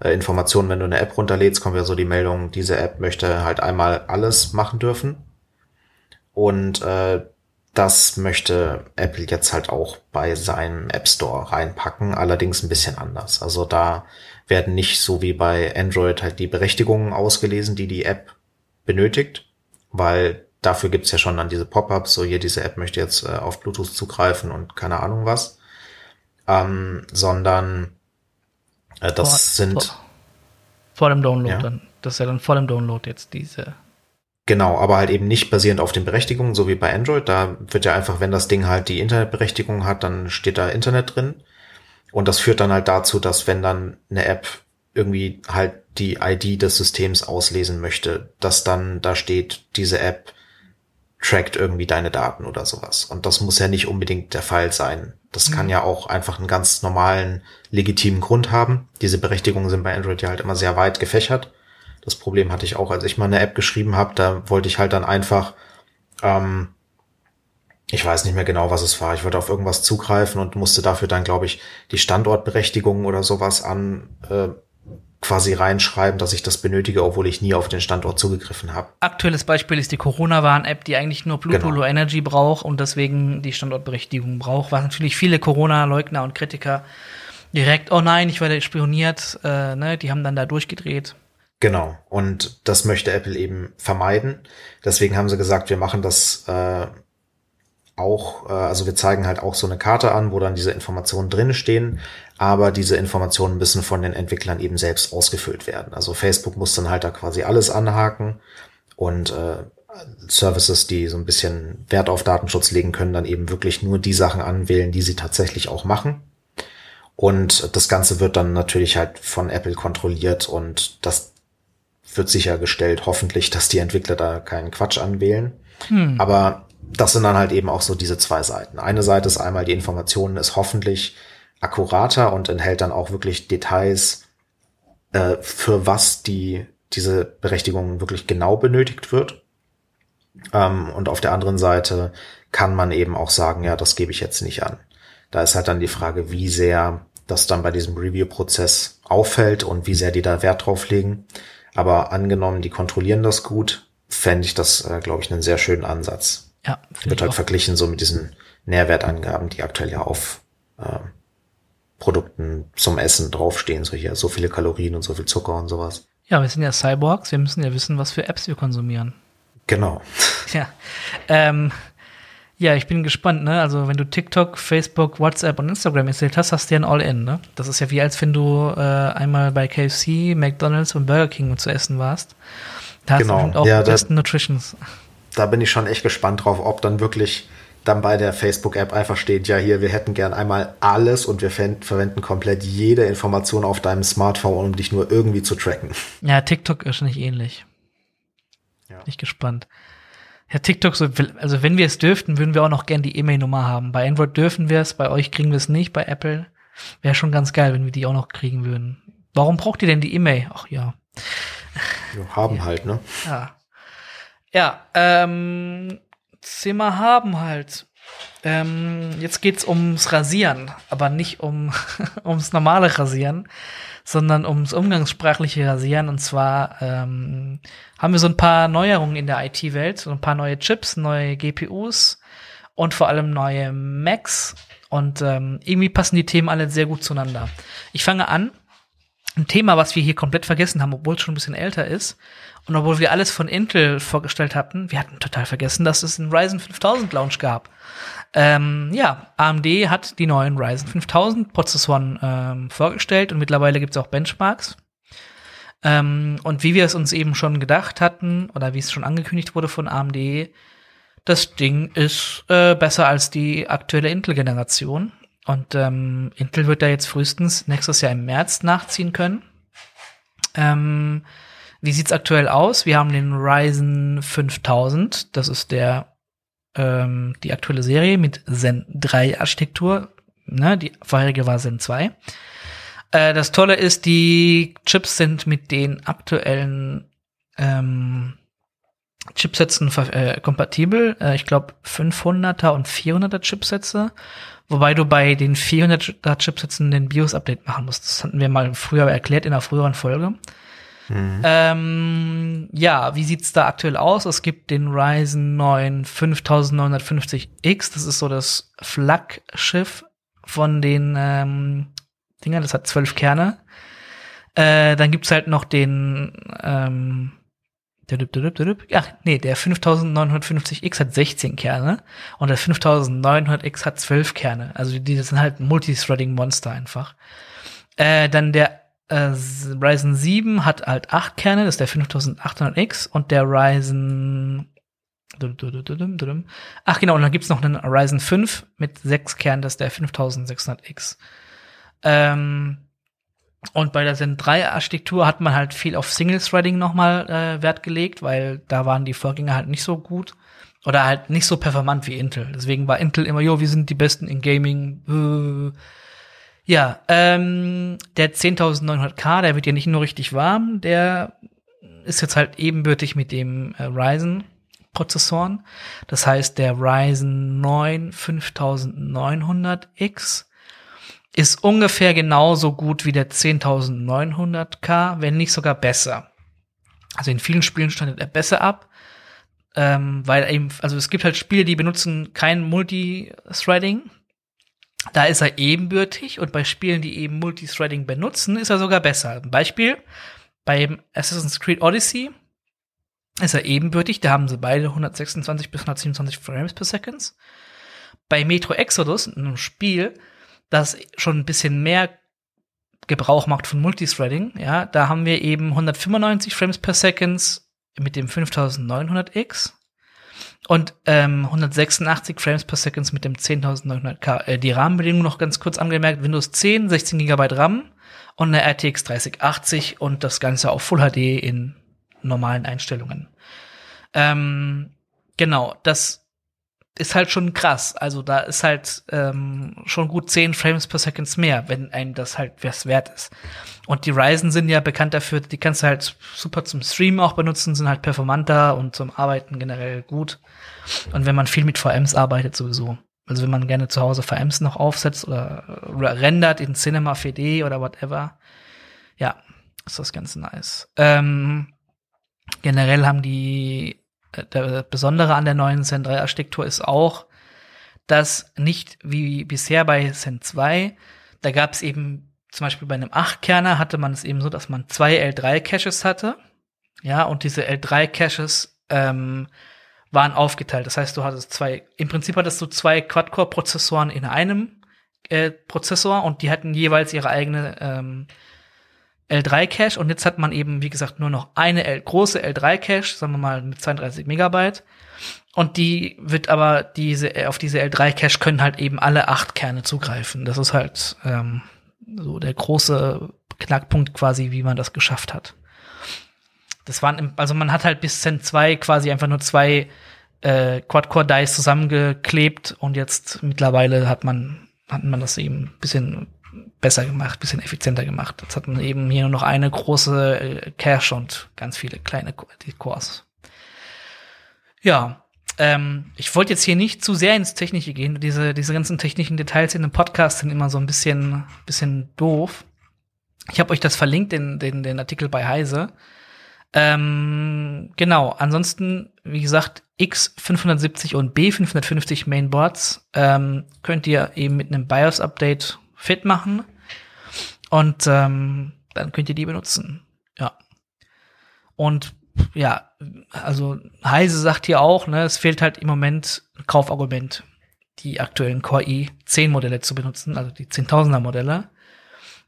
äh, Informationen, wenn du eine App runterlädst, kommt ja so die Meldung, diese App möchte halt einmal alles machen dürfen. Und äh, das möchte Apple jetzt halt auch bei seinem App Store reinpacken, allerdings ein bisschen anders. Also da werden nicht so wie bei Android halt die Berechtigungen ausgelesen, die die App benötigt, weil dafür gibt's ja schon dann diese Pop-ups, so hier diese App möchte jetzt äh, auf Bluetooth zugreifen und keine Ahnung was, ähm, sondern äh, das vor, sind vor, vor dem Download ja? dann. Das ist ja dann vor dem Download jetzt diese Genau, aber halt eben nicht basierend auf den Berechtigungen, so wie bei Android. Da wird ja einfach, wenn das Ding halt die Internetberechtigung hat, dann steht da Internet drin. Und das führt dann halt dazu, dass wenn dann eine App irgendwie halt die ID des Systems auslesen möchte, dass dann da steht, diese App trackt irgendwie deine Daten oder sowas. Und das muss ja nicht unbedingt der Fall sein. Das mhm. kann ja auch einfach einen ganz normalen, legitimen Grund haben. Diese Berechtigungen sind bei Android ja halt immer sehr weit gefächert. Das Problem hatte ich auch, als ich mal eine App geschrieben habe, da wollte ich halt dann einfach, ähm, ich weiß nicht mehr genau, was es war. Ich wollte auf irgendwas zugreifen und musste dafür dann, glaube ich, die Standortberechtigung oder sowas an äh, quasi reinschreiben, dass ich das benötige, obwohl ich nie auf den Standort zugegriffen habe. Aktuelles Beispiel ist die Corona-Warn-App, die eigentlich nur Bluetooth genau. Low Energy braucht und deswegen die Standortberechtigung braucht, was natürlich viele Corona-Leugner und Kritiker direkt, oh nein, ich werde spioniert, äh, ne, die haben dann da durchgedreht. Genau. Und das möchte Apple eben vermeiden. Deswegen haben sie gesagt, wir machen das äh, auch, äh, also wir zeigen halt auch so eine Karte an, wo dann diese Informationen drin stehen, aber diese Informationen müssen von den Entwicklern eben selbst ausgefüllt werden. Also Facebook muss dann halt da quasi alles anhaken und äh, Services, die so ein bisschen Wert auf Datenschutz legen können, dann eben wirklich nur die Sachen anwählen, die sie tatsächlich auch machen. Und das Ganze wird dann natürlich halt von Apple kontrolliert und das wird sichergestellt, hoffentlich, dass die Entwickler da keinen Quatsch anwählen. Hm. Aber das sind dann halt eben auch so diese zwei Seiten. Eine Seite ist einmal, die Informationen ist hoffentlich akkurater und enthält dann auch wirklich Details, äh, für was die, diese Berechtigung wirklich genau benötigt wird. Ähm, und auf der anderen Seite kann man eben auch sagen, ja, das gebe ich jetzt nicht an. Da ist halt dann die Frage, wie sehr das dann bei diesem Review-Prozess auffällt und wie sehr die da Wert drauf legen. Aber angenommen, die kontrollieren das gut, fände ich das, äh, glaube ich, einen sehr schönen Ansatz. Ja, Wird halt verglichen so mit diesen Nährwertangaben, die aktuell ja auf äh, Produkten zum Essen draufstehen, so hier so viele Kalorien und so viel Zucker und sowas. Ja, wir sind ja Cyborgs, wir müssen ja wissen, was für Apps wir konsumieren. Genau. Ja. Ähm, ja, ich bin gespannt, ne? Also, wenn du TikTok, Facebook, WhatsApp und Instagram installiert hast, hast du ja ein All-In, ne? Das ist ja wie als wenn du äh, einmal bei KFC, McDonalds und Burger King zu essen warst. Da hast Genau. du auch Ja, besten Nutritions. Da bin ich schon echt gespannt drauf, ob dann wirklich dann bei der Facebook-App einfach steht, ja hier, wir hätten gern einmal alles und wir verwenden komplett jede Information auf deinem Smartphone, um dich nur irgendwie zu tracken. Ja, TikTok ist wahrscheinlich ähnlich. Ja. Bin ich gespannt. Ja, TikTok, so, also wenn wir es dürften, würden wir auch noch gern die E-Mail-Nummer haben. Bei Android dürfen wir es, bei euch kriegen wir es nicht, bei Apple wäre schon ganz geil, wenn wir die auch noch kriegen würden. Warum braucht ihr denn die E-Mail? Ach ja. Wir haben halt, ne? Ja. Ja, ähm, Zimmer haben halt. Ähm, jetzt geht's ums Rasieren, aber nicht um ums normale Rasieren, sondern ums umgangssprachliche Rasieren. Und zwar ähm, haben wir so ein paar Neuerungen in der IT-Welt, so ein paar neue Chips, neue GPUs und vor allem neue Macs. Und ähm, irgendwie passen die Themen alle sehr gut zueinander. Ich fange an. Ein Thema, was wir hier komplett vergessen haben, obwohl es schon ein bisschen älter ist. Und obwohl wir alles von Intel vorgestellt hatten, wir hatten total vergessen, dass es einen Ryzen 5000 Launch gab. Ähm, ja, AMD hat die neuen Ryzen 5000 Prozessoren ähm, vorgestellt und mittlerweile gibt es auch Benchmarks. Ähm, und wie wir es uns eben schon gedacht hatten, oder wie es schon angekündigt wurde von AMD, das Ding ist äh, besser als die aktuelle Intel-Generation. Und ähm, Intel wird da jetzt frühestens nächstes Jahr im März nachziehen können. Ähm, wie sieht's aktuell aus? Wir haben den Ryzen 5000. Das ist der ähm, die aktuelle Serie mit Zen 3 Architektur. Ne, die vorherige war Zen 2. Äh, das Tolle ist, die Chips sind mit den aktuellen ähm, Chipsätzen äh, kompatibel. Äh, ich glaube 500er und 400er Chipsätze. Wobei du bei den 400er Chipsätzen den BIOS-Update machen musst. Das hatten wir mal früher erklärt in einer früheren Folge. Mhm. Ähm, ja, wie sieht's da aktuell aus? Es gibt den Ryzen 9 5950X. Das ist so das Flaggschiff von den ähm, Dingern. Das hat zwölf Kerne. Äh, dann gibt's halt noch den ähm, Ja, nee, der 5950X hat 16 Kerne und der 5900X hat 12 Kerne. Also die das sind halt Multithreading-Monster einfach. Äh, dann der äh, Ryzen 7 hat halt 8 Kerne, das ist der 5800X und der Ryzen. Ach genau, und dann gibt's noch einen Ryzen 5 mit 6 Kernen, das ist der 5600X. Ähm, und bei der Zen 3 Architektur hat man halt viel auf Single Threading nochmal äh, Wert gelegt, weil da waren die Vorgänger halt nicht so gut oder halt nicht so performant wie Intel. Deswegen war Intel immer, jo, wir sind die Besten in Gaming. Äh. Ja, ähm, der 10900K, der wird ja nicht nur richtig warm, der ist jetzt halt ebenbürtig mit dem äh, Ryzen Prozessoren. Das heißt, der Ryzen 9 5900X ist ungefähr genauso gut wie der 10900K, wenn nicht sogar besser. Also in vielen Spielen schneidet er besser ab, ähm, weil eben, also es gibt halt Spiele, die benutzen kein Multithreading. Da ist er ebenbürtig und bei Spielen, die eben Multithreading benutzen, ist er sogar besser. Ein Beispiel, beim Assassin's Creed Odyssey ist er ebenbürtig, da haben sie beide 126 bis 127 Frames per Second. Bei Metro Exodus, einem Spiel, das schon ein bisschen mehr Gebrauch macht von Multithreading, ja, da haben wir eben 195 Frames per Second mit dem 5900X und ähm, 186 Frames per Second mit dem 10900K. Äh, die Rahmenbedingungen noch ganz kurz angemerkt, Windows 10, 16 GB RAM und eine RTX 3080 und das Ganze auf Full HD in normalen Einstellungen. Ähm, genau, das ist halt schon krass. Also da ist halt ähm, schon gut 10 Frames per Second mehr, wenn einem das halt was wert ist. Und die Ryzen sind ja bekannt dafür, die kannst du halt super zum Streamen auch benutzen, sind halt performanter und zum Arbeiten generell gut. Und wenn man viel mit VMs arbeitet sowieso. Also wenn man gerne zu Hause VMs noch aufsetzt oder rendert in Cinema 4D oder whatever, ja, ist das ganz nice. Ähm, generell haben die äh, der Besondere an der neuen Zen 3 Architektur ist auch, dass nicht wie bisher bei Zen 2, da gab es eben zum Beispiel bei einem 8-Kerner hatte man es eben so, dass man zwei L3-Caches hatte. Ja, und diese L3-Caches ähm, waren aufgeteilt. Das heißt, du hattest zwei, im Prinzip hattest du zwei Quad-Core-Prozessoren in einem äh, Prozessor und die hatten jeweils ihre eigene ähm, L3-Cache und jetzt hat man eben, wie gesagt, nur noch eine L große L3-Cache, sagen wir mal mit 32 Megabyte. Und die wird aber diese, auf diese L3-Cache können halt eben alle acht Kerne zugreifen. Das ist halt ähm, so der große Knackpunkt quasi, wie man das geschafft hat. Das waren, also man hat halt bis Zen 2 quasi einfach nur zwei äh, Quad-Core-Dice zusammengeklebt und jetzt mittlerweile hat man, hat man das eben bisschen besser gemacht, bisschen effizienter gemacht. Jetzt hat man eben hier nur noch eine große äh, Cache und ganz viele kleine Cores. Ja, ähm, ich wollte jetzt hier nicht zu sehr ins Technische gehen. Diese, diese ganzen technischen Details in dem Podcast sind immer so ein bisschen, bisschen doof. Ich habe euch das verlinkt, den, den, den Artikel bei Heise. Ähm, genau, ansonsten, wie gesagt, X570 und B550 Mainboards ähm, könnt ihr eben mit einem BIOS-Update fit machen. Und ähm, dann könnt ihr die benutzen. Ja. Und ja, also Heise sagt hier auch, ne, es fehlt halt im Moment ein Kaufargument, die aktuellen Core i10 Modelle zu benutzen, also die 10.000er Modelle.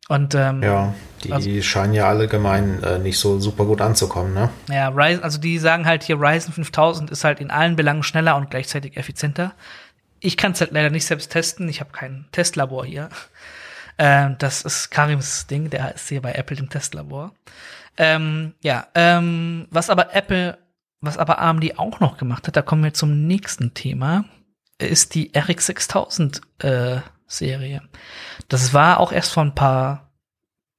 Und ähm, ja, die also, scheinen ja allgemein äh, nicht so super gut anzukommen, ne? Ja, Ryzen, also die sagen halt hier Ryzen 5000 ist halt in allen Belangen schneller und gleichzeitig effizienter. Ich kann es halt leider nicht selbst testen. Ich habe kein Testlabor hier. Ähm, das ist Karims Ding, der ist hier bei Apple im Testlabor. Ähm, ja, ähm, was aber Apple, was aber AMD auch noch gemacht hat, da kommen wir zum nächsten Thema, ist die RX 6000 äh, Serie. Das war auch erst vor ein paar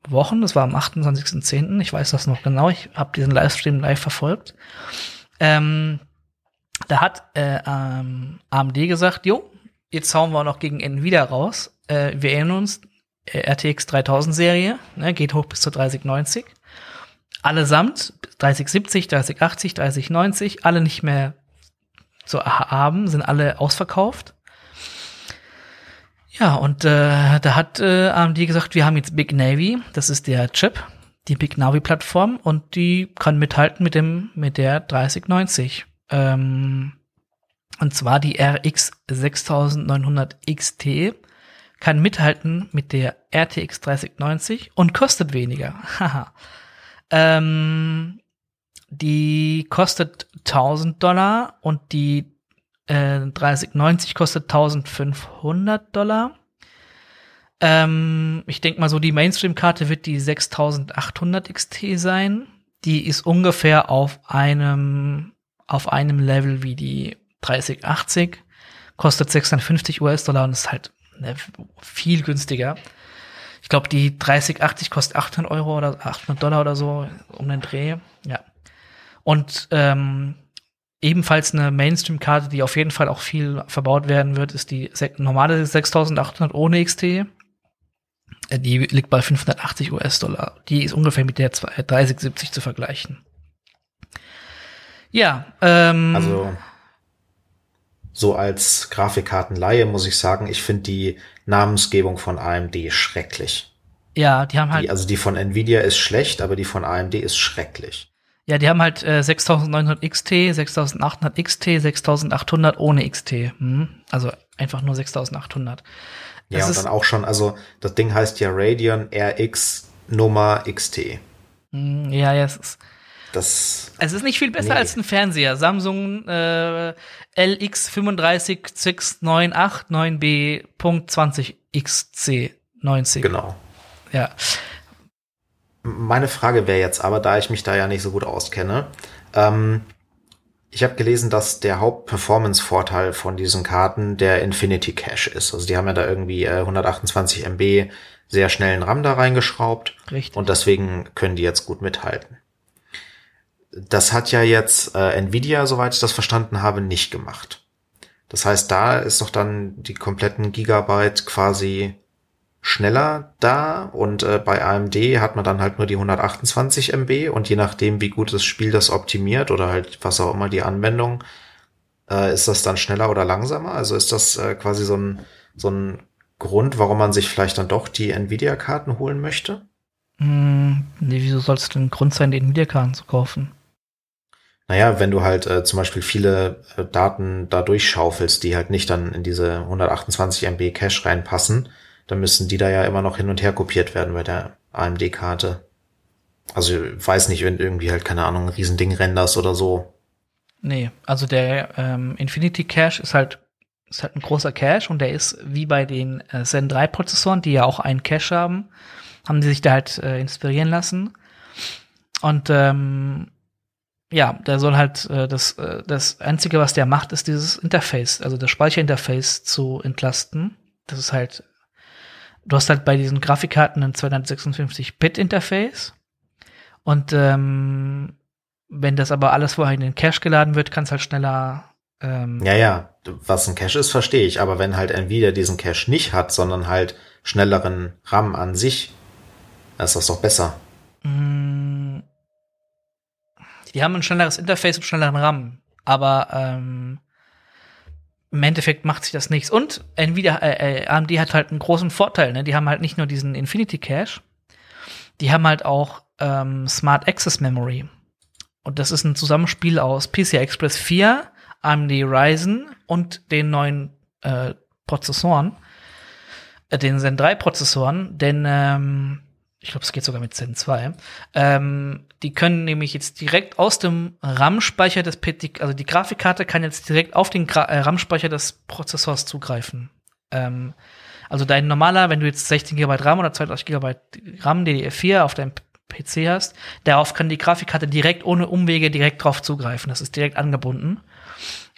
Wochen, das war am 28.10., ich weiß das noch genau, ich habe diesen Livestream live verfolgt. Ähm, da hat äh, ähm, AMD gesagt, jo, jetzt hauen wir noch gegen Nvidia raus. Äh, wir erinnern uns, RTX 3000 Serie, ne, geht hoch bis zur 3090 allesamt 3070, 3080, 3090, alle nicht mehr zu haben, sind alle ausverkauft. Ja, und äh, da hat äh, AMD gesagt, wir haben jetzt Big Navy, das ist der Chip, die Big Navi Plattform und die kann mithalten mit dem mit der 3090. Ähm, und zwar die RX 6900 XT kann mithalten mit der RTX 3090 und kostet weniger. Haha. Ähm, die kostet 1000 Dollar und die äh, 3090 kostet 1500 Dollar. Ähm, ich denke mal so, die Mainstream-Karte wird die 6800 XT sein. Die ist ungefähr auf einem, auf einem Level wie die 3080. Kostet 650 US-Dollar und ist halt viel günstiger. Ich glaube, die 3080 kostet 800 Euro oder 800 Dollar oder so um den Dreh. Ja. Und ähm, ebenfalls eine Mainstream-Karte, die auf jeden Fall auch viel verbaut werden wird, ist die normale 6800 ohne XT. Äh, die liegt bei 580 US-Dollar. Die ist ungefähr mit der 3070 zu vergleichen. Ja, ähm, also so als Grafikkartenleihe muss ich sagen, ich finde die Namensgebung von AMD schrecklich. Ja, die haben halt. Die, also die von Nvidia ist schlecht, aber die von AMD ist schrecklich. Ja, die haben halt äh, 6900 XT, 6800 XT, 6800 ohne XT. Hm? Also einfach nur 6800. Das ja, und dann auch schon, also das Ding heißt ja Radeon RX Nummer XT. Hm, ja, ja, es ist das. Es ist nicht viel besser nee. als ein Fernseher. Samsung äh, LX35698B.20XC90. Genau. Ja. Meine Frage wäre jetzt aber, da ich mich da ja nicht so gut auskenne, ähm, ich habe gelesen, dass der Hauptperformance-Vorteil von diesen Karten der Infinity Cache ist. Also die haben ja da irgendwie äh, 128 MB sehr schnellen RAM da reingeschraubt. Richtig. Und deswegen können die jetzt gut mithalten. Das hat ja jetzt äh, Nvidia, soweit ich das verstanden habe, nicht gemacht. Das heißt, da ist doch dann die kompletten Gigabyte quasi schneller da und äh, bei AMD hat man dann halt nur die 128 MB und je nachdem, wie gut das Spiel das optimiert oder halt was auch immer die Anwendung, äh, ist das dann schneller oder langsamer? Also ist das äh, quasi so ein, so ein Grund, warum man sich vielleicht dann doch die Nvidia-Karten holen möchte? Hm, nee, wieso soll es denn ein Grund sein, die Nvidia-Karten zu kaufen? Naja, wenn du halt äh, zum Beispiel viele äh, Daten da durchschaufelst, die halt nicht dann in diese 128 MB Cache reinpassen, dann müssen die da ja immer noch hin und her kopiert werden bei der AMD-Karte. Also weiß nicht, wenn irgendwie halt, keine Ahnung, ein Riesending renderst oder so. Nee, also der ähm, Infinity Cache ist halt, ist halt ein großer Cache und der ist wie bei den äh, Zen 3 Prozessoren, die ja auch einen Cache haben, haben die sich da halt äh, inspirieren lassen. Und ähm, ja, der soll halt äh, das äh, das einzige, was der macht, ist dieses Interface, also das Speicherinterface zu entlasten. Das ist halt du hast halt bei diesen Grafikkarten ein 256-Bit-Interface und ähm, wenn das aber alles vorher in den Cache geladen wird, kann es halt schneller ähm Ja, ja, was ein Cache ist, verstehe ich, aber wenn halt Nvidia diesen Cache nicht hat, sondern halt schnelleren RAM an sich, ist das doch besser. Mm. Die haben ein schnelleres Interface und schnelleren RAM, aber ähm, im Endeffekt macht sich das nichts. Und Nvidia, äh, äh AMD hat halt einen großen Vorteil. Ne? Die haben halt nicht nur diesen Infinity Cache, die haben halt auch ähm, Smart Access Memory. Und das ist ein Zusammenspiel aus PCI Express 4, AMD Ryzen und den neuen äh, Prozessoren, äh, den Zen 3 Prozessoren, denn ähm, ich glaube, es geht sogar mit Zen 2. Ähm, die können nämlich jetzt direkt aus dem RAM-Speicher des PC, also die Grafikkarte kann jetzt direkt auf den äh, RAM-Speicher des Prozessors zugreifen. Ähm, also dein normaler, wenn du jetzt 16 GB RAM oder 32 GB RAM DDR4 auf deinem PC hast, darauf kann die Grafikkarte direkt ohne Umwege direkt drauf zugreifen. Das ist direkt angebunden.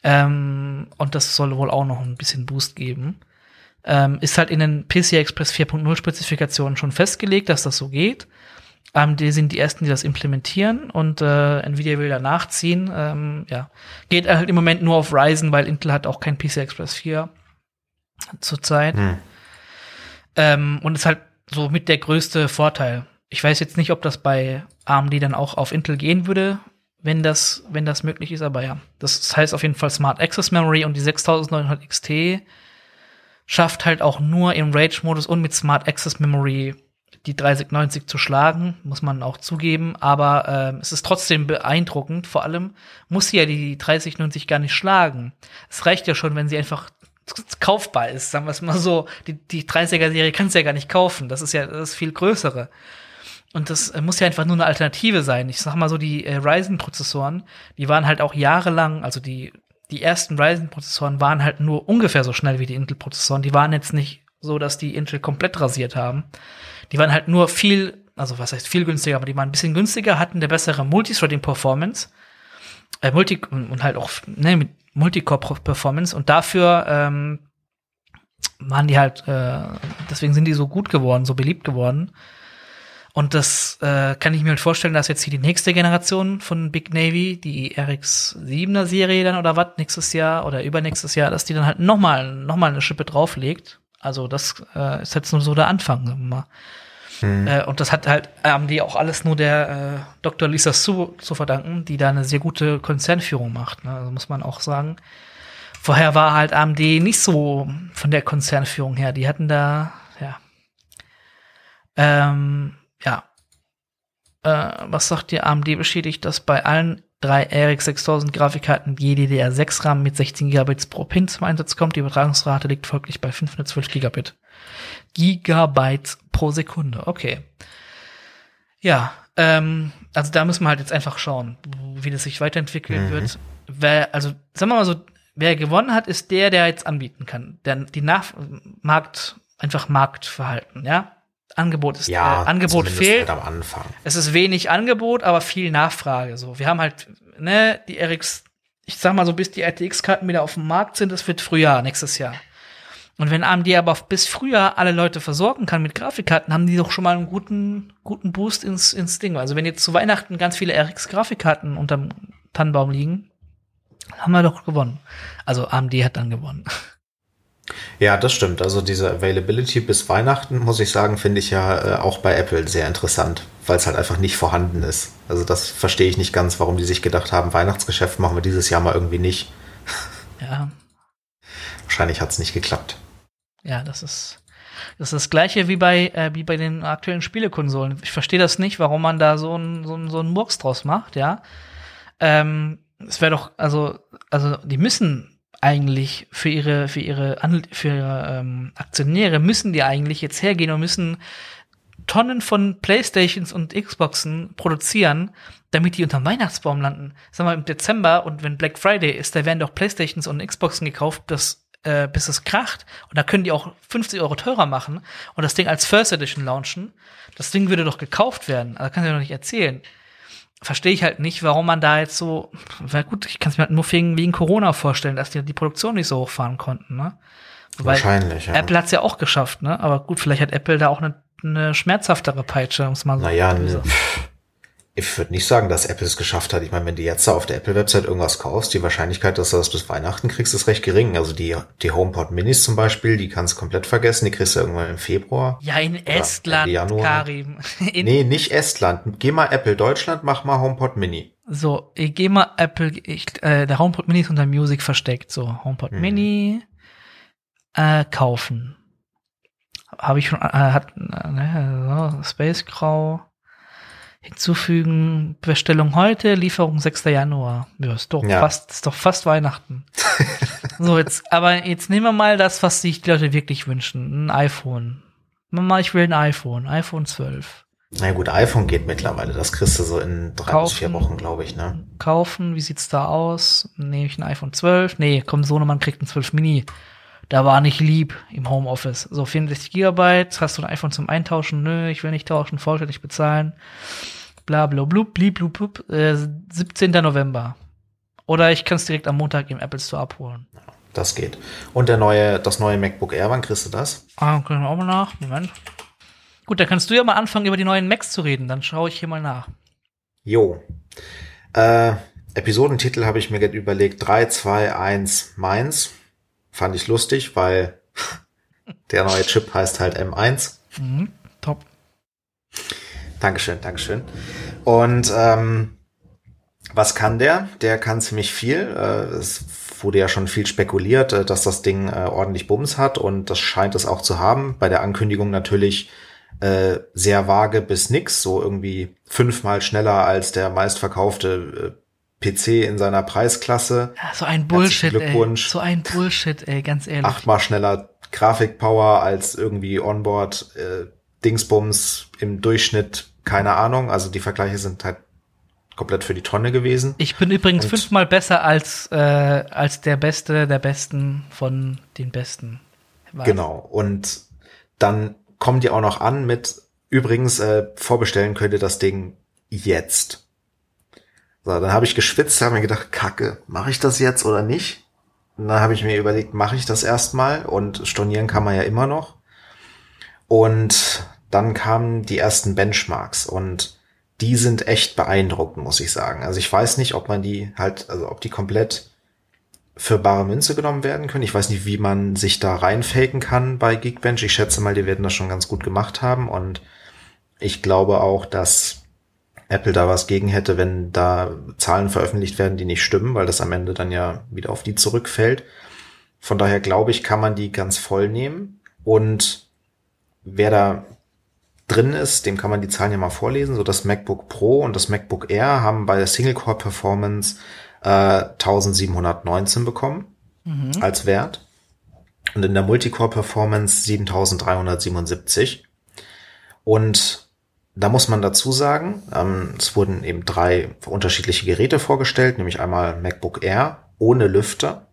Ähm, und das soll wohl auch noch ein bisschen Boost geben. Ähm, ist halt in den PCI Express 4.0 Spezifikationen schon festgelegt, dass das so geht. AMD sind die ersten, die das implementieren und äh, Nvidia will da nachziehen. Ähm, ja, geht halt im Moment nur auf Ryzen, weil Intel hat auch kein PCI Express 4 zurzeit. Hm. Ähm, und ist halt so mit der größte Vorteil. Ich weiß jetzt nicht, ob das bei AMD dann auch auf Intel gehen würde, wenn das, wenn das möglich ist, aber ja. Das heißt auf jeden Fall Smart Access Memory und die 6900 XT schafft halt auch nur im Rage-Modus und mit Smart Access Memory die 3090 zu schlagen, muss man auch zugeben. Aber äh, es ist trotzdem beeindruckend. Vor allem muss sie ja die 3090 gar nicht schlagen. Es reicht ja schon, wenn sie einfach kaufbar ist, sagen wir es mal so. Die, die 30er-Serie kannst du ja gar nicht kaufen. Das ist ja das viel größere. Und das äh, muss ja einfach nur eine Alternative sein. Ich sag mal so, die äh, Ryzen-Prozessoren, die waren halt auch jahrelang, also die die ersten Ryzen-Prozessoren waren halt nur ungefähr so schnell wie die Intel-Prozessoren. Die waren jetzt nicht so, dass die Intel komplett rasiert haben. Die waren halt nur viel, also was heißt viel günstiger, aber die waren ein bisschen günstiger, hatten eine bessere Multithreading-Performance. Äh, Multi und halt auch ne, mit Multicore-Performance. Und dafür ähm, waren die halt, äh, deswegen sind die so gut geworden, so beliebt geworden. Und das äh, kann ich mir halt vorstellen, dass jetzt hier die nächste Generation von Big Navy, die RX 7er Serie dann oder was, nächstes Jahr oder übernächstes Jahr, dass die dann halt nochmal noch mal eine Schippe drauflegt. Also das äh, ist jetzt nur so der Anfang, mal. Hm. Äh, und das hat halt, haben die auch alles nur der äh, Dr. Lisa Su zu verdanken, die da eine sehr gute Konzernführung macht. Ne? Also muss man auch sagen. Vorher war halt AMD nicht so von der Konzernführung her. Die hatten da, ja. Ähm, ja. Äh, was sagt ihr? AMD bestätigt, dass bei allen drei RX 6000 Grafikkarten je DDR6 RAM mit 16 Gigabits pro Pin zum Einsatz kommt. Die Übertragungsrate liegt folglich bei 512 Gigabit. Gigabytes pro Sekunde. Okay. Ja, ähm, also da müssen wir halt jetzt einfach schauen, wie das sich weiterentwickeln mhm. wird. Wer, also sagen wir mal so, wer gewonnen hat, ist der, der jetzt anbieten kann. Der, die Nach Markt, einfach Marktverhalten, ja. Angebot ist ja, äh, Angebot fehlt. Halt am Anfang. Es ist wenig Angebot, aber viel Nachfrage. So, wir haben halt ne die RX, ich sag mal so, bis die RTX-Karten wieder auf dem Markt sind, das wird Frühjahr nächstes Jahr. Und wenn AMD aber bis Frühjahr alle Leute versorgen kann mit Grafikkarten, haben die doch schon mal einen guten guten Boost ins ins Ding. Also wenn jetzt zu Weihnachten ganz viele RX-Grafikkarten unterm Tannenbaum liegen, haben wir doch gewonnen. Also AMD hat dann gewonnen. Ja, das stimmt. Also diese Availability bis Weihnachten, muss ich sagen, finde ich ja äh, auch bei Apple sehr interessant, weil es halt einfach nicht vorhanden ist. Also das verstehe ich nicht ganz, warum die sich gedacht haben, Weihnachtsgeschäft machen wir dieses Jahr mal irgendwie nicht. Ja. Wahrscheinlich hat es nicht geklappt. Ja, das ist das ist das gleiche wie bei äh, wie bei den aktuellen Spielekonsolen. Ich verstehe das nicht, warum man da so ein so ein so ein Murks draus macht, ja. Ähm, es wäre doch also also die müssen eigentlich für ihre, für ihre, für ihre ähm, Aktionäre müssen die eigentlich jetzt hergehen und müssen Tonnen von Playstations und Xboxen produzieren, damit die unterm Weihnachtsbaum landen. Sag mal, im Dezember und wenn Black Friday ist, da werden doch Playstations und Xboxen gekauft, das, äh, bis es kracht. Und da können die auch 50 Euro teurer machen und das Ding als First Edition launchen. Das Ding würde doch gekauft werden. Also kann ich doch nicht erzählen verstehe ich halt nicht, warum man da jetzt so, weil gut, ich kann es mir halt nur wegen, wegen Corona vorstellen, dass die die Produktion nicht so hochfahren konnten, ne? Wahrscheinlich, ja. Apple hat's ja auch geschafft, ne? Aber gut, vielleicht hat Apple da auch eine, eine schmerzhaftere Peitsche, muss man so Naja, ne, ich würde nicht sagen, dass Apple es geschafft hat. Ich meine, wenn du jetzt auf der Apple-Website irgendwas kaufst, die Wahrscheinlichkeit, dass du das bis Weihnachten kriegst, ist recht gering. Also die, die HomePod Minis zum Beispiel, die kannst du komplett vergessen. Die kriegst du irgendwann im Februar. Ja, in Estland, Karim. In nee, nicht Estland. Geh mal Apple Deutschland, mach mal HomePod Mini. So, ich geh mal Apple, ich, äh, der HomePod Mini ist unter Music versteckt. So, HomePod hm. Mini äh, kaufen. Habe ich schon, äh, hat, äh, ne, so, Space Grau hinzufügen, Bestellung heute, Lieferung 6. Januar. Ja, ist doch ja. fast, ist doch fast Weihnachten. so, jetzt, aber jetzt nehmen wir mal das, was sich die Leute wirklich wünschen. Ein iPhone. Mama, ich will ein iPhone. iPhone 12. Na gut, iPhone geht mittlerweile. Das kriegst du so in drei kaufen, bis vier Wochen, glaube ich, ne? Kaufen, wie sieht's da aus? Nehme ich ein iPhone 12? Nee, komm, Sohnemann kriegt ein 12 Mini. Da war nicht lieb im Homeoffice. So 64 Gigabyte, hast du ein iPhone zum Eintauschen? Nö, ich will nicht tauschen, vollständig bezahlen bla bla blub, blub, blub, blub, äh, 17. November. Oder ich kann es direkt am Montag im Apple Store abholen. Das geht. Und der neue, das neue MacBook Air, wann kriegst du das? Ah, können wir auch mal nach. Moment. Gut, dann kannst du ja mal anfangen, über die neuen Macs zu reden. Dann schaue ich hier mal nach. Jo. Äh, Episodentitel habe ich mir überlegt. 3, 2, 1, meins. Fand ich lustig, weil der neue Chip heißt halt M1. Mhm, top. Dankeschön, Dankeschön. Und ähm, was kann der? Der kann ziemlich viel. Äh, es wurde ja schon viel spekuliert, äh, dass das Ding äh, ordentlich Bums hat und das scheint es auch zu haben. Bei der Ankündigung natürlich äh, sehr vage bis nix, so irgendwie fünfmal schneller als der meistverkaufte äh, PC in seiner Preisklasse. Ja, so ein Bullshit, Glückwunsch. ey. So ein Bullshit, ey, ganz ehrlich. Achtmal schneller Grafikpower als irgendwie Onboard äh, Dingsbums im Durchschnitt keine Ahnung. Also die Vergleiche sind halt komplett für die Tonne gewesen. Ich bin übrigens und fünfmal besser als, äh, als der Beste der Besten von den Besten. War. Genau. Und dann kommt ihr auch noch an mit, übrigens, äh, vorbestellen könnt ihr das Ding jetzt. So, dann habe ich geschwitzt, habe mir gedacht, Kacke, mache ich das jetzt oder nicht? Und dann habe ich mir überlegt, mache ich das erstmal und stornieren kann man ja immer noch. Und dann kamen die ersten Benchmarks und die sind echt beeindruckend, muss ich sagen. Also ich weiß nicht, ob man die halt, also ob die komplett für bare Münze genommen werden können. Ich weiß nicht, wie man sich da reinfaken kann bei Geekbench. Ich schätze mal, die werden das schon ganz gut gemacht haben und ich glaube auch, dass Apple da was gegen hätte, wenn da Zahlen veröffentlicht werden, die nicht stimmen, weil das am Ende dann ja wieder auf die zurückfällt. Von daher glaube ich, kann man die ganz voll nehmen und wer da drin ist, dem kann man die Zahlen ja mal vorlesen. So das MacBook Pro und das MacBook Air haben bei der Single Core Performance äh, 1719 bekommen mhm. als Wert und in der Multicore Performance 7377. Und da muss man dazu sagen, ähm, es wurden eben drei unterschiedliche Geräte vorgestellt, nämlich einmal MacBook Air ohne Lüfter,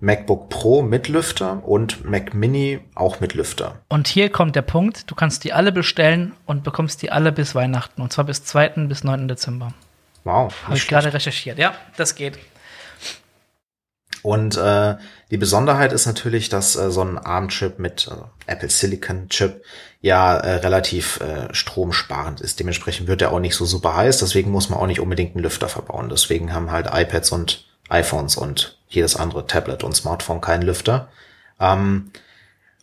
MacBook Pro mit Lüfter und Mac Mini auch mit Lüfter. Und hier kommt der Punkt, du kannst die alle bestellen und bekommst die alle bis Weihnachten. Und zwar bis 2. bis 9. Dezember. Wow. Habe ich gerade recherchiert. Ja, das geht. Und äh, die Besonderheit ist natürlich, dass äh, so ein ARM-Chip mit äh, Apple Silicon-Chip ja äh, relativ äh, stromsparend ist. Dementsprechend wird er auch nicht so super heiß. Deswegen muss man auch nicht unbedingt einen Lüfter verbauen. Deswegen haben halt iPads und iPhones und jedes andere Tablet und Smartphone keinen Lüfter, Ähm,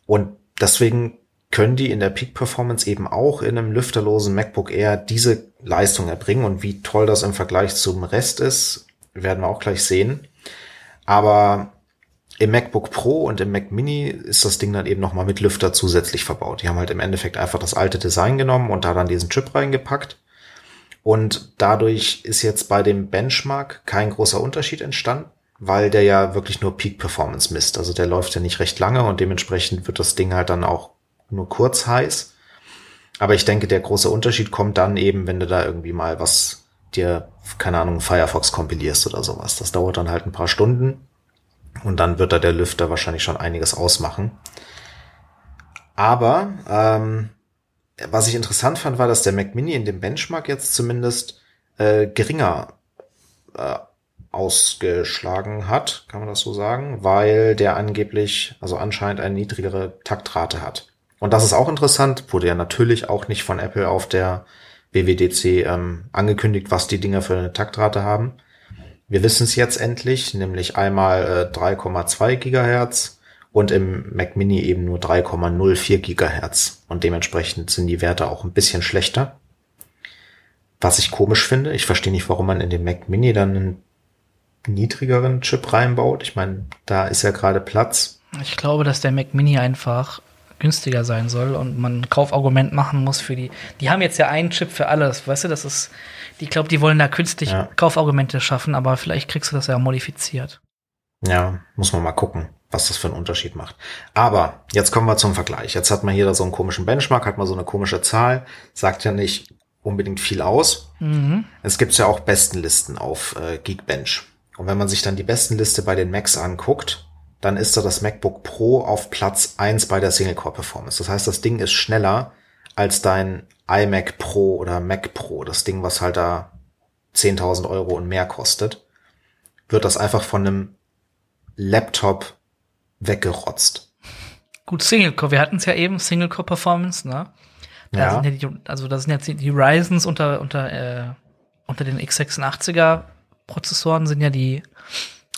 und deswegen können die in der Peak Performance eben auch in einem lüfterlosen MacBook Air diese Leistung erbringen. Und wie toll das im Vergleich zum Rest ist, werden wir auch gleich sehen. Aber im MacBook Pro und im Mac Mini ist das Ding dann eben nochmal mit Lüfter zusätzlich verbaut. Die haben halt im Endeffekt einfach das alte Design genommen und da dann diesen Chip reingepackt. Und dadurch ist jetzt bei dem Benchmark kein großer Unterschied entstanden, weil der ja wirklich nur Peak Performance misst. Also der läuft ja nicht recht lange und dementsprechend wird das Ding halt dann auch nur kurz heiß. Aber ich denke, der große Unterschied kommt dann eben, wenn du da irgendwie mal was dir, keine Ahnung, Firefox kompilierst oder sowas. Das dauert dann halt ein paar Stunden und dann wird da der Lüfter wahrscheinlich schon einiges ausmachen. Aber ähm, was ich interessant fand, war, dass der Mac Mini in dem Benchmark jetzt zumindest äh, geringer äh, ausgeschlagen hat, kann man das so sagen, weil der angeblich, also anscheinend eine niedrigere Taktrate hat. Und das ist auch interessant, wurde ja natürlich auch nicht von Apple auf der WWDC ähm, angekündigt, was die Dinger für eine Taktrate haben. Wir wissen es jetzt endlich, nämlich einmal äh, 3,2 Gigahertz und im Mac Mini eben nur 3,04 Gigahertz. Und dementsprechend sind die Werte auch ein bisschen schlechter. Was ich komisch finde, ich verstehe nicht, warum man in den Mac Mini dann einen niedrigeren Chip reinbaut. Ich meine, da ist ja gerade Platz. Ich glaube, dass der Mac Mini einfach günstiger sein soll und man ein Kaufargument machen muss für die. Die haben jetzt ja einen Chip für alles, weißt du, das ist, ich glaube, die wollen da künstlich ja. Kaufargumente schaffen, aber vielleicht kriegst du das ja modifiziert. Ja, muss man mal gucken, was das für einen Unterschied macht. Aber jetzt kommen wir zum Vergleich. Jetzt hat man hier da so einen komischen Benchmark, hat man so eine komische Zahl, sagt ja nicht unbedingt viel aus. Mhm. Es gibt ja auch Bestenlisten auf äh, Geekbench. Und wenn man sich dann die Bestenliste bei den Macs anguckt, dann ist da das MacBook Pro auf Platz eins bei der Single-Core-Performance. Das heißt, das Ding ist schneller als dein iMac Pro oder Mac Pro, das Ding, was halt da 10.000 Euro und mehr kostet, wird das einfach von einem Laptop weggerotzt. Gut, Single-Core, wir hatten es ja eben, Single-Core-Performance, ne? Da ja. Sind ja die, also da sind jetzt die Ryzens unter, unter, äh, unter den x86er Prozessoren sind ja die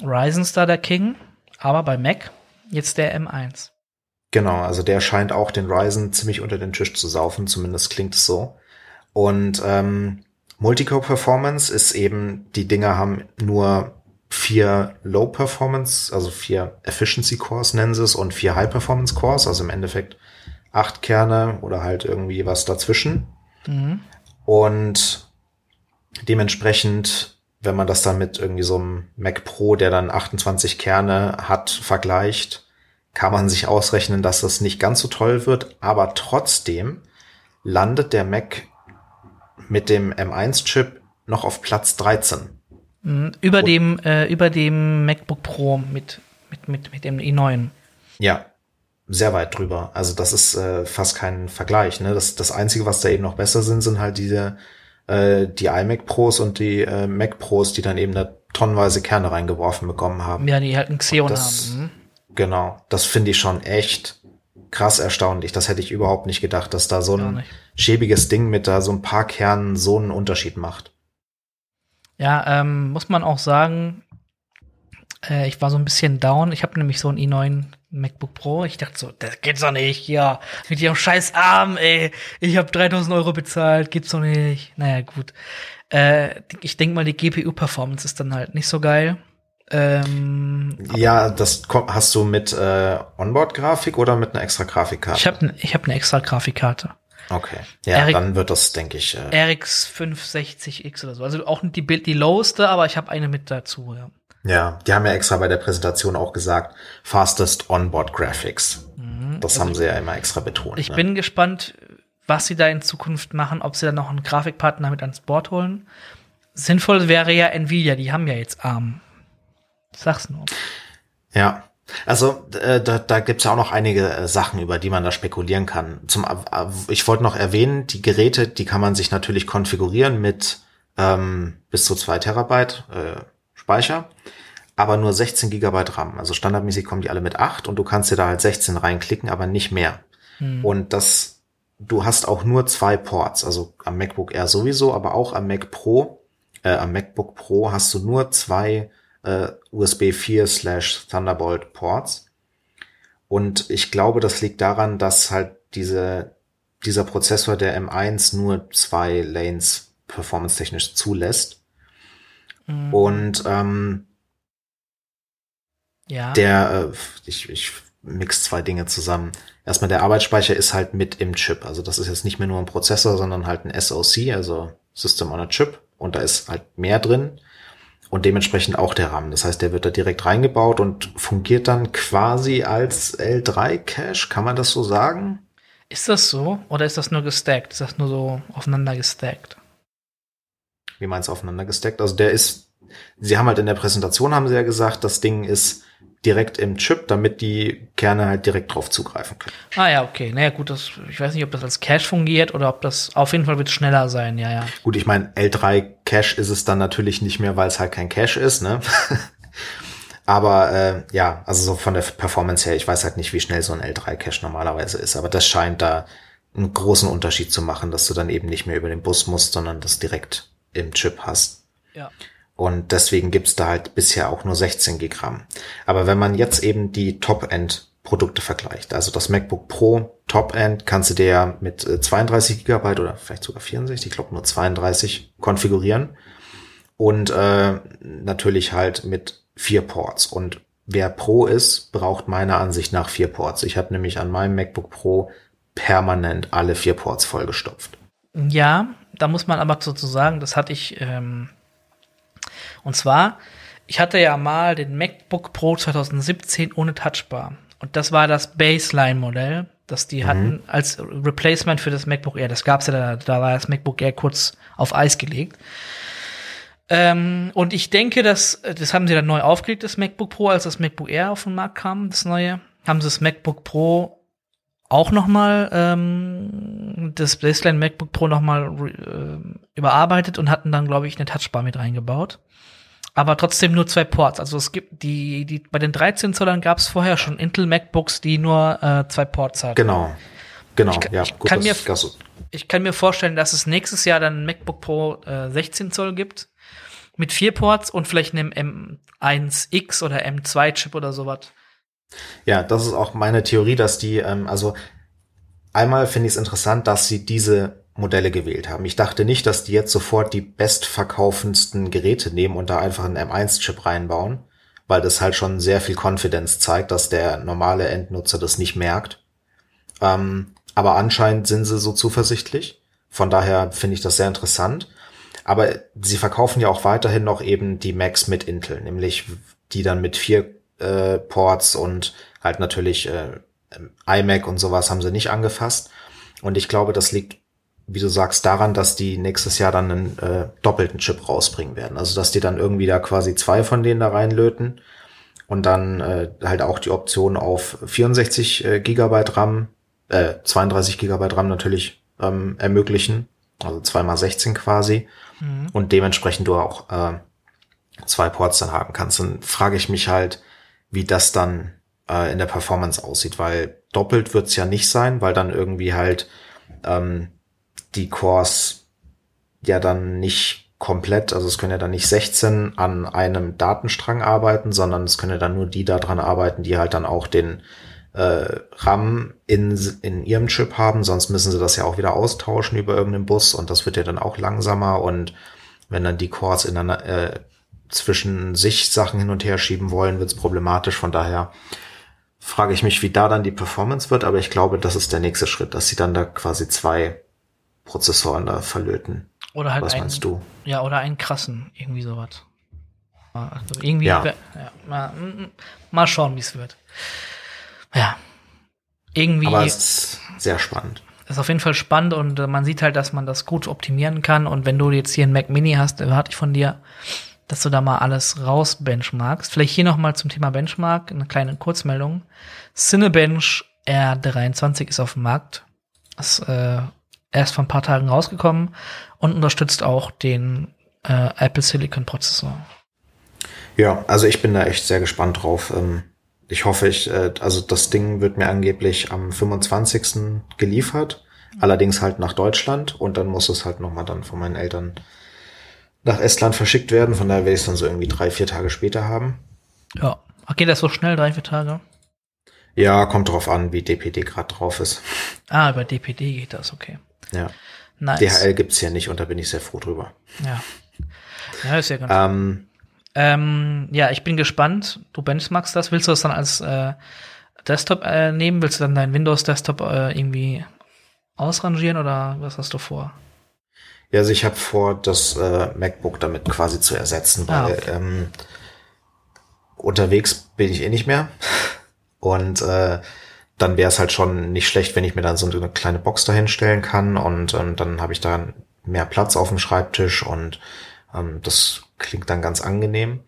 Ryzens da der King aber bei Mac jetzt der M1. Genau, also der scheint auch den Ryzen ziemlich unter den Tisch zu saufen, zumindest klingt es so. Und ähm, Multicore Performance ist eben, die Dinger haben nur vier Low Performance, also vier Efficiency Cores nennen sie es und vier High Performance Cores, also im Endeffekt acht Kerne oder halt irgendwie was dazwischen. Mhm. Und dementsprechend wenn man das dann mit irgendwie so einem Mac Pro, der dann 28 Kerne hat, vergleicht, kann man sich ausrechnen, dass das nicht ganz so toll wird, aber trotzdem landet der Mac mit dem M1-Chip noch auf Platz 13. Mhm, über Und, dem, äh, über dem MacBook Pro mit, mit, mit, mit dem i9. Ja, sehr weit drüber. Also das ist äh, fast kein Vergleich. Ne? Das, das Einzige, was da eben noch besser sind, sind halt diese äh, die iMac Pros und die äh, Mac Pros, die dann eben da tonnenweise Kerne reingeworfen bekommen haben. Ja, die halt einen Xeon das, haben. Genau, das finde ich schon echt krass erstaunlich. Das hätte ich überhaupt nicht gedacht, dass da so ein schäbiges Ding mit da so ein paar Kernen so einen Unterschied macht. Ja, ähm, muss man auch sagen, äh, ich war so ein bisschen down. Ich habe nämlich so ein i9 MacBook Pro. Ich dachte so, das geht's doch nicht. Ja, mit ihrem scheiß Arm, ey. Ich habe 3000 Euro bezahlt, geht's doch nicht. Naja, gut. Äh, ich denke mal, die GPU-Performance ist dann halt nicht so geil. Ähm, ja, das hast du mit äh, Onboard-Grafik oder mit einer extra Grafikkarte? Ich habe ich hab eine extra Grafikkarte. Okay. Ja, RX, dann wird das, denke ich. Äh RX 560X oder so. Also auch nicht die, die lowste, aber ich habe eine mit dazu, ja. Ja, die haben ja extra bei der Präsentation auch gesagt, fastest onboard graphics. Mhm, das also haben sie ja immer extra betont. Ich ne? bin gespannt, was sie da in Zukunft machen, ob sie da noch einen Grafikpartner mit ans Board holen. Sinnvoll wäre ja Nvidia, die haben ja jetzt ARM. Sag's nur. Ja, also äh, da, da gibt ja auch noch einige äh, Sachen, über die man da spekulieren kann. Zum, äh, ich wollte noch erwähnen, die Geräte, die kann man sich natürlich konfigurieren mit ähm, bis zu zwei Terabyte äh, Speicher, aber nur 16 Gigabyte RAM. Also standardmäßig kommen die alle mit 8 und du kannst dir da halt 16 reinklicken, aber nicht mehr. Hm. Und das, du hast auch nur zwei Ports, also am MacBook Air sowieso, aber auch am Mac Pro, äh, am MacBook Pro hast du nur zwei äh, USB 4 slash Thunderbolt Ports. Und ich glaube, das liegt daran, dass halt diese, dieser Prozessor der M1 nur zwei Lanes performance-technisch zulässt. Mhm. Und ähm, ja. der, äh, ich, ich mix zwei Dinge zusammen. Erstmal der Arbeitsspeicher ist halt mit im Chip. Also das ist jetzt nicht mehr nur ein Prozessor, sondern halt ein SoC, also System on a Chip. Und da ist halt mehr drin. Und dementsprechend auch der RAM. Das heißt, der wird da direkt reingebaut und fungiert dann quasi als L3-Cache. Kann man das so sagen? Ist das so? Oder ist das nur gestackt? Ist das nur so aufeinander gestackt? Wie meinst du aufeinander gestackt? Also der ist, sie haben halt in der Präsentation haben sie ja gesagt, das Ding ist direkt im Chip, damit die Kerne halt direkt drauf zugreifen können. Ah ja, okay. Naja, gut, das, ich weiß nicht, ob das als Cache fungiert oder ob das auf jeden Fall wird schneller sein, ja, ja. Gut, ich meine, L3 Cache ist es dann natürlich nicht mehr, weil es halt kein Cache ist, ne? aber äh, ja, also so von der Performance her, ich weiß halt nicht, wie schnell so ein L3 Cache normalerweise ist, aber das scheint da einen großen Unterschied zu machen, dass du dann eben nicht mehr über den Bus musst, sondern das direkt im Chip hast. Ja. Und deswegen gibt's da halt bisher auch nur 16 GB RAM. Aber wenn man jetzt eben die Top-End Produkte vergleicht. Also das MacBook Pro Top-End kannst du dir ja mit 32 äh, Gigabyte oder vielleicht sogar 64, ich glaube nur 32 konfigurieren. Und äh, natürlich halt mit vier Ports. Und wer Pro ist, braucht meiner Ansicht nach vier Ports. Ich habe nämlich an meinem MacBook Pro permanent alle vier Ports vollgestopft. Ja, da muss man aber sozusagen, das hatte ich ähm, und zwar, ich hatte ja mal den MacBook Pro 2017 ohne Touchbar. Und das war das Baseline-Modell, das die mhm. hatten als Replacement für das MacBook Air. Das gab's ja da, da war das MacBook Air kurz auf Eis gelegt. Ähm, und ich denke, dass das haben sie dann neu aufgelegt, das MacBook Pro, als das MacBook Air auf den Markt kam, das neue. Haben sie das MacBook Pro auch noch mal ähm, das Baseline MacBook Pro noch mal äh, überarbeitet und hatten dann, glaube ich, eine Touchbar mit reingebaut aber trotzdem nur zwei Ports. Also es gibt die, die bei den 13 Zollern gab es vorher schon Intel MacBooks, die nur äh, zwei Ports hatten. Genau, genau. Ich, ja, ich gut, kann mir, ich kann mir vorstellen, dass es nächstes Jahr dann ein MacBook Pro äh, 16 Zoll gibt mit vier Ports und vielleicht einem M1X oder M2 Chip oder sowas. Ja, das ist auch meine Theorie, dass die, ähm, also einmal finde ich es interessant, dass sie diese Modelle gewählt haben. Ich dachte nicht, dass die jetzt sofort die bestverkaufendsten Geräte nehmen und da einfach einen M1-Chip reinbauen, weil das halt schon sehr viel Confidence zeigt, dass der normale Endnutzer das nicht merkt. Ähm, aber anscheinend sind sie so zuversichtlich. Von daher finde ich das sehr interessant. Aber sie verkaufen ja auch weiterhin noch eben die Macs mit Intel, nämlich die dann mit vier äh, Ports und halt natürlich äh, iMac und sowas haben sie nicht angefasst. Und ich glaube, das liegt wie du sagst, daran, dass die nächstes Jahr dann einen äh, doppelten Chip rausbringen werden. Also dass die dann irgendwie da quasi zwei von denen da reinlöten und dann äh, halt auch die Option auf 64 äh, Gigabyte RAM, äh, 32 Gigabyte RAM natürlich ähm, ermöglichen. Also zweimal 16 quasi. Mhm. Und dementsprechend du auch äh, zwei Ports dann haben kannst. Dann frage ich mich halt, wie das dann äh, in der Performance aussieht, weil doppelt wird's ja nicht sein, weil dann irgendwie halt ähm, die Cores ja dann nicht komplett, also es können ja dann nicht 16 an einem Datenstrang arbeiten, sondern es können ja dann nur die daran arbeiten, die halt dann auch den äh, RAM in, in ihrem Chip haben, sonst müssen sie das ja auch wieder austauschen über irgendeinen Bus und das wird ja dann auch langsamer und wenn dann die Cores in einer, äh, zwischen sich Sachen hin und her schieben wollen, wird es problematisch. Von daher frage ich mich, wie da dann die Performance wird, aber ich glaube, das ist der nächste Schritt, dass sie dann da quasi zwei Prozessoren da verlöten. Oder halt Was einen, meinst du? Ja, oder einen krassen, irgendwie sowas. Also irgendwie, ja. ja mal, mm, mm, mal schauen, wie es wird. Ja. Irgendwie. Aber es ist sehr spannend. Ist auf jeden Fall spannend und äh, man sieht halt, dass man das gut optimieren kann. Und wenn du jetzt hier einen Mac Mini hast, erwarte ich von dir, dass du da mal alles raus benchmarkst. Vielleicht hier noch mal zum Thema Benchmark eine kleine Kurzmeldung. Cinebench R23 ist auf dem Markt. Das äh, erst vor ein paar Tagen rausgekommen und unterstützt auch den äh, Apple Silicon Prozessor. Ja, also ich bin da echt sehr gespannt drauf. Ähm, ich hoffe, ich, äh, also das Ding wird mir angeblich am 25. geliefert, allerdings halt nach Deutschland und dann muss es halt nochmal dann von meinen Eltern nach Estland verschickt werden. Von daher werde ich es dann so irgendwie drei, vier Tage später haben. Ja. Okay, das so schnell, drei, vier Tage? Ja, kommt drauf an, wie DPD gerade drauf ist. Ah, über DPD geht das, okay. Ja. Nice. DHL gibt's hier nicht und da bin ich sehr froh drüber. Ja. Ja, ist ja ganz Ähm, Ähm, ja, ich bin gespannt. Du benchmarkst das. Willst du das dann als äh, Desktop äh, nehmen? Willst du dann deinen Windows-Desktop äh, irgendwie ausrangieren oder was hast du vor? Ja, also ich habe vor, das äh, MacBook damit quasi zu ersetzen, weil Ah, okay. ähm, unterwegs bin ich eh nicht mehr. Und äh, dann wäre es halt schon nicht schlecht, wenn ich mir dann so eine kleine Box dahin stellen kann und ähm, dann habe ich da mehr Platz auf dem Schreibtisch und ähm, das klingt dann ganz angenehm.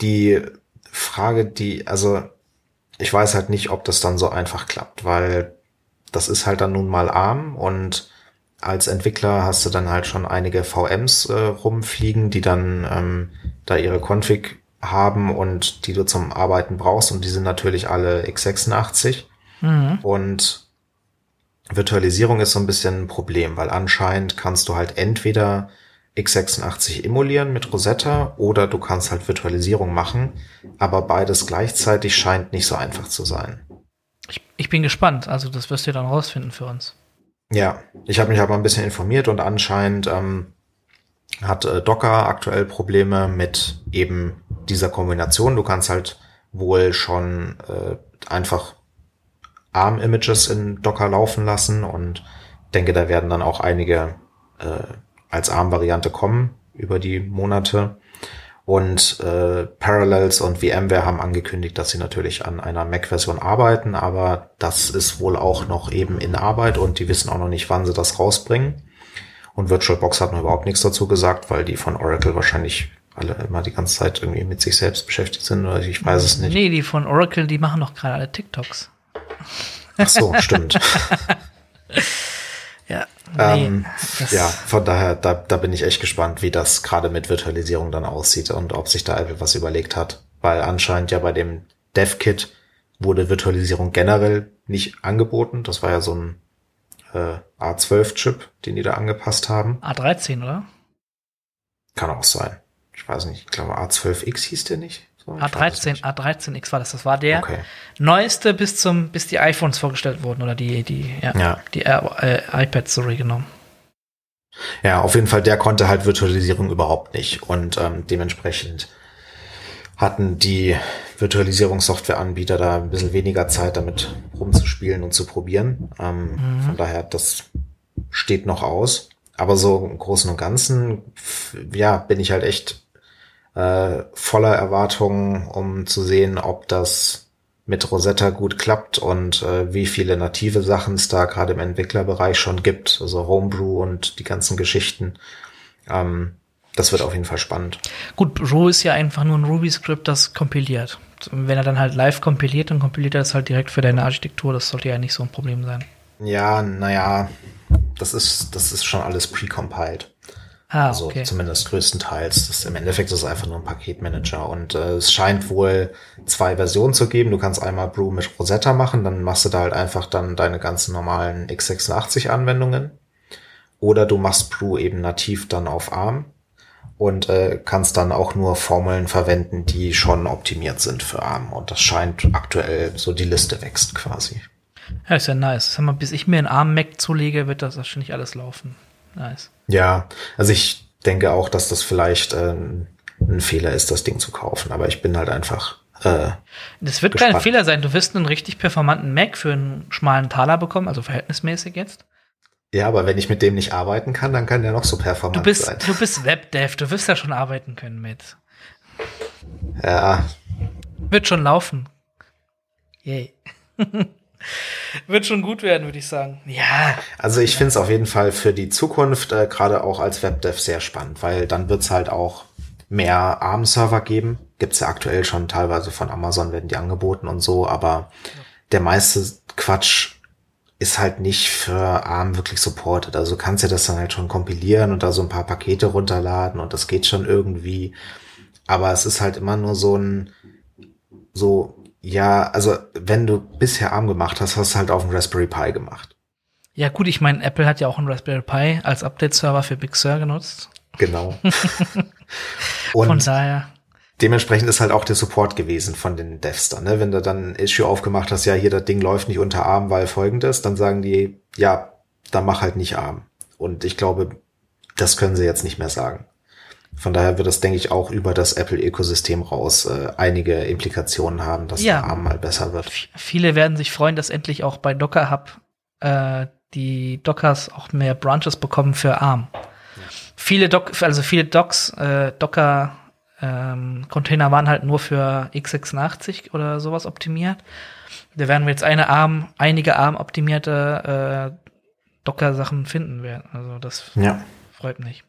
Die Frage, die, also ich weiß halt nicht, ob das dann so einfach klappt, weil das ist halt dann nun mal ARM und als Entwickler hast du dann halt schon einige VMs äh, rumfliegen, die dann ähm, da ihre Config haben und die du zum Arbeiten brauchst und die sind natürlich alle x86 Mhm. und Virtualisierung ist so ein bisschen ein Problem, weil anscheinend kannst du halt entweder x86 emulieren mit Rosetta oder du kannst halt Virtualisierung machen, aber beides gleichzeitig scheint nicht so einfach zu sein. Ich, ich bin gespannt. Also, das wirst du dann rausfinden für uns. Ja, ich habe mich aber ein bisschen informiert und anscheinend ähm, hat äh, Docker aktuell Probleme mit eben dieser Kombination. Du kannst halt wohl schon äh, einfach ARM-Images in Docker laufen lassen und denke, da werden dann auch einige äh, als ARM-Variante kommen über die Monate. Und äh, Parallels und VMware haben angekündigt, dass sie natürlich an einer Mac-Version arbeiten, aber das ist wohl auch noch eben in Arbeit und die wissen auch noch nicht, wann sie das rausbringen. Und VirtualBox hat noch überhaupt nichts dazu gesagt, weil die von Oracle wahrscheinlich alle immer die ganze Zeit irgendwie mit sich selbst beschäftigt sind oder ich weiß es nicht. Nee, die von Oracle, die machen doch gerade alle TikToks. Ach so, stimmt. Ja. Nee, ähm, ja, von daher, da, da bin ich echt gespannt, wie das gerade mit Virtualisierung dann aussieht und ob sich da Apple was überlegt hat. Weil anscheinend ja bei dem DevKit wurde Virtualisierung generell nicht angeboten. Das war ja so ein äh, A12-Chip, den die da angepasst haben. A13, oder? Kann auch sein. Ich weiß nicht, ich glaube A12X hieß der nicht. So, ich weiß es A13, nicht. A13X war das. Das war der Okay. neueste bis zum, bis die iPhones vorgestellt wurden oder die, die, ja, Ja. die äh, iPads, sorry, genommen. Ja, auf jeden Fall, der konnte halt Virtualisierung überhaupt nicht. Und ähm, dementsprechend hatten die Virtualisierungssoftwareanbieter da ein bisschen weniger Zeit, damit rumzuspielen und zu probieren. Ähm, Mhm. Von daher, das steht noch aus. Aber so im Großen und Ganzen, ja, bin ich halt echt äh, voller Erwartungen, um zu sehen, ob das mit Rosetta gut klappt und äh, wie viele native Sachen es da gerade im Entwicklerbereich schon gibt, also Homebrew und die ganzen Geschichten. Ähm, das wird auf jeden Fall spannend. Gut, Ru ist ja einfach nur ein Ruby-Skript, das kompiliert. Wenn er dann halt live kompiliert, dann kompiliert er das halt direkt für deine Architektur. Das sollte ja nicht so ein Problem sein. Ja, naja, das ist, das ist schon alles precompiled. Ah, Also okay. zumindest größtenteils. Das, Im Endeffekt ist es einfach nur ein Paketmanager. Und äh, es scheint wohl zwei Versionen zu geben. Du kannst einmal Brew mit Rosetta machen, dann machst du da halt einfach dann deine ganzen normalen x86-Anwendungen. Oder du machst Brew eben nativ dann auf ARM und äh, kannst dann auch nur Formeln verwenden, die schon optimiert sind für ARM. Und das scheint aktuell so die Liste wächst quasi. Ja, ist ja nice. Sag mal, bis ich mir einen ARM-Mac zulege, wird das wahrscheinlich alles laufen. Nice. Ja, also ich denke auch, dass das vielleicht äh, ein Fehler ist, das Ding zu kaufen. Aber ich bin halt einfach äh, Das wird Gespannt. kein Fehler sein. Du wirst einen richtig performanten Mac für einen schmalen Taler bekommen, also verhältnismäßig jetzt. Ja, aber wenn ich mit dem nicht arbeiten kann, dann kann der noch so performant Du bist, sein. du bist Webdev, du wirst ja schon arbeiten können mit. Ja, Wird schon laufen. Yay. Wird schon gut werden, würde ich sagen. Ja, also ich finde es auf jeden Fall für die Zukunft, äh, gerade auch als Webdev, sehr spannend, weil dann wird's halt auch mehr ARM-Server geben. Gibt's ja aktuell schon teilweise von Amazon, werden die angeboten und so, aber der meiste Quatsch ist halt nicht für ARM wirklich supported. Also du kannst ja das dann halt schon kompilieren und da so ein paar Pakete runterladen und das geht schon irgendwie. Aber es ist halt immer nur so ein, so, ja, also wenn du bisher ARM gemacht hast, hast du halt auf dem Raspberry Pi gemacht. ja gut, ich meine, Apple hat ja auch einen Raspberry Pi als Update-Server für Big Sur genutzt. Genau. Von und daher, dementsprechend ist halt auch der Support gewesen von den Devs dann, ne? Wenn du dann ein Issue aufgemacht hast, ja, hier das Ding läuft nicht unter ARM, weil folgendes, dann sagen die, ja, dann mach halt nicht ARM. Und ich glaube, das können sie jetzt nicht mehr sagen. Von daher wird das, denke ich, auch über das Apple-Ökosystem raus äh, einige Implikationen haben, dass Ja. der ARM mal besser wird. Viele werden sich freuen, dass endlich auch bei Docker Hub äh, die Dockers auch mehr Branches bekommen für ARM. Viele Doc, also viele Docs, äh, Docker ähm, Container waren halt nur für x86 oder sowas optimiert. Da werden wir jetzt eine ARM, einige ARM optimierte äh, Docker Sachen finden werden. Also das Ja. freut mich.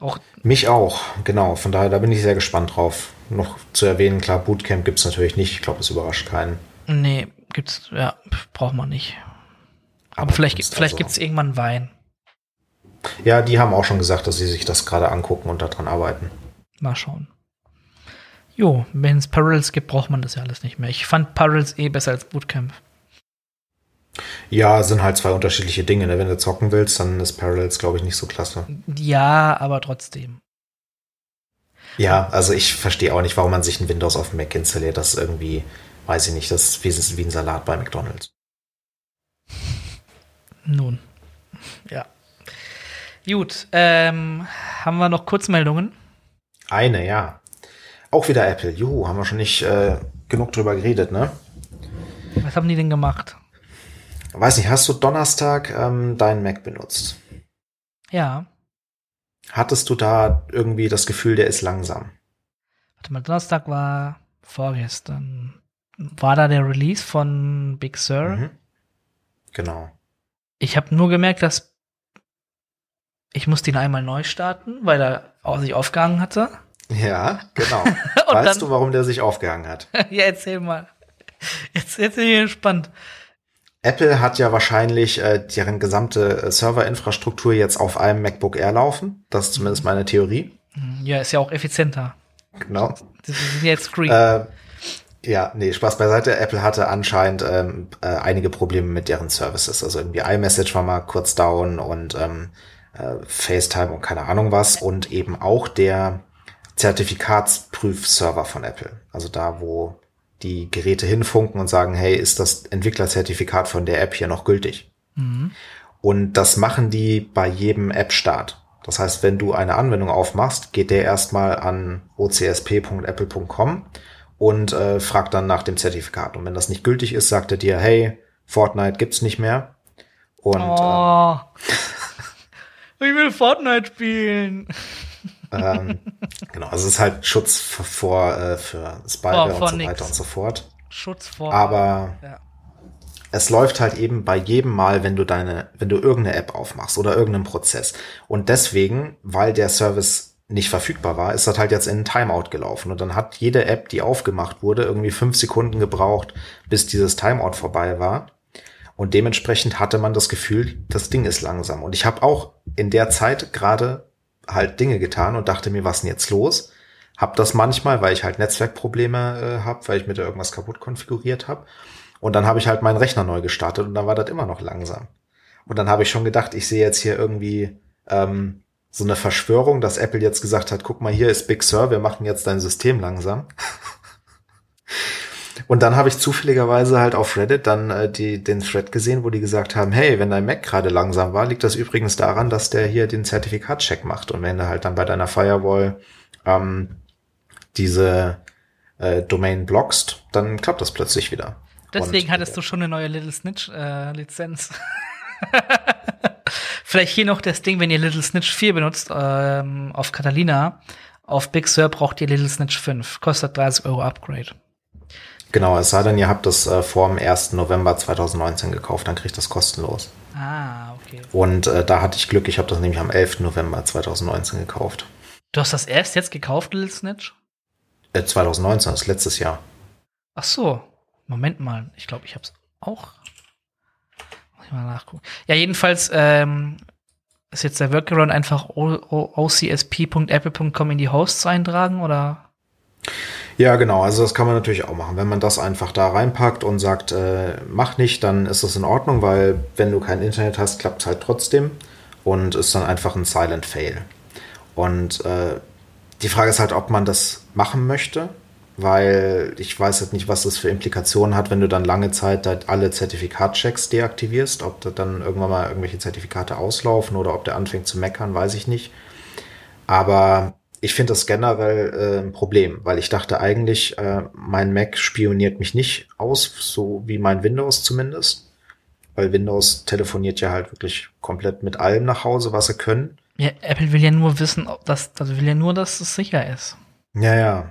Auch Mich auch, genau. Von daher, da bin ich sehr gespannt drauf. Noch zu erwähnen, klar, Bootcamp gibt's natürlich nicht. Ich glaube, es überrascht keinen. nee, gibt's ja, braucht man nicht. Aber, Aber vielleicht vielleicht also- gibt's irgendwann Wein. Ja, die haben auch schon gesagt, dass sie sich das gerade angucken und daran arbeiten. Mal schauen. Jo, wenn es Parallels gibt, braucht man das ja alles nicht mehr. Ich fand Parallels eh besser als Bootcamp. Ja, sind halt zwei unterschiedliche Dinge. Ne? Wenn du zocken willst, dann ist Parallels, glaube ich, nicht so klasse. Ja, aber trotzdem. Ja, also ich verstehe auch nicht, warum man sich ein Windows auf dem Mac installiert. Das ist irgendwie, weiß ich nicht, das ist wie ein Salat bei McDonalds. Nun. Ja. Gut, ähm, haben wir noch Kurzmeldungen? Eine, ja. Auch wieder Apple. Juhu, haben wir schon nicht äh, genug drüber geredet, ne? Was haben die denn gemacht? Weiß nicht, hast du Donnerstag ähm, deinen Mac benutzt? Ja. Hattest du da irgendwie das Gefühl, der ist langsam? Warte mal, Donnerstag war vorgestern. War da der Release von Big Sur? Mhm. Genau. Ich habe nur gemerkt, dass ich musste ihn einmal neu starten, weil er auch sich aufgehangen hatte. Ja, genau. Weißt dann, du, warum der sich aufgehangen hat? ja, erzähl mal. Jetzt, jetzt bin ich gespannt. Apple hat ja wahrscheinlich äh, deren gesamte äh, Serverinfrastruktur jetzt auf einem MacBook Air laufen. Das ist zumindest meine Theorie. Ja, ist ja auch effizienter. Genau. Die sind jetzt free. Äh, ja, nee, Spaß beiseite. Apple hatte anscheinend ähm, äh, einige Probleme mit deren Services. Also irgendwie iMessage war mal kurz down und ähm, äh, FaceTime und keine Ahnung was. Und eben auch der Zertifikatsprüfserver von Apple. Also da, wo die Geräte hinfunken und sagen, hey, ist das Entwicklerzertifikat von der App hier noch gültig? Mhm. Und das machen die bei jedem App-Start. Das heißt, wenn du eine Anwendung aufmachst, geht der erstmal an ocsp.apple.com und äh, fragt dann nach dem Zertifikat. Und wenn das nicht gültig ist, sagt er dir, hey, Fortnite gibt's nicht mehr. Und oh. ich will Fortnite spielen. Ähm, genau, also es ist halt Schutz vor, vor äh, für Spyware vor und so nix. weiter und so fort. Schutz vor. Aber Ja. es läuft halt eben bei jedem Mal, wenn du deine, wenn du irgendeine App aufmachst oder irgendeinen Prozess. Und deswegen, weil der Service nicht verfügbar war, ist das halt jetzt in einen Timeout gelaufen. Und dann hat jede App, die aufgemacht wurde, irgendwie fünf Sekunden gebraucht, bis dieses Timeout vorbei war. Und dementsprechend hatte man das Gefühl, das Ding ist langsam. Und ich habe auch in der Zeit gerade halt Dinge getan und dachte mir, was denn jetzt los? Hab das manchmal, weil ich halt Netzwerkprobleme äh, habe, weil ich mir da irgendwas kaputt konfiguriert habe. Und dann habe ich halt meinen Rechner neu gestartet und dann war das immer noch langsam. Und dann habe ich schon gedacht, ich sehe jetzt hier irgendwie ähm, so eine Verschwörung, dass Apple jetzt gesagt hat, guck mal, hier ist Big Sur, wir machen jetzt dein System langsam. Und dann habe ich zufälligerweise halt auf Reddit dann äh, die, den Thread gesehen, wo die gesagt haben, hey, wenn dein Mac gerade langsam war, liegt das übrigens daran, dass der hier den Zertifikatscheck macht. Und wenn du halt dann bei deiner Firewall ähm, diese äh, Domain blockst, dann klappt das plötzlich wieder. Deswegen Und- hattest du schon eine neue Little Snitch äh, Lizenz. Vielleicht hier noch das Ding, wenn ihr Little Snitch 4 benutzt ähm, auf Catalina, auf Big Sur braucht ihr Little Snitch 5. Kostet 30 Euro Upgrade. Genau, es sei denn, ihr habt das äh, vor dem 1. November 2019 gekauft, dann kriegt das kostenlos. Ah, okay. Und äh, da hatte ich Glück, ich habe das nämlich am 11. November 2019 gekauft. Du hast das erst jetzt gekauft, Little Snitch? Äh, 2019, das ist letztes Jahr. Ach so. Moment mal. Ich glaube, ich hab's auch. Muss ich mal nachgucken. Ja, jedenfalls ähm, ist jetzt der Workaround einfach ocsp.apple.com in die Hosts eintragen oder? Ja, genau, also das kann man natürlich auch machen. Wenn man das einfach da reinpackt und sagt, äh, mach nicht, dann ist das in Ordnung, weil wenn du kein Internet hast, klappt es halt trotzdem und ist dann einfach ein Silent Fail. Und äh, die Frage ist halt, ob man das machen möchte, weil ich weiß halt nicht, was das für Implikationen hat, wenn du dann lange Zeit halt alle Zertifikatchecks deaktivierst, ob da dann irgendwann mal irgendwelche Zertifikate auslaufen oder ob der anfängt zu meckern, weiß ich nicht. Aber ich finde das generell äh, ein Problem, weil ich dachte eigentlich, äh, mein Mac spioniert mich nicht aus, so wie mein Windows zumindest. Weil Windows telefoniert ja halt wirklich komplett mit allem nach Hause, was sie können. Ja, Apple will ja nur wissen, ob das, also will ja nur, dass es sicher ist. Ja, ja.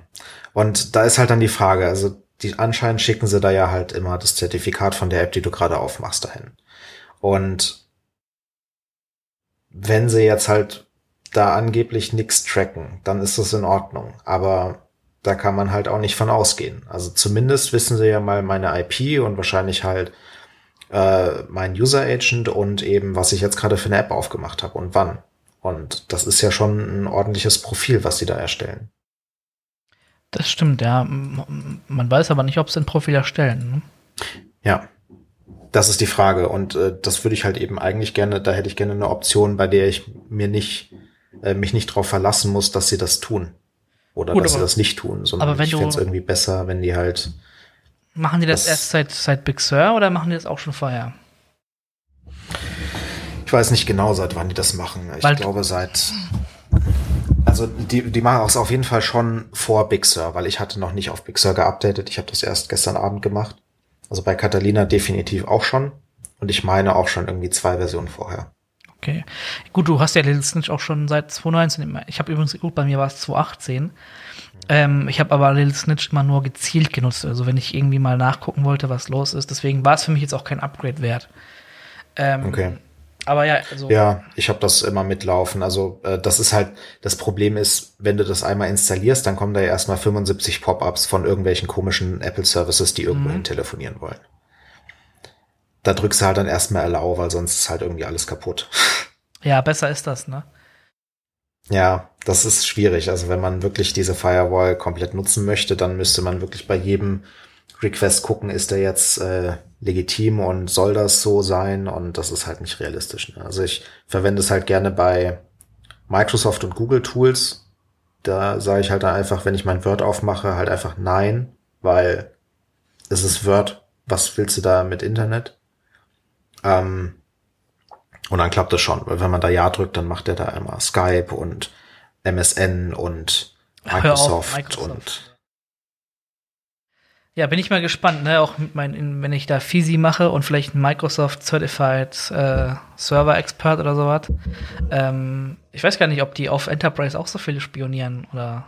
Und da ist halt dann die Frage, also die anscheinend schicken sie da ja halt immer das Zertifikat von der App, die du gerade aufmachst, dahin. Und wenn sie jetzt halt da angeblich nichts tracken, dann ist das in Ordnung. Aber da kann man halt auch nicht von ausgehen. Also zumindest wissen sie ja mal meine IP und wahrscheinlich halt äh, mein User Agent und eben, was ich jetzt gerade für eine App aufgemacht habe und wann. Und das ist ja schon ein ordentliches Profil, was sie da erstellen. Das stimmt, ja. Man weiß aber nicht, ob sie ein Profil erstellen. Ne? Ja, das ist die Frage. Und äh, das würde ich halt eben eigentlich gerne, da hätte ich gerne eine Option, bei der ich mir nicht, äh, mich nicht darauf verlassen muss, dass sie das tun. Oder Gut, dass aber, sie das nicht tun, sondern aber wenn ich fände es irgendwie besser, wenn die halt. Machen die das, das erst seit, seit Big Sur oder machen die das auch schon vorher? Ich weiß nicht genau, seit wann die das machen. Ich Weil glaube, seit also die, die machen es auf jeden Fall schon vor Big Sur, weil ich hatte noch nicht auf Big Sur geupdatet. Ich habe das erst gestern Abend gemacht. Also bei Catalina definitiv auch schon. Und ich meine auch schon irgendwie zwei Versionen vorher. Okay. Gut, du hast ja Little Snitch auch schon seit 2019. Ich habe übrigens, gut, bei mir war es 2018. Ähm, ich habe aber Little Snitch immer nur gezielt genutzt. Also wenn ich irgendwie mal nachgucken wollte, was los ist. Deswegen war es für mich jetzt auch kein Upgrade wert. Ähm, okay. Aber ja, also. Ja, ich habe das immer mitlaufen. Also äh, das ist halt, das Problem ist, wenn du das einmal installierst, dann kommen da ja erstmal 75 Pop-ups von irgendwelchen komischen Apple-Services, die irgendwo mhm. telefonieren wollen. Da drückst du halt dann erstmal Allow, weil sonst ist halt irgendwie alles kaputt. Ja, besser ist das, ne? Ja, das ist schwierig. Also wenn man wirklich diese Firewall komplett nutzen möchte, dann müsste man wirklich bei jedem Request gucken, ist der jetzt äh, legitim und soll das so sein und das ist halt nicht realistisch. Ne? Also ich verwende es halt gerne bei Microsoft und Google Tools. Da sage ich halt einfach, wenn ich mein Word aufmache, halt einfach nein, weil es ist Word. Was willst du da mit Internet? Ähm, und dann klappt das schon. Wenn man da Ja drückt, dann macht er da einmal Skype und MSN und Microsoft, Microsoft. und ja, bin ich mal gespannt, ne? Auch mit mein, wenn ich da Fisi mache und vielleicht ein Microsoft Certified äh, Server Expert oder sowas. Ähm, ich weiß gar nicht, ob die auf Enterprise auch so viele spionieren oder.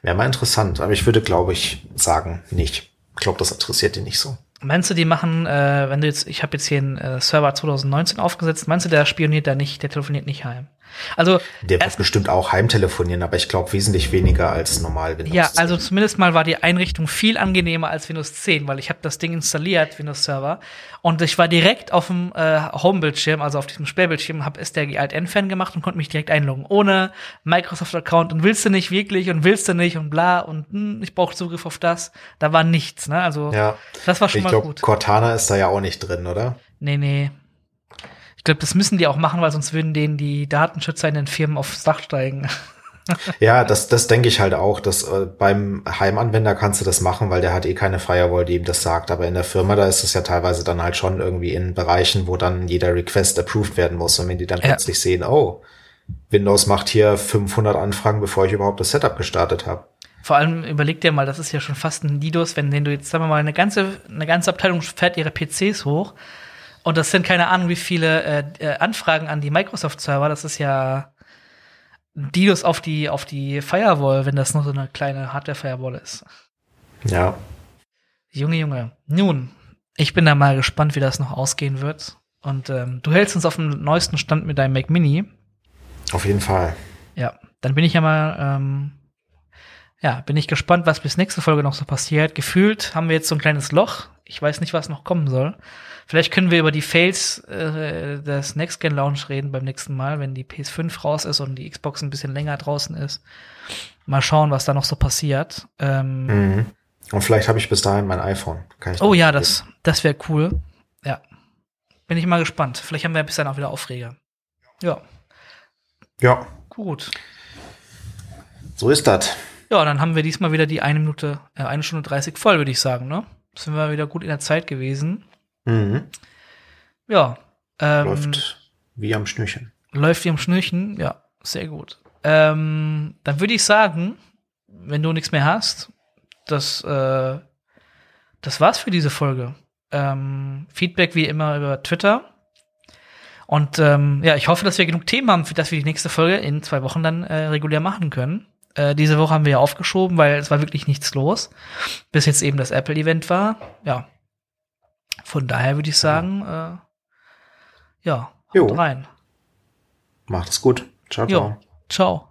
Wäre mal interessant, aber ich würde, glaube ich, sagen, nicht. Ich glaube, das interessiert die nicht so. Meinst du, die machen, äh, wenn du jetzt, ich habe jetzt hier einen äh, Server 2019 aufgesetzt, meinst du, der spioniert da nicht, der telefoniert nicht heim? Also der wird bestimmt auch heimtelefonieren, aber ich glaube wesentlich weniger als normal Windows. Ja, 10. also zumindest mal war die Einrichtung viel angenehmer als Windows 10, weil ich habe das Ding installiert, Windows Server, und ich war direkt auf dem äh, Homebildschirm, also auf diesem Sperrbildschirm, habe SDRG Alt N-Fan gemacht und konnte mich direkt einloggen, ohne Microsoft-Account und willst du nicht wirklich und willst du nicht und bla und hm, ich brauche Zugriff auf das. Da war nichts, ne? Also ja. das war schon ich mal glaub, gut. Cortana ist da ja auch nicht drin, oder? Nee, nee. Ich glaube, das müssen die auch machen, weil sonst würden denen die Datenschützer in den Firmen aufs Dach steigen. ja, das, das denke ich halt auch. Dass, äh, beim Heimanwender kannst du das machen, weil der hat eh keine Firewall, die ihm das sagt. Aber in der Firma, da ist es ja teilweise dann halt schon irgendwie in Bereichen, wo dann jeder Request approved werden muss. Und wenn die dann ja. plötzlich sehen, oh, Windows macht hier 500 Anfragen, bevor ich überhaupt das Setup gestartet habe. Vor allem überleg dir mal, das ist ja schon fast ein DDoS, wenn den du jetzt, sagen wir mal, eine ganze, eine ganze Abteilung fährt ihre PCs hoch und das sind keine Ahnung, wie viele äh, äh, Anfragen an die Microsoft-Server. Das ist ja DDoS auf die, auf die Firewall, wenn das nur so eine kleine Hardware-Firewall ist. Ja. Junge, Junge. Nun, ich bin da mal gespannt, wie das noch ausgehen wird. Und ähm, du hältst uns auf dem neuesten Stand mit deinem Mac Mini. Auf jeden Fall. Ja, dann bin ich ja mal, ähm, ja, bin ich gespannt, was bis nächste Folge noch so passiert. Gefühlt haben wir jetzt so ein kleines Loch. Ich weiß nicht, was noch kommen soll. Vielleicht können wir über die Fails äh, des Next Gen Launch reden beim nächsten Mal, wenn die PS5 raus ist und die Xbox ein bisschen länger draußen ist. Mal schauen, was da noch so passiert. Ähm, mhm. Und vielleicht habe ich bis dahin mein iPhone. oh ja, das, das wäre cool. Ja. Bin ich mal gespannt. Vielleicht haben wir bis dann auch wieder Aufreger. Ja. Ja. Gut. So ist das. Ja, dann haben wir diesmal wieder die eine Minute, äh, eine Stunde 30 voll, würde ich sagen, ne? Sind wir wieder gut in der Zeit gewesen. Mhm. Ja. Ähm, Läuft wie am Schnürchen. Läuft wie am Schnürchen, ja, sehr gut. Ähm, dann würde ich sagen, wenn du nichts mehr hast, das, äh, das war's für diese Folge. Ähm, Feedback wie immer über Twitter. Und ähm, ja, ich hoffe, dass wir genug Themen haben, für dass wir die nächste Folge in zwei Wochen dann äh, regulär machen können. Äh, diese Woche haben wir ja aufgeschoben, weil es war wirklich nichts los. Bis jetzt eben das Apple-Event war. Ja. Von daher würde ich sagen, äh, ja, haut Jo. rein. Macht's gut. Ciao, Jo, ciao. ciao.